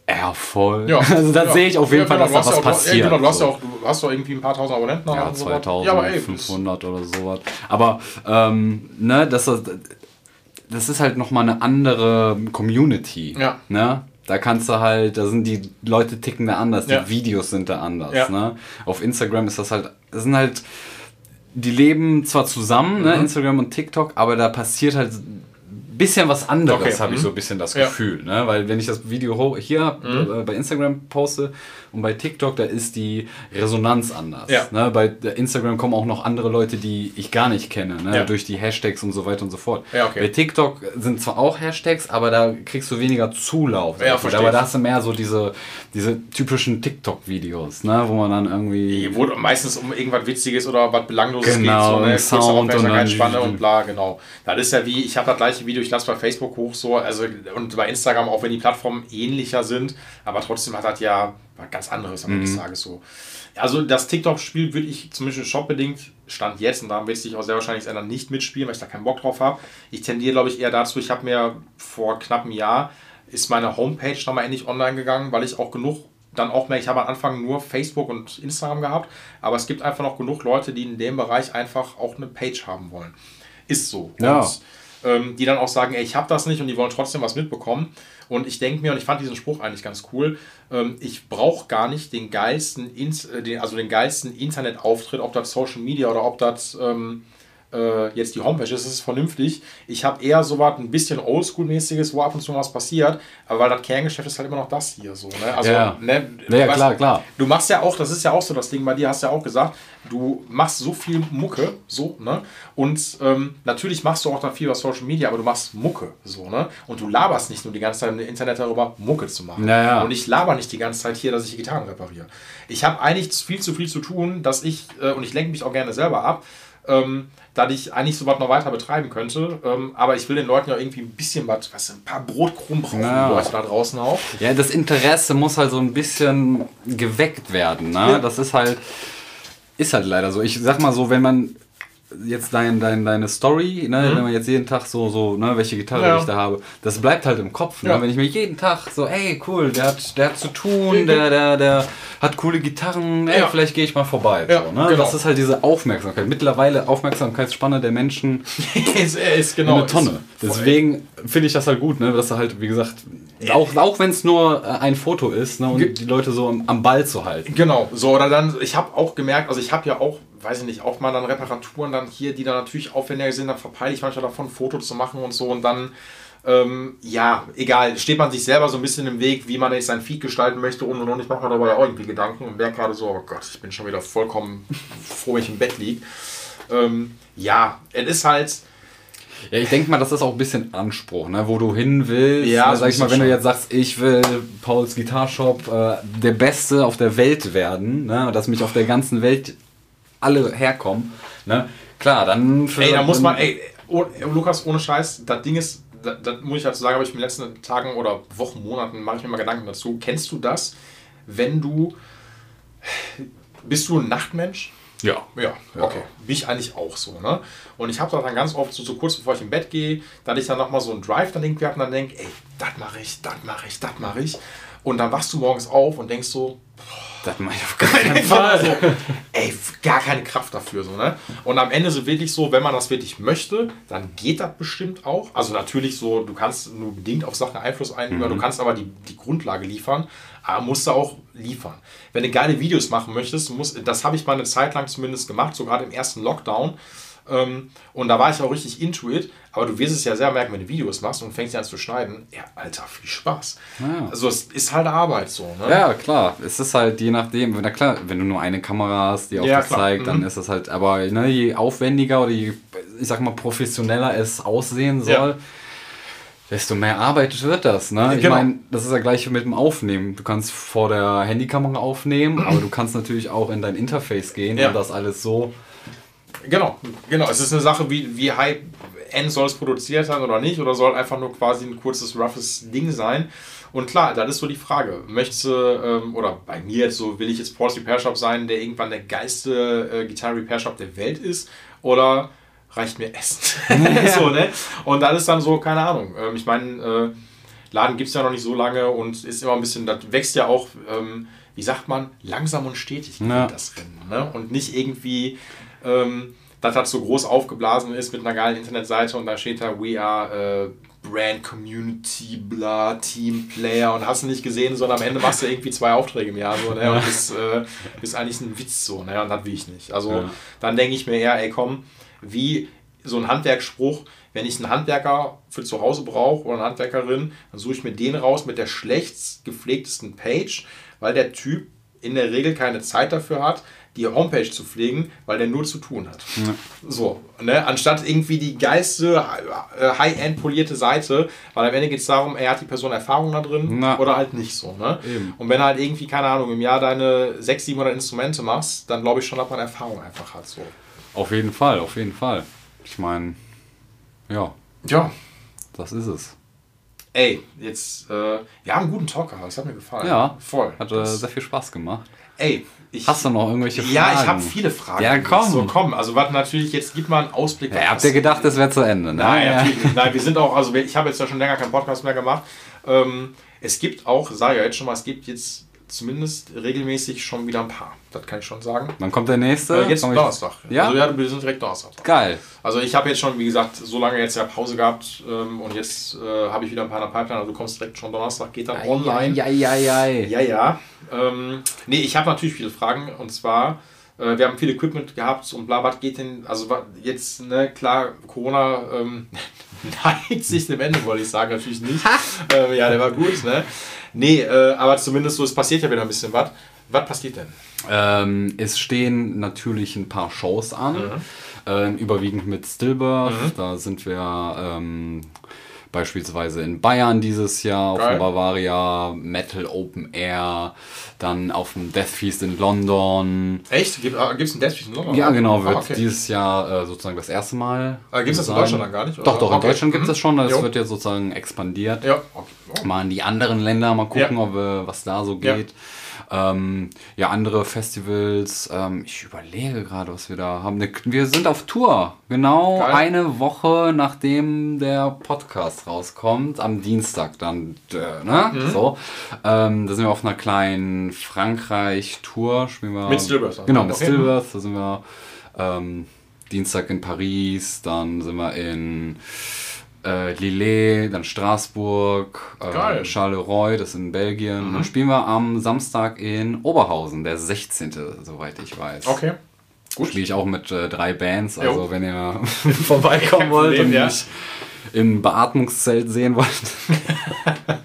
Erfolg. Ja. [LAUGHS] Also da Ja. sehe ich auf jeden Ja, Fall, dass da was passiert. Ja, genau, du hast so. ja auch, du hast doch irgendwie ein paar tausend Abonnenten. Ja, und so was. 2500 Ja, aber ey, oder sowas. Aber ähm, ne, das, ist- das ist halt nochmal eine andere Community. Ja. Ne? Da kannst du halt, da sind die Leute ticken da anders, Ja. die Videos sind da anders. Ja. Ne? Auf Instagram ist das halt, das sind halt, die leben zwar zusammen, Mhm. ne, Instagram und TikTok, aber da passiert halt bisschen was anderes, Okay, habe ich mhm. so ein bisschen das Ja. Gefühl. Ne? Weil wenn ich das Video hier Mhm. äh, bei Instagram poste und bei TikTok, da ist die Resonanz anders. Ja. Ne? Bei Instagram kommen auch noch andere Leute, die ich gar nicht kenne, ne? Ja. durch die Hashtags und so weiter und so fort. Okay. Bei TikTok sind zwar auch Hashtags, aber da kriegst du weniger Zulauf. Ja, aber da hast du mehr so diese, diese typischen TikTok-Videos, ne? wo man dann irgendwie... Wo meistens um irgendwas Witziges oder was Belangloses Genau, geht. So, ne? Sound und Aufmerksamkeitsspanne dann- und [LAUGHS] bla, genau. Das ist ja wie, ich habe das gleiche Video, ich lasse bei Facebook hoch, so, also und bei Instagram, auch wenn die Plattformen ähnlicher sind, aber trotzdem hat das ja was ganz anderes am Ende Mhm. des Tages so. Also das TikTok-Spiel würde ich zumindest shopbedingt, stand jetzt, und da wird sich auch sehr wahrscheinlich ändern, nicht mitspielen, weil ich da keinen Bock drauf habe. Ich tendiere, glaube ich, eher dazu, ich habe mir vor knapp einem Jahr, ist meine Homepage nochmal endlich online gegangen, weil ich auch genug dann auch mehr, ich habe am Anfang nur Facebook und Instagram gehabt, aber es gibt einfach noch genug Leute, die in dem Bereich einfach auch eine Page haben wollen. Ist so. Ja. Ähm, die dann auch sagen, ey, ich habe das nicht und die wollen trotzdem was mitbekommen. Und ich denke mir, und ich fand diesen Spruch eigentlich ganz cool, ähm, ich brauche gar nicht den geilsten, äh, also den geilsten Internetauftritt, ob das Social Media oder ob das ähm, äh, jetzt die Homepage ist, ist vernünftig. Ich habe eher so was ein bisschen Oldschool-mäßiges, wo ab und zu was passiert, aber weil das Kerngeschäft ist halt immer noch das hier so. Ne? Also, Ja. ne, Ja, ja, weißt, klar, klar. Du machst ja auch, das ist ja auch so das Ding bei dir, hast ja auch gesagt, du machst so viel Mucke, so, ne? Und ähm, natürlich machst du auch dann viel über Social Media, aber du machst Mucke, so, ne? Und du laberst nicht nur die ganze Zeit im Internet darüber, Mucke zu machen. Ja, ja. Und ich laber nicht die ganze Zeit hier, dass ich Gitarren repariere. Ich habe eigentlich viel zu viel zu tun, dass ich, äh, und ich lenke mich auch gerne selber ab, ähm, dass ich eigentlich sowas noch weiter betreiben könnte. Ähm, aber ich will den Leuten ja irgendwie ein bisschen was, was ein paar Brotkrumen brauchen Ja. die Leute da draußen auch. Ja, das Interesse muss halt so ein bisschen geweckt werden. Ne? Ja. Das ist halt, ist halt leider so. Ich sag mal so, wenn man jetzt dein, dein, deine Story, ne, wenn man jetzt jeden Tag so, so ne, welche Gitarre Mhm. Ja. ich da habe, das bleibt halt im Kopf. Ne? Ja. Wenn ich mir jeden Tag so, ey, cool, der hat, der hat zu tun, der, der, der hat coole Gitarren, ey, Ja. vielleicht gehe ich mal vorbei. So, ne? genau. Das ist halt diese Aufmerksamkeit. Mittlerweile Aufmerksamkeitsspanne der Menschen [LAUGHS] ist, ist genau. eine Tonne. Deswegen finde ich das halt gut, ne? dass du halt, wie gesagt, auch, auch wenn es nur äh, ein Foto ist ne? und Ge- die Leute so am, am Ball zu halten. Genau, so oder dann, ich habe auch gemerkt, also ich habe ja auch, weiß ich nicht, auch mal dann Reparaturen dann hier, die dann natürlich aufwendiger sind, dann verpeile ich manchmal davon, Fotos zu machen und so und dann, ähm, ja, egal, steht man sich selber so ein bisschen im Weg, wie man jetzt sein Feed gestalten möchte und und und. Ich mache mir dabei auch irgendwie Gedanken und merke gerade so, oh Gott, ich bin schon wieder vollkommen [LAUGHS] froh, wenn ich im Bett liege. Ähm, ja, es ist halt, Ja, ich denke mal, das ist auch ein bisschen Anspruch, ne? wo du hin willst. Ja, ne? Sag ich mal, wenn du jetzt sagst, ich will Pauls Gitarshop äh, der Beste auf der Welt werden, ne? dass mich auf der ganzen Welt alle herkommen, ne? klar, dann... Für, Ey, da muss man, ey, oh, Lukas, ohne Scheiß, das Ding ist, das, das muss ich dazu sagen, habe ich in den letzten Tagen oder Wochen, Monaten, mache ich mir mal Gedanken dazu. Kennst du das, wenn du, bist du ein Nachtmensch? Ja. Ja, okay. Bin ich eigentlich auch so, ne? Und ich habe das dann ganz oft so, so kurz bevor ich im Bett gehe, dass ich dann nochmal so einen Drive dann irgendwie habe und dann denke, ey, das mache ich, das mache ich, das mache ich. Und dann wachst du morgens auf und denkst so, Das meine ich auf [LAUGHS] keinen Fall. so, ey, gar keine Kraft dafür. So, ne? Und am Ende so wirklich so, wenn man das wirklich möchte, dann geht das bestimmt auch. Also natürlich so, du kannst nur bedingt auf Sachen Einfluss einnehmen, du kannst aber die, die Grundlage liefern, aber musst du auch liefern. Wenn du geile Videos machen möchtest, du musst, das habe ich mal eine Zeit lang zumindest gemacht, so gerade im ersten Lockdown. Ähm, und da war ich auch richtig into it, aber du wirst es ja sehr merken, wenn du Videos machst und fängst an zu schneiden. Ja, Alter, viel Spaß. Ja. Also es ist halt Arbeit so. Ne? Ja, klar. Es ist halt je nachdem, na klar, wenn du nur eine Kamera hast, die auf Ja, das klar. zeigt, dann Mhm. ist das halt, aber ne, je aufwendiger oder je, ich sag mal, professioneller es aussehen soll, Ja. desto mehr Arbeit wird das. Ne? Ich Genau. meine, das ist ja gleich mit dem Aufnehmen. Du kannst vor der Handykamera aufnehmen, aber du kannst natürlich auch in dein Interface gehen Ja. und das alles so. Genau, genau. Es ist eine Sache, wie, wie High-End soll es produziert sein oder nicht, oder soll einfach nur quasi ein kurzes, roughes Ding sein. Und klar, das ist so die Frage. Möchtest du, ähm, oder bei mir jetzt so, will ich jetzt Paul's Repair Shop sein, der irgendwann der geilste äh, Gitarre Repair Shop der Welt ist, oder reicht mir Essen? [LAUGHS] so, ne? Und das ist dann so, keine Ahnung. Ähm, ich meine, äh, Laden gibt es ja noch nicht so lange und ist immer ein bisschen, das wächst ja auch, ähm, wie sagt man, langsam und stetig Ja. das Rennen. Ne? Und nicht irgendwie, ähm, dass das so groß aufgeblasen ist mit einer geilen Internetseite und da steht da, we are äh, Brand Community, bla, Team Player und hast du nicht gesehen, sondern am Ende machst du irgendwie zwei Aufträge im Jahr so, ne? und bist, äh, bist eigentlich ein Witz so, ne? und das will ich nicht. Also Ja. dann denke ich mir eher, ey komm, wie so ein Handwerksspruch, wenn ich einen Handwerker für zu Hause brauche oder eine Handwerkerin, dann suche ich mir den raus mit der schlechtst gepflegtesten Page, weil der Typ in der Regel keine Zeit dafür hat, die Homepage zu pflegen, weil der nur zu tun hat. So, ne? anstatt irgendwie die geilste, äh, high-end polierte Seite, weil am Ende geht es darum, er hat die Person Erfahrung da drin Na. oder halt nicht so. Ne? Eben. Und wenn du halt irgendwie, keine Ahnung, im Jahr deine 600, 700 Instrumente machst, dann glaube ich schon, dass man Erfahrung einfach hat. So. Auf jeden Fall, auf jeden Fall. Ich meine, ja, Ja, das ist es. ey, jetzt, äh, wir haben einen guten Talk gehabt, das hat mir gefallen. Ja, voll. Hat äh, sehr viel Spaß gemacht. ey, ich, Hast du noch irgendwelche Fragen? Ja, ich habe viele Fragen. Ja, komm. So, komm. Also, was natürlich, jetzt gib mal einen Ausblick. Ja, habt ihr gedacht, das wäre zu Ende? Ne? Nein, ja. Nein, wir sind auch, also ich habe jetzt ja schon länger keinen Podcast mehr gemacht. Ähm, es gibt auch, sage ja jetzt schon mal, es gibt jetzt zumindest regelmäßig schon wieder ein paar. Das kann ich schon sagen. Wann kommt der nächste? Äh, jetzt Komm Donnerstag. Ja? Also ja, wir sind direkt Donnerstag. Geil. Also ich habe jetzt schon, wie gesagt, so lange jetzt ja Pause gehabt ähm, und jetzt äh, habe ich wieder ein paar in der Pipeline. Also du kommst direkt schon Donnerstag, geht dann online. Ja, ja, ja. Ja, ja. Ähm, nee, ich habe natürlich viele Fragen und zwar, Äh, wir haben viel Equipment gehabt und bla, was geht denn, also jetzt, ne, klar, Corona ähm, [LAUGHS] [LAUGHS] sich dem Ende, wollte ich sagen, natürlich nicht. ähm, ja, der war gut, ne? Nee, äh, aber zumindest so, es passiert ja wieder ein bisschen was. Was passiert denn? Ähm, es stehen natürlich ein paar Shows an, ähm, überwiegend mit Stillbirth. Da sind wir ähm, beispielsweise in Bayern dieses Jahr auf Geil. dem Bavaria, Metal Open Air, dann auf dem Death Feast in London. Echt? Gibt es einen Deathfish in London? Ja, genau, wird Ah, okay. dieses Jahr äh, sozusagen das erste Mal. Ah, gibt's das in. Deutschland dann gar nicht, oder? Doch, doch, in Okay. Deutschland gibt es Mhm. das schon. Das Jo. wird jetzt sozusagen expandiert. Ja, okay. Oh. Mal in die anderen Länder, mal gucken, Ja. ob wir, was da so Ja. Ähm, ja, andere Festivals. Ähm, ich überlege gerade, was wir da haben. Ne, Wir sind auf Tour. Genau Geil. eine Woche nachdem der Podcast rauskommt. Am Dienstag dann. Äh, ne? Mhm. So. Ähm, da sind wir auf einer kleinen Frankreich-Tour. Mit Stillbirth dann? Genau, mit Okay. Stillbirth. Da sind wir ähm, Dienstag in Paris. Dann sind wir in äh, Lille, dann Straßburg, äh, Charleroi, das ist in Belgien. Und dann spielen wir am Samstag in Oberhausen, der 16., soweit ich weiß. Okay. Gut. Spiele ich auch mit äh, drei Bands, also Jo. wenn ihr [LAUGHS] [LAUGHS] vorbeikommen wollt Problem, und ja. mich im Beatmungszelt sehen wollt. [LAUGHS]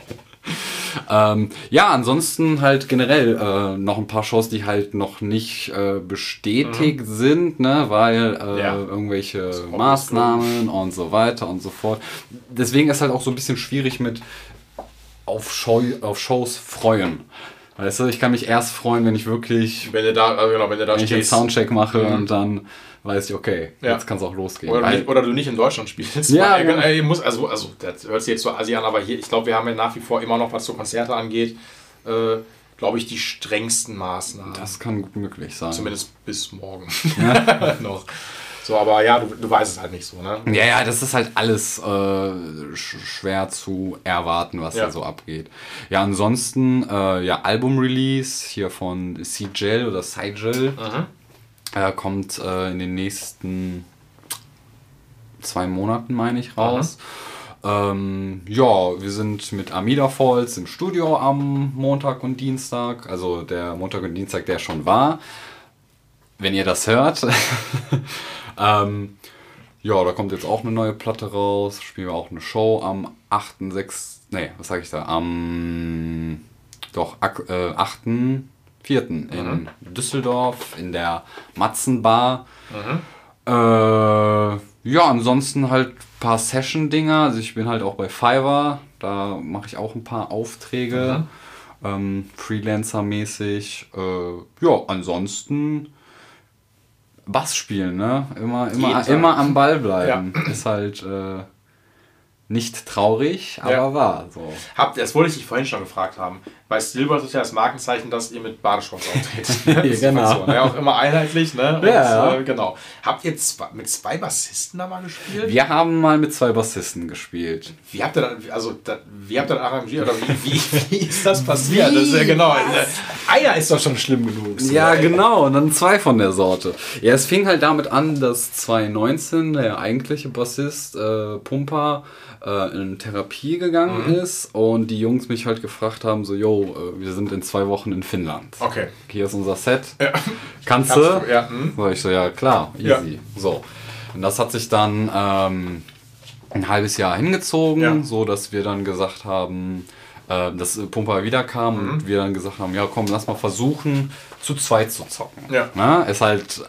ähm, ja, ansonsten halt generell äh, noch ein paar Shows, die halt noch nicht äh, bestätigt sind, ne, weil äh, Mhm. Ja. irgendwelche Maßnahmen und so weiter und so fort. Deswegen ist halt auch so ein bisschen schwierig mit auf, Show, auf Shows freuen. Weißt du, ich kann mich erst freuen, wenn ich wirklich Wenn du da, also genau, wenn du da wenn ich einen. Soundcheck mache und dann weiß ich, okay, Ja. jetzt kann es auch losgehen. Oder, nicht, oder du nicht in Deutschland spielst. [LAUGHS] Ja, Weil, genau. äh, muss, also, also, das hört sich jetzt so Asi an, aber hier, ich glaube, wir haben ja nach wie vor immer noch, was so Konzerte angeht, äh, glaube ich, die strengsten Maßnahmen. das kann gut möglich sein. Zumindest bis morgen. [LAUGHS] noch. So, aber ja, du, du weißt es halt nicht so, ne? Ja, ja, das ist halt alles äh, sch schwer zu erwarten, was Ja. da so abgeht. Ja, ansonsten, äh, ja, Album-Release hier von Sigel oder Sigel er kommt äh, in den nächsten zwei Monaten, meine ich, raus. Ähm, ja, wir sind mit Amida Falls im Studio am Montag und Dienstag. Also der Montag und Dienstag, der schon war. Wenn ihr das hört. [LAUGHS] ähm, ja, da kommt jetzt auch eine neue Platte raus. Spielen wir auch eine Show am 8.6. Nee, was sag ich da? Am. Doch, äh, 8 vierten in mhm. Düsseldorf in der Matzenbar. Mhm. Äh, ja, ansonsten halt ein paar Session-Dinger. Also ich bin halt auch bei Fiverr, da mache ich auch ein paar Aufträge, mhm. ähm, Freelancer-mäßig. Äh, ja, ansonsten Bass spielen, ne? Immer, immer, immer am Ball bleiben. Ist halt äh, nicht traurig, aber Ja. wahr. So. Das wollte ich dich vorhin schon gefragt haben. Bei Stillbirth ist ja das Markenzeichen, dass ihr mit. [LAUGHS] Das ist Genau. so, ne? Auch immer einheitlich, ne? Und, Ja. Äh, genau. Habt ihr zwei, mit zwei Bassisten da mal gespielt? Wir haben mal mit zwei Bassisten gespielt. Wie habt ihr dann, also, da, wie habt ihr dann arrangiert oder wie, wie, [LAUGHS] wie ist das passiert? Das ist ja genau. Einer ist doch schon schlimm genug. so, Ja, ey. genau, und dann zwei von der Sorte. Ja, es fing halt damit an, dass 2019 der eigentliche Bassist äh, Pumper äh, in Therapie gegangen ist und die Jungs mich halt gefragt haben, so, yo, äh, wir sind in zwei Wochen in Finnland. Okay. Hier ist unser Set. Ja. Kannst Kannst du? du, ja, hm. Sag ich so, ja klar, easy. Ja. So. Und das hat sich dann ähm, ein halbes Jahr hingezogen, Ja. so dass wir dann gesagt haben, äh, dass Pumper wiederkam Mhm. und wir dann gesagt haben, ja komm, lass mal versuchen, zu zweit zu zocken. Ja. Na, ist halt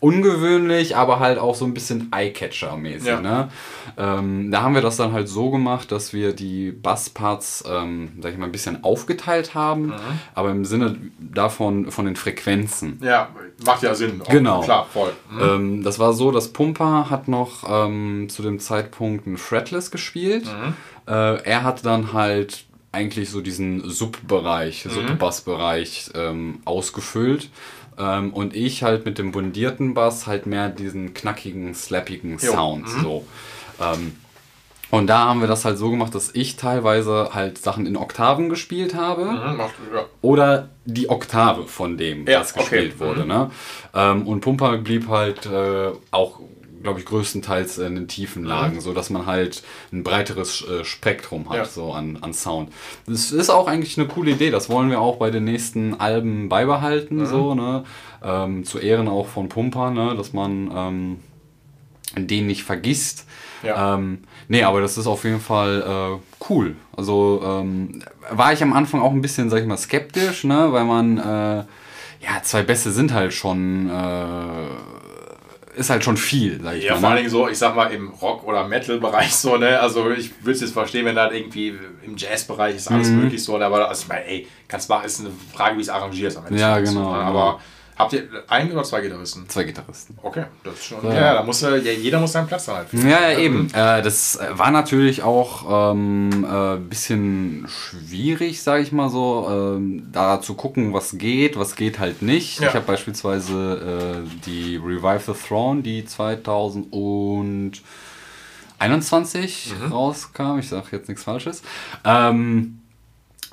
ungewöhnlich, aber halt auch so ein bisschen Eye-Catcher-mäßig. Ja. Ne? Ähm, da haben wir das dann halt so gemacht, dass wir die Bassparts, ähm, sag ich mal, ein bisschen aufgeteilt haben, Mhm. aber im Sinne davon, von den Frequenzen. Ja, macht ja Sinn. Auch, Genau. Klar, voll. Hm. Ähm, das war so, dass Pumper hat noch ähm, zu dem Zeitpunkt ein Fretless gespielt. Äh, er hat dann halt eigentlich so diesen Sub-Bereich, Sub-Bass-Bereich ähm, ausgefüllt. Ähm, und ich halt mit dem bundierten Bass halt mehr diesen knackigen, slappigen Jo. Sound. So. Ähm, und da haben wir das halt so gemacht, dass ich teilweise halt Sachen in Oktaven gespielt habe Mhm, macht, ja. oder die Oktave von dem, Ja, was okay. gespielt wurde. Ne? Ähm, und Pumper blieb halt äh, auch glaube ich, größtenteils in den tiefen Lagen, mhm. so dass man halt ein breiteres äh, Spektrum hat, ja. so an, an Sound. Das ist auch eigentlich eine coole Idee. Das wollen wir auch bei den nächsten Alben beibehalten, mhm. so, ne? Ähm, zu Ehren auch von Pumper, ne? Dass man ähm, den nicht vergisst. Ja. Ähm, nee, aber das ist auf jeden Fall äh, cool. Also ähm, war ich am Anfang auch ein bisschen, sag ich mal, skeptisch, ne? Weil man, äh, ja, zwei Bässe sind halt schon, äh, ist halt schon viel, sag ich ja, mal. Vor ne? allen Dingen so, ich sag mal, im Rock- oder Metal-Bereich so, ne? Also ich würde es jetzt verstehen, wenn da irgendwie im Jazz-Bereich ist alles mhm. möglich so, ne? aber also, ich meine, ey, kannst machen, ist eine Frage, wie es arrangiert ist am Ende. Ja, genau. So, ne? Aber genau. Habt ihr einen oder zwei Gitarristen? Zwei Gitarristen. Okay, das ist schon. Ja, ja da muss ja, jeder muss seinen Platz halt finden. Ja, ja, eben. Äh, das war natürlich auch ein ähm, äh, bisschen schwierig, sage ich mal so, ähm, da zu gucken, was geht, was geht halt nicht. Ja. Ich habe beispielsweise äh, die Revive the Throne, die 2021 mhm. rauskam. Ich sage jetzt nichts Falsches. Ähm,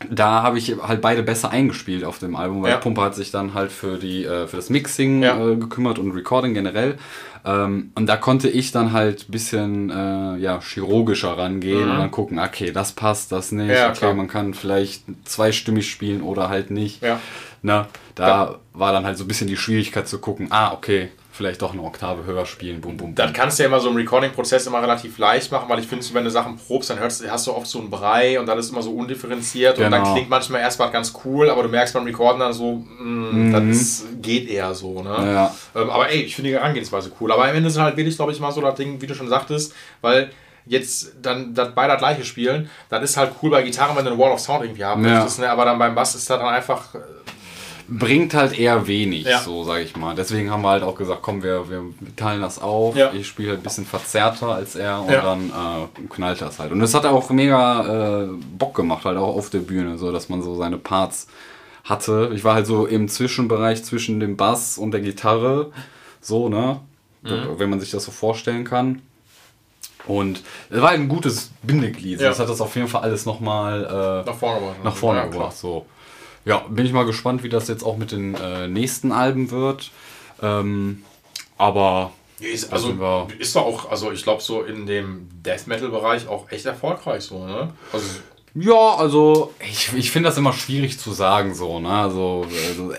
da habe ich halt beide besser eingespielt auf dem Album, weil ja. Pumper hat sich dann halt für, die, äh, für das Mixing ja. äh, gekümmert und Recording generell. Ähm, und da konnte ich dann halt ein bisschen äh, ja, chirurgischer rangehen mhm. und dann gucken, okay, das passt, das nicht. Ja, okay, klar. man kann vielleicht zweistimmig spielen oder halt nicht. Ja. Na, da war dann halt so ein bisschen die Schwierigkeit zu gucken, ah, okay, vielleicht doch eine Oktave höher spielen. Bum, bum. Das kannst du ja immer so im Recording-Prozess immer relativ leicht machen, weil ich finde, wenn du Sachen probst, dann hörst, hast du oft so einen Brei und dann ist immer so undifferenziert genau. und dann genau. klingt manchmal erstmal ganz cool, aber du merkst beim Recorden dann so, mh, mm, mhm. das geht eher so. Ne? Ja. Ähm, aber ey, ich finde die Herangehensweise cool. Aber am Ende ist halt wirklich, glaube ich, mal so das Ding, wie du schon sagtest, weil jetzt dann das beide das gleiche spielen, dann ist halt cool bei Gitarren, wenn du eine Wall of Sound irgendwie haben ja. möchtest, ne? aber dann beim Bass ist das dann einfach bringt halt eher wenig, ja. so sage ich mal. Deswegen haben wir halt auch gesagt, komm, wir, wir teilen das auf. Ja. Ich spiele halt ein bisschen verzerrter als er und ja. dann äh, knallt das halt. Und das hat auch mega äh, Bock gemacht, halt auch auf der Bühne, so dass man so seine Parts hatte. Ich war halt so im Zwischenbereich zwischen dem Bass und der Gitarre, so, ne? Mhm. Wenn man sich das so vorstellen kann. Und es war halt ein gutes Bindeglied. Das hat das auf jeden Fall alles nochmal äh, nach vorne gebracht. Nach vorne gebracht so. Ja, bin ich mal gespannt, wie das jetzt auch mit den äh, nächsten Alben wird. Ähm, aber. Ist, also, ist doch auch, also ich glaube, so in dem Death Metal-Bereich auch echt erfolgreich so, ne? Also, ja, also ich, ich finde das immer schwierig zu sagen so, ne? Also, also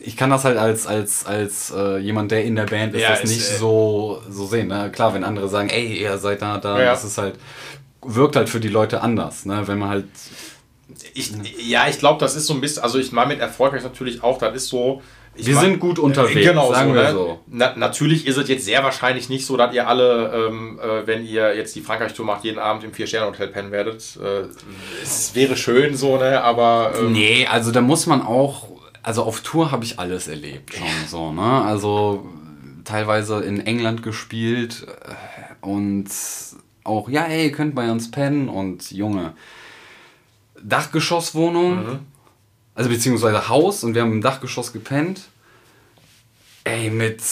ich kann das halt als, als, als äh, jemand, der in der Band ist, ja, das ist, nicht äh, so, so sehen. Ne? Klar, wenn andere sagen, ey, ihr seid da, da, ja. das ist halt, wirkt halt für die Leute anders, ne? Wenn man halt ich, ja, ich glaube, das ist so ein bisschen, also ich meine mit erfolgreich natürlich auch, das ist so. wir mein, sind gut unterwegs, genau sagen so, wir ne? so. Na, natürlich ist es jetzt sehr wahrscheinlich nicht so, dass ihr alle, ähm, äh, wenn ihr jetzt die Frankreich-Tour macht, jeden Abend im Vier-Sterne-Hotel pennen werdet. Äh, es wäre schön so, ne, aber... Ähm, nee, also da muss man auch, also auf Tour habe ich alles erlebt schon so, ne, also teilweise in England gespielt äh, und auch, ja, ey, ihr könnt bei uns pennen und Junge, Dachgeschosswohnung, mhm. also beziehungsweise Haus und wir haben im Dachgeschoss gepennt. Ey, mit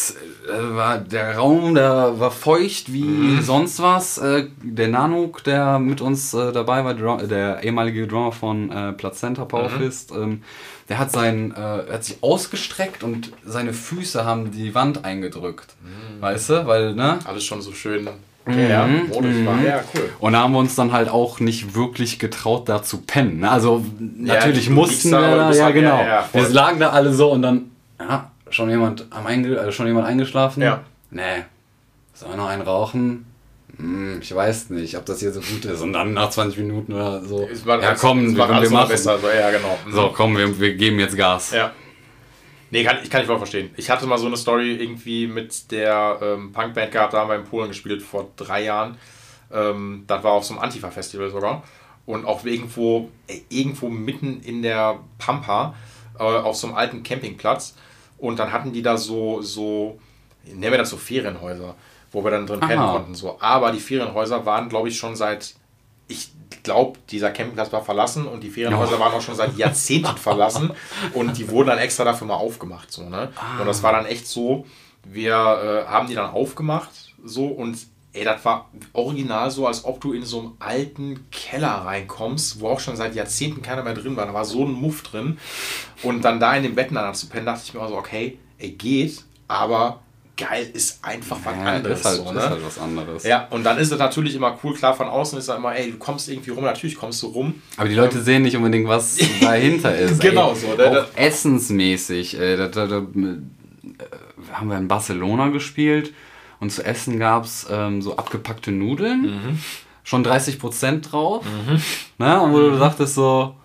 äh, war der Raum, der war feucht wie mhm. sonst was. Äh, der Nanook, der mit uns äh, dabei war, der, der ehemalige Drummer von äh, Plazenta Powerfist, mhm. ähm, der hat sein, äh, hat sich ausgestreckt und seine Füße haben die Wand eingedrückt. Mhm. Weißt du? Weil, ne? Alles schon so schön ja, modisch war. Mhm. Ja, cool. Und da haben wir uns dann halt auch nicht wirklich getraut, da zu pennen. Ne? Also natürlich ja, mussten wir da, ja genau. Ja, wir lagen da alle so und dann, ja, schon jemand am Einge also schon jemand eingeschlafen? Ja. Nee. Sollen wir noch einen rauchen? Hm, ich weiß nicht, ob das hier so gut ist. Und dann nach 20 Minuten oder so. ja, komm, wir, wir machen. Besser, so, ja, genau. So, komm, wir, wir geben jetzt Gas. Ja. Nee, kann, ich kann ich voll verstehen. Ich hatte mal so eine Story irgendwie mit der ähm, Punkband gehabt, da haben wir in Polen gespielt vor drei Jahren. Ähm, das war auf so einem Antifa-Festival sogar. Und auch irgendwo, äh, irgendwo mitten in der Pampa, äh, auf so einem alten Campingplatz. Und dann hatten die da so, so, nennen wir das so Ferienhäuser, wo wir dann drin pennen konnten. So. Aber die Ferienhäuser waren, glaube ich, schon seit, ich glaube, dieser Campingplatz war verlassen und die Ferienhäuser oh. waren auch schon seit Jahrzehnten [LAUGHS] verlassen und die wurden dann extra dafür mal aufgemacht. So, ne? Ah. Und das war dann echt so, wir äh, haben die dann aufgemacht so und ey, das war original so, als ob du in so einem alten Keller reinkommst, wo auch schon seit Jahrzehnten keiner mehr drin war. Da war so ein Muff drin und dann da in den Betten dann zu pennen, dachte ich mir auch so, okay, ey, geht, aber geil ist einfach was Ja, anderes. ist halt, so, ist ne? halt was anderes. Ja, und dann ist es natürlich immer cool, klar, von außen ist es immer, ey, du kommst irgendwie rum, natürlich kommst du rum. Aber die Leute sehen nicht unbedingt, was [LAUGHS] dahinter ist. Genau ey. so? Auch Das- essensmäßig. Ey, da, da, da, äh, haben wir in Barcelona gespielt und zu essen gab es ähm, so abgepackte Nudeln. Mhm. Schon 30% drauf. Ne? Und wo du sagtest so,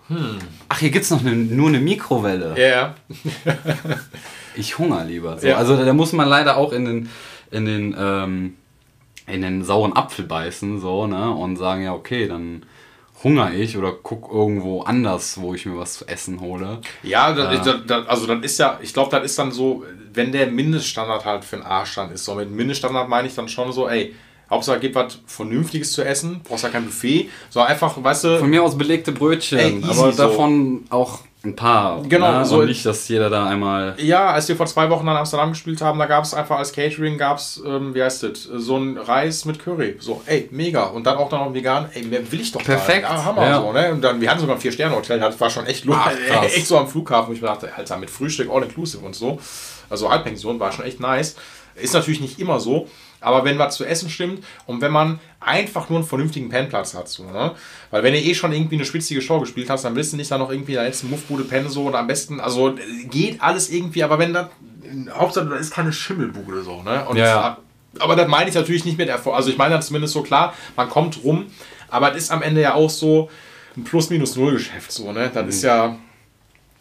ach, hier gibt es noch ne, nur eine Mikrowelle. Ja, [LAUGHS] Ich hunger lieber. So. Ja. Also da muss man leider auch in den, in den, ähm, in den sauren Apfel beißen so, ne? und sagen, ja, okay, dann hungere ich oder guck irgendwo anders, wo ich mir was zu essen hole. Ja, das, das, das, also das ist ja, ich glaube, das ist dann so, wenn der Mindeststandard halt für einen Arsch dann ist. So mit Mindeststandard meine ich dann schon so, ey, Hauptsache gibt was Vernünftiges zu essen, brauchst ja kein Buffet, sondern einfach, weißt du, Von mir aus belegte Brötchen, Ey, aber so. davon auch ein paar. Genau, ne? so- nicht, dass jeder da einmal. Ja, als wir vor zwei Wochen in Amsterdam gespielt haben, da gab es einfach als Catering, gab es, ähm, wie heißt das, so ein Reis mit Curry. So, ey, mega. Und dann auch noch vegan, ey, mehr will ich doch Perfekt. Da. Ja, Hammer. Ja. So, ne? Und dann, wir hatten sogar ein Vier-Sterne-Hotel, das war schon echt Ach, lustig. [LAUGHS] krass. echt so am Flughafen, wo ich mir dachte, Alter, mit Frühstück, all-inclusive und so. Also Halbpension war schon echt nice. Ist natürlich nicht immer so, aber wenn was zu essen stimmt und wenn man einfach nur einen vernünftigen Pennplatz hat, so, ne? Weil wenn du eh schon irgendwie eine schwitzige Show gespielt hast, dann willst du nicht da noch irgendwie in der letzten Muffbude pennen so und am besten, also geht alles irgendwie, aber wenn das, Hauptsache da ist keine Schimmelbude so, ne? Und Ja, aber das meine ich natürlich nicht mit Erfolg. Also ich meine dann zumindest so klar, man kommt rum, aber es ist am Ende ja auch so ein Plus-Minus-Null-Geschäft, so, ne? Das ist ja.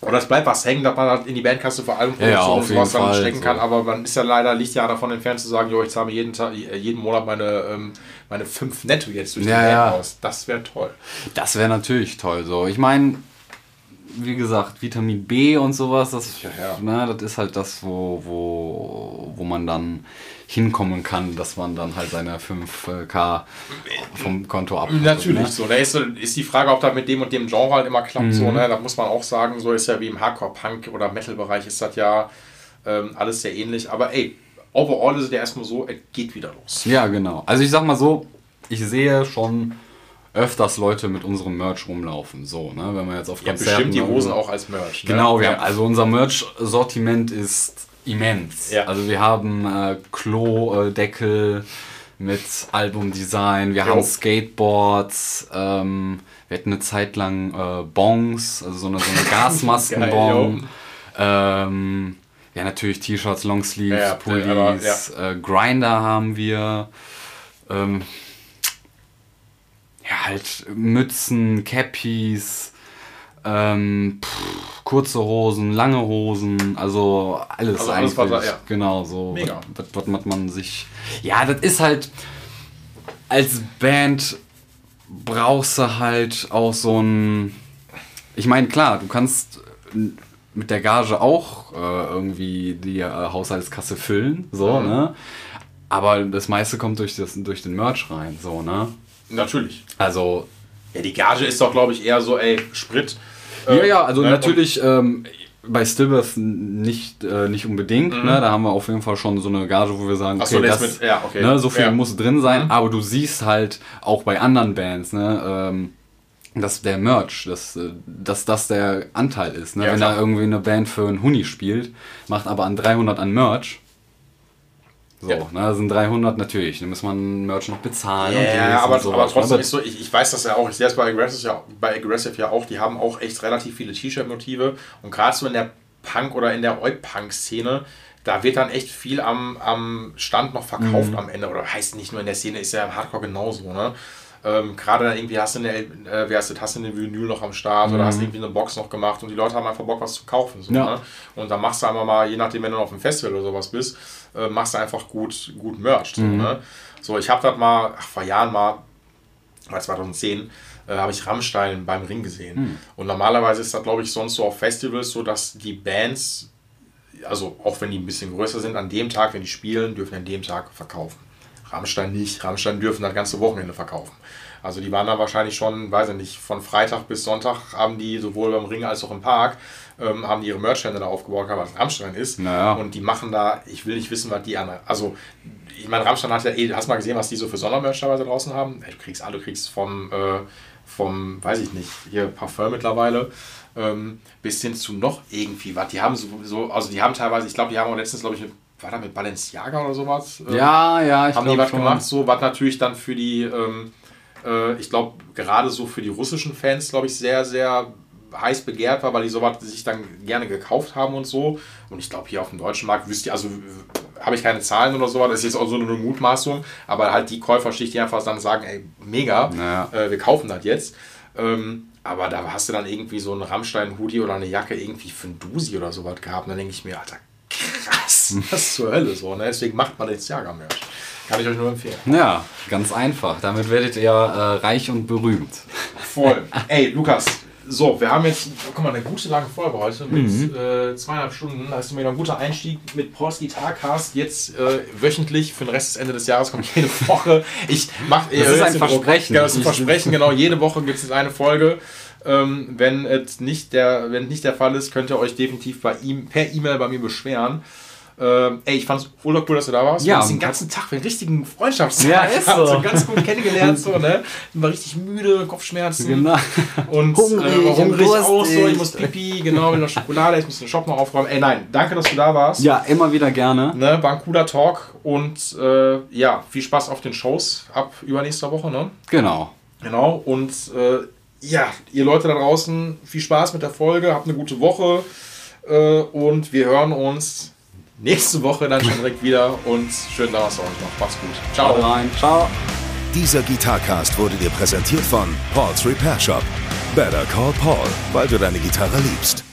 Oder es bleibt was hängen, dass man halt in die Bandkasse vor allem Ja, ja, Produktion auf und sowas dann stecken so. kann, aber man ist ja leider, liegt ja davon entfernt zu sagen, jo, ich zahle mir jeden, Tag, jeden Monat meine, ähm, meine fünf netto jetzt durch Ja, die Band ja. aus. Das wäre toll. Das wäre natürlich toll so. Ich meine, wie gesagt, Vitamin B und sowas, das, Ja, ja. Ne, das ist halt das, wo, wo, wo man dann hinkommen kann, dass man dann halt seine 5K vom Konto ab. Natürlich Ne? so. Da ist, ist die Frage, ob das mit dem und dem Genre halt immer klappt. Mhm. So, ne? Da muss man auch sagen, so ist ja wie im Hardcore-Punk- oder Metal-Bereich ist das ja ähm, alles sehr ähnlich. Aber ey, overall ist es ja erstmal so, es geht wieder los. Ja, genau. Also ich sag mal so, ich sehe schon öfters Leute mit unserem Merch rumlaufen. So, ne? Wenn man jetzt auf Ja, Konzerten... bestimmt die Hosen auch als Merch. Ne? Genau, wir ja. haben, also unser Merch-Sortiment ist immens. Ja. Also wir haben äh, Klo-Deckel mit Albumdesign, wir Jo. haben Skateboards, ähm, wir hatten eine Zeit lang äh, Bongs, also so eine, so eine [LAUGHS] Gasmaskenbon. ähm, ja, natürlich T-Shirts, Longsleeves, Ja, ja, Pullis, ja. äh, Grinder haben wir. Ähm, ja, halt Mützen, Cappies, ähm, pff, kurze Hosen, lange Hosen, also alles Also alles, was eigentlich. ja. Genau, so. Mega. Was, was, was man sich. Ja, das ist halt. Als Band brauchst du halt auch so ein. Ich meine, klar, du kannst mit der Gage auch äh, irgendwie die äh, Haushaltskasse füllen, so, Mhm. ne? Aber das meiste kommt durch, das, durch den Merch rein, so, ne? Natürlich. Also, Ja, die Gage ist doch, glaube ich, eher so, ey, Sprit. äh, ja, ja, also ne? natürlich ähm, bei Stillbirth nicht, äh, nicht unbedingt, ne? Da haben wir auf jeden Fall schon so eine Gage, wo wir sagen, Mhm. Okay, so, das, ist mit- ja, okay. Ne, so viel Ja. Mhm. muss drin sein, aber du siehst halt auch bei anderen Bands, ne? Ähm, dass der Merch, dass, äh, dass das der Anteil ist. Ne? Ja, Wenn klar. da irgendwie eine Band für einen Huni spielt, macht aber an 300 an Merch. So, Ja. ne, das sind 300 natürlich. Dann muss man Merch noch bezahlen. Ja, und dies aber, aber trotzdem Aber- ist so, ich, ich weiß das ja auch, ich sehe es bei Aggressive ja, bei Aggressive ja auch, die haben auch echt relativ viele T-Shirt-Motive und gerade so in der Punk- oder in der Oi-Punk-Szene, da wird dann echt viel am, am Stand noch verkauft Mhm. am Ende. Oder heißt nicht nur in der Szene, ist ja im Hardcore genauso. Ne? Ähm, Gerade dann irgendwie hast du eine, äh, wie heißt das, hast du eine Vinyl noch am Start oder hast irgendwie eine Box noch gemacht und die Leute haben einfach Bock, was zu kaufen. So, Mhm. Ja. ne? Und dann machst du einfach mal, je nachdem, wenn du auf einem Festival oder sowas bist, äh, machst du einfach gut, gut Merch. So, Mhm. ne? so ich habe das mal, ach, vor Jahren mal, war 2010, äh, habe ich Rammstein beim Ring gesehen. Hm. Und normalerweise ist das, glaube ich, sonst so auf Festivals so, dass die Bands, also auch wenn die ein bisschen größer sind, an dem Tag, wenn die spielen, dürfen an dem Tag verkaufen. Rammstein nicht. Rammstein dürfen das ganze Wochenende verkaufen. Also die waren da wahrscheinlich schon, weiß ich nicht, von Freitag bis Sonntag haben die sowohl beim Ring als auch im Park, ähm, haben die ihre Merchstände da aufgebaut, was Rammstein ist. Naja. Und die machen da, ich will nicht wissen, was die an, also ich meine, Rammstein hat ja eh, hast mal gesehen, was die so für Sondermerch teilweise draußen haben? Ey, Du kriegst alle, du kriegst vom, äh, vom, weiß ich nicht, hier Parfum mittlerweile, ähm, bis hin zu noch irgendwie was. Die haben so, so also die haben teilweise, ich glaube, die haben auch letztens, glaube ich, eine war da mit Balenciaga oder sowas? Äh, ja, ja, ich Haben die was schon. gemacht, so, was natürlich dann für die, ähm, äh, ich glaube, gerade so für die russischen Fans, glaube ich, sehr, sehr heiß begehrt war, weil die sowas sich dann gerne gekauft haben und so. Und ich glaube, hier auf dem deutschen Markt wüsste ich, also habe ich keine Zahlen oder so, das ist jetzt auch so eine Mutmaßung, aber halt die Käuferschicht, die einfach dann sagen, ey, mega, naja. äh, wir kaufen das jetzt. Ähm, aber da hast du dann irgendwie so einen Rammstein-Hoodie oder eine Jacke irgendwie für ein Dusi oder sowas gehabt. Und dann denke ich mir, Alter, krass, [LAUGHS] was zur Hölle so. Ne? Deswegen macht man jetzt Jager-Merch. Kann ich euch nur empfehlen. Ja, ganz einfach. Damit werdet ihr äh, reich und berühmt. Voll. Ey, Lukas, so, wir haben jetzt, guck mal, eine gute lange Folge heute mit mhm. äh, zweieinhalb Stunden. Da ist mir ein guter Einstieg mit Pauls Gitarcast. Jetzt äh, wöchentlich für den Rest des Ende des Jahres kommt jede [LAUGHS] Woche. Ich mach, das ist ein Versprechen. Genau, das ist ein Versprechen, genau. Jede Woche gibt es eine Folge. Ähm, wenn es nicht der, wenn nicht der Fall ist, könnt ihr euch definitiv bei ihm, per E-Mail bei mir beschweren. Ähm, ey, ich fand's cool, dass du da warst. Ja. Du hast den ganzen Tag für einen richtigen Freundschaftstag ja, ist [LAUGHS] so. so ganz gut kennengelernt, so, ne? War richtig müde, Kopfschmerzen. Genau. Und [LAUGHS] hungrig, äh, hungrig auch so, ich muss pipi, genau, mit der Schokolade, ich muss den Shop noch aufräumen. Ey, nein, danke, dass du da warst. Ja, immer wieder gerne. Ne, war ein cooler Talk und äh, ja, viel Spaß auf den Shows ab übernächster Woche, ne? Genau. Genau, und äh, ja, ihr Leute da draußen, viel Spaß mit der Folge, habt eine gute Woche äh, und wir hören uns nächste Woche dann schon direkt wieder und schönen Donnerstag euch noch. Macht's gut. Ciao. rein. Ciao. Dieser Gitarcast wurde dir präsentiert von Paul's Repair Shop. Better call Paul, weil du deine Gitarre liebst.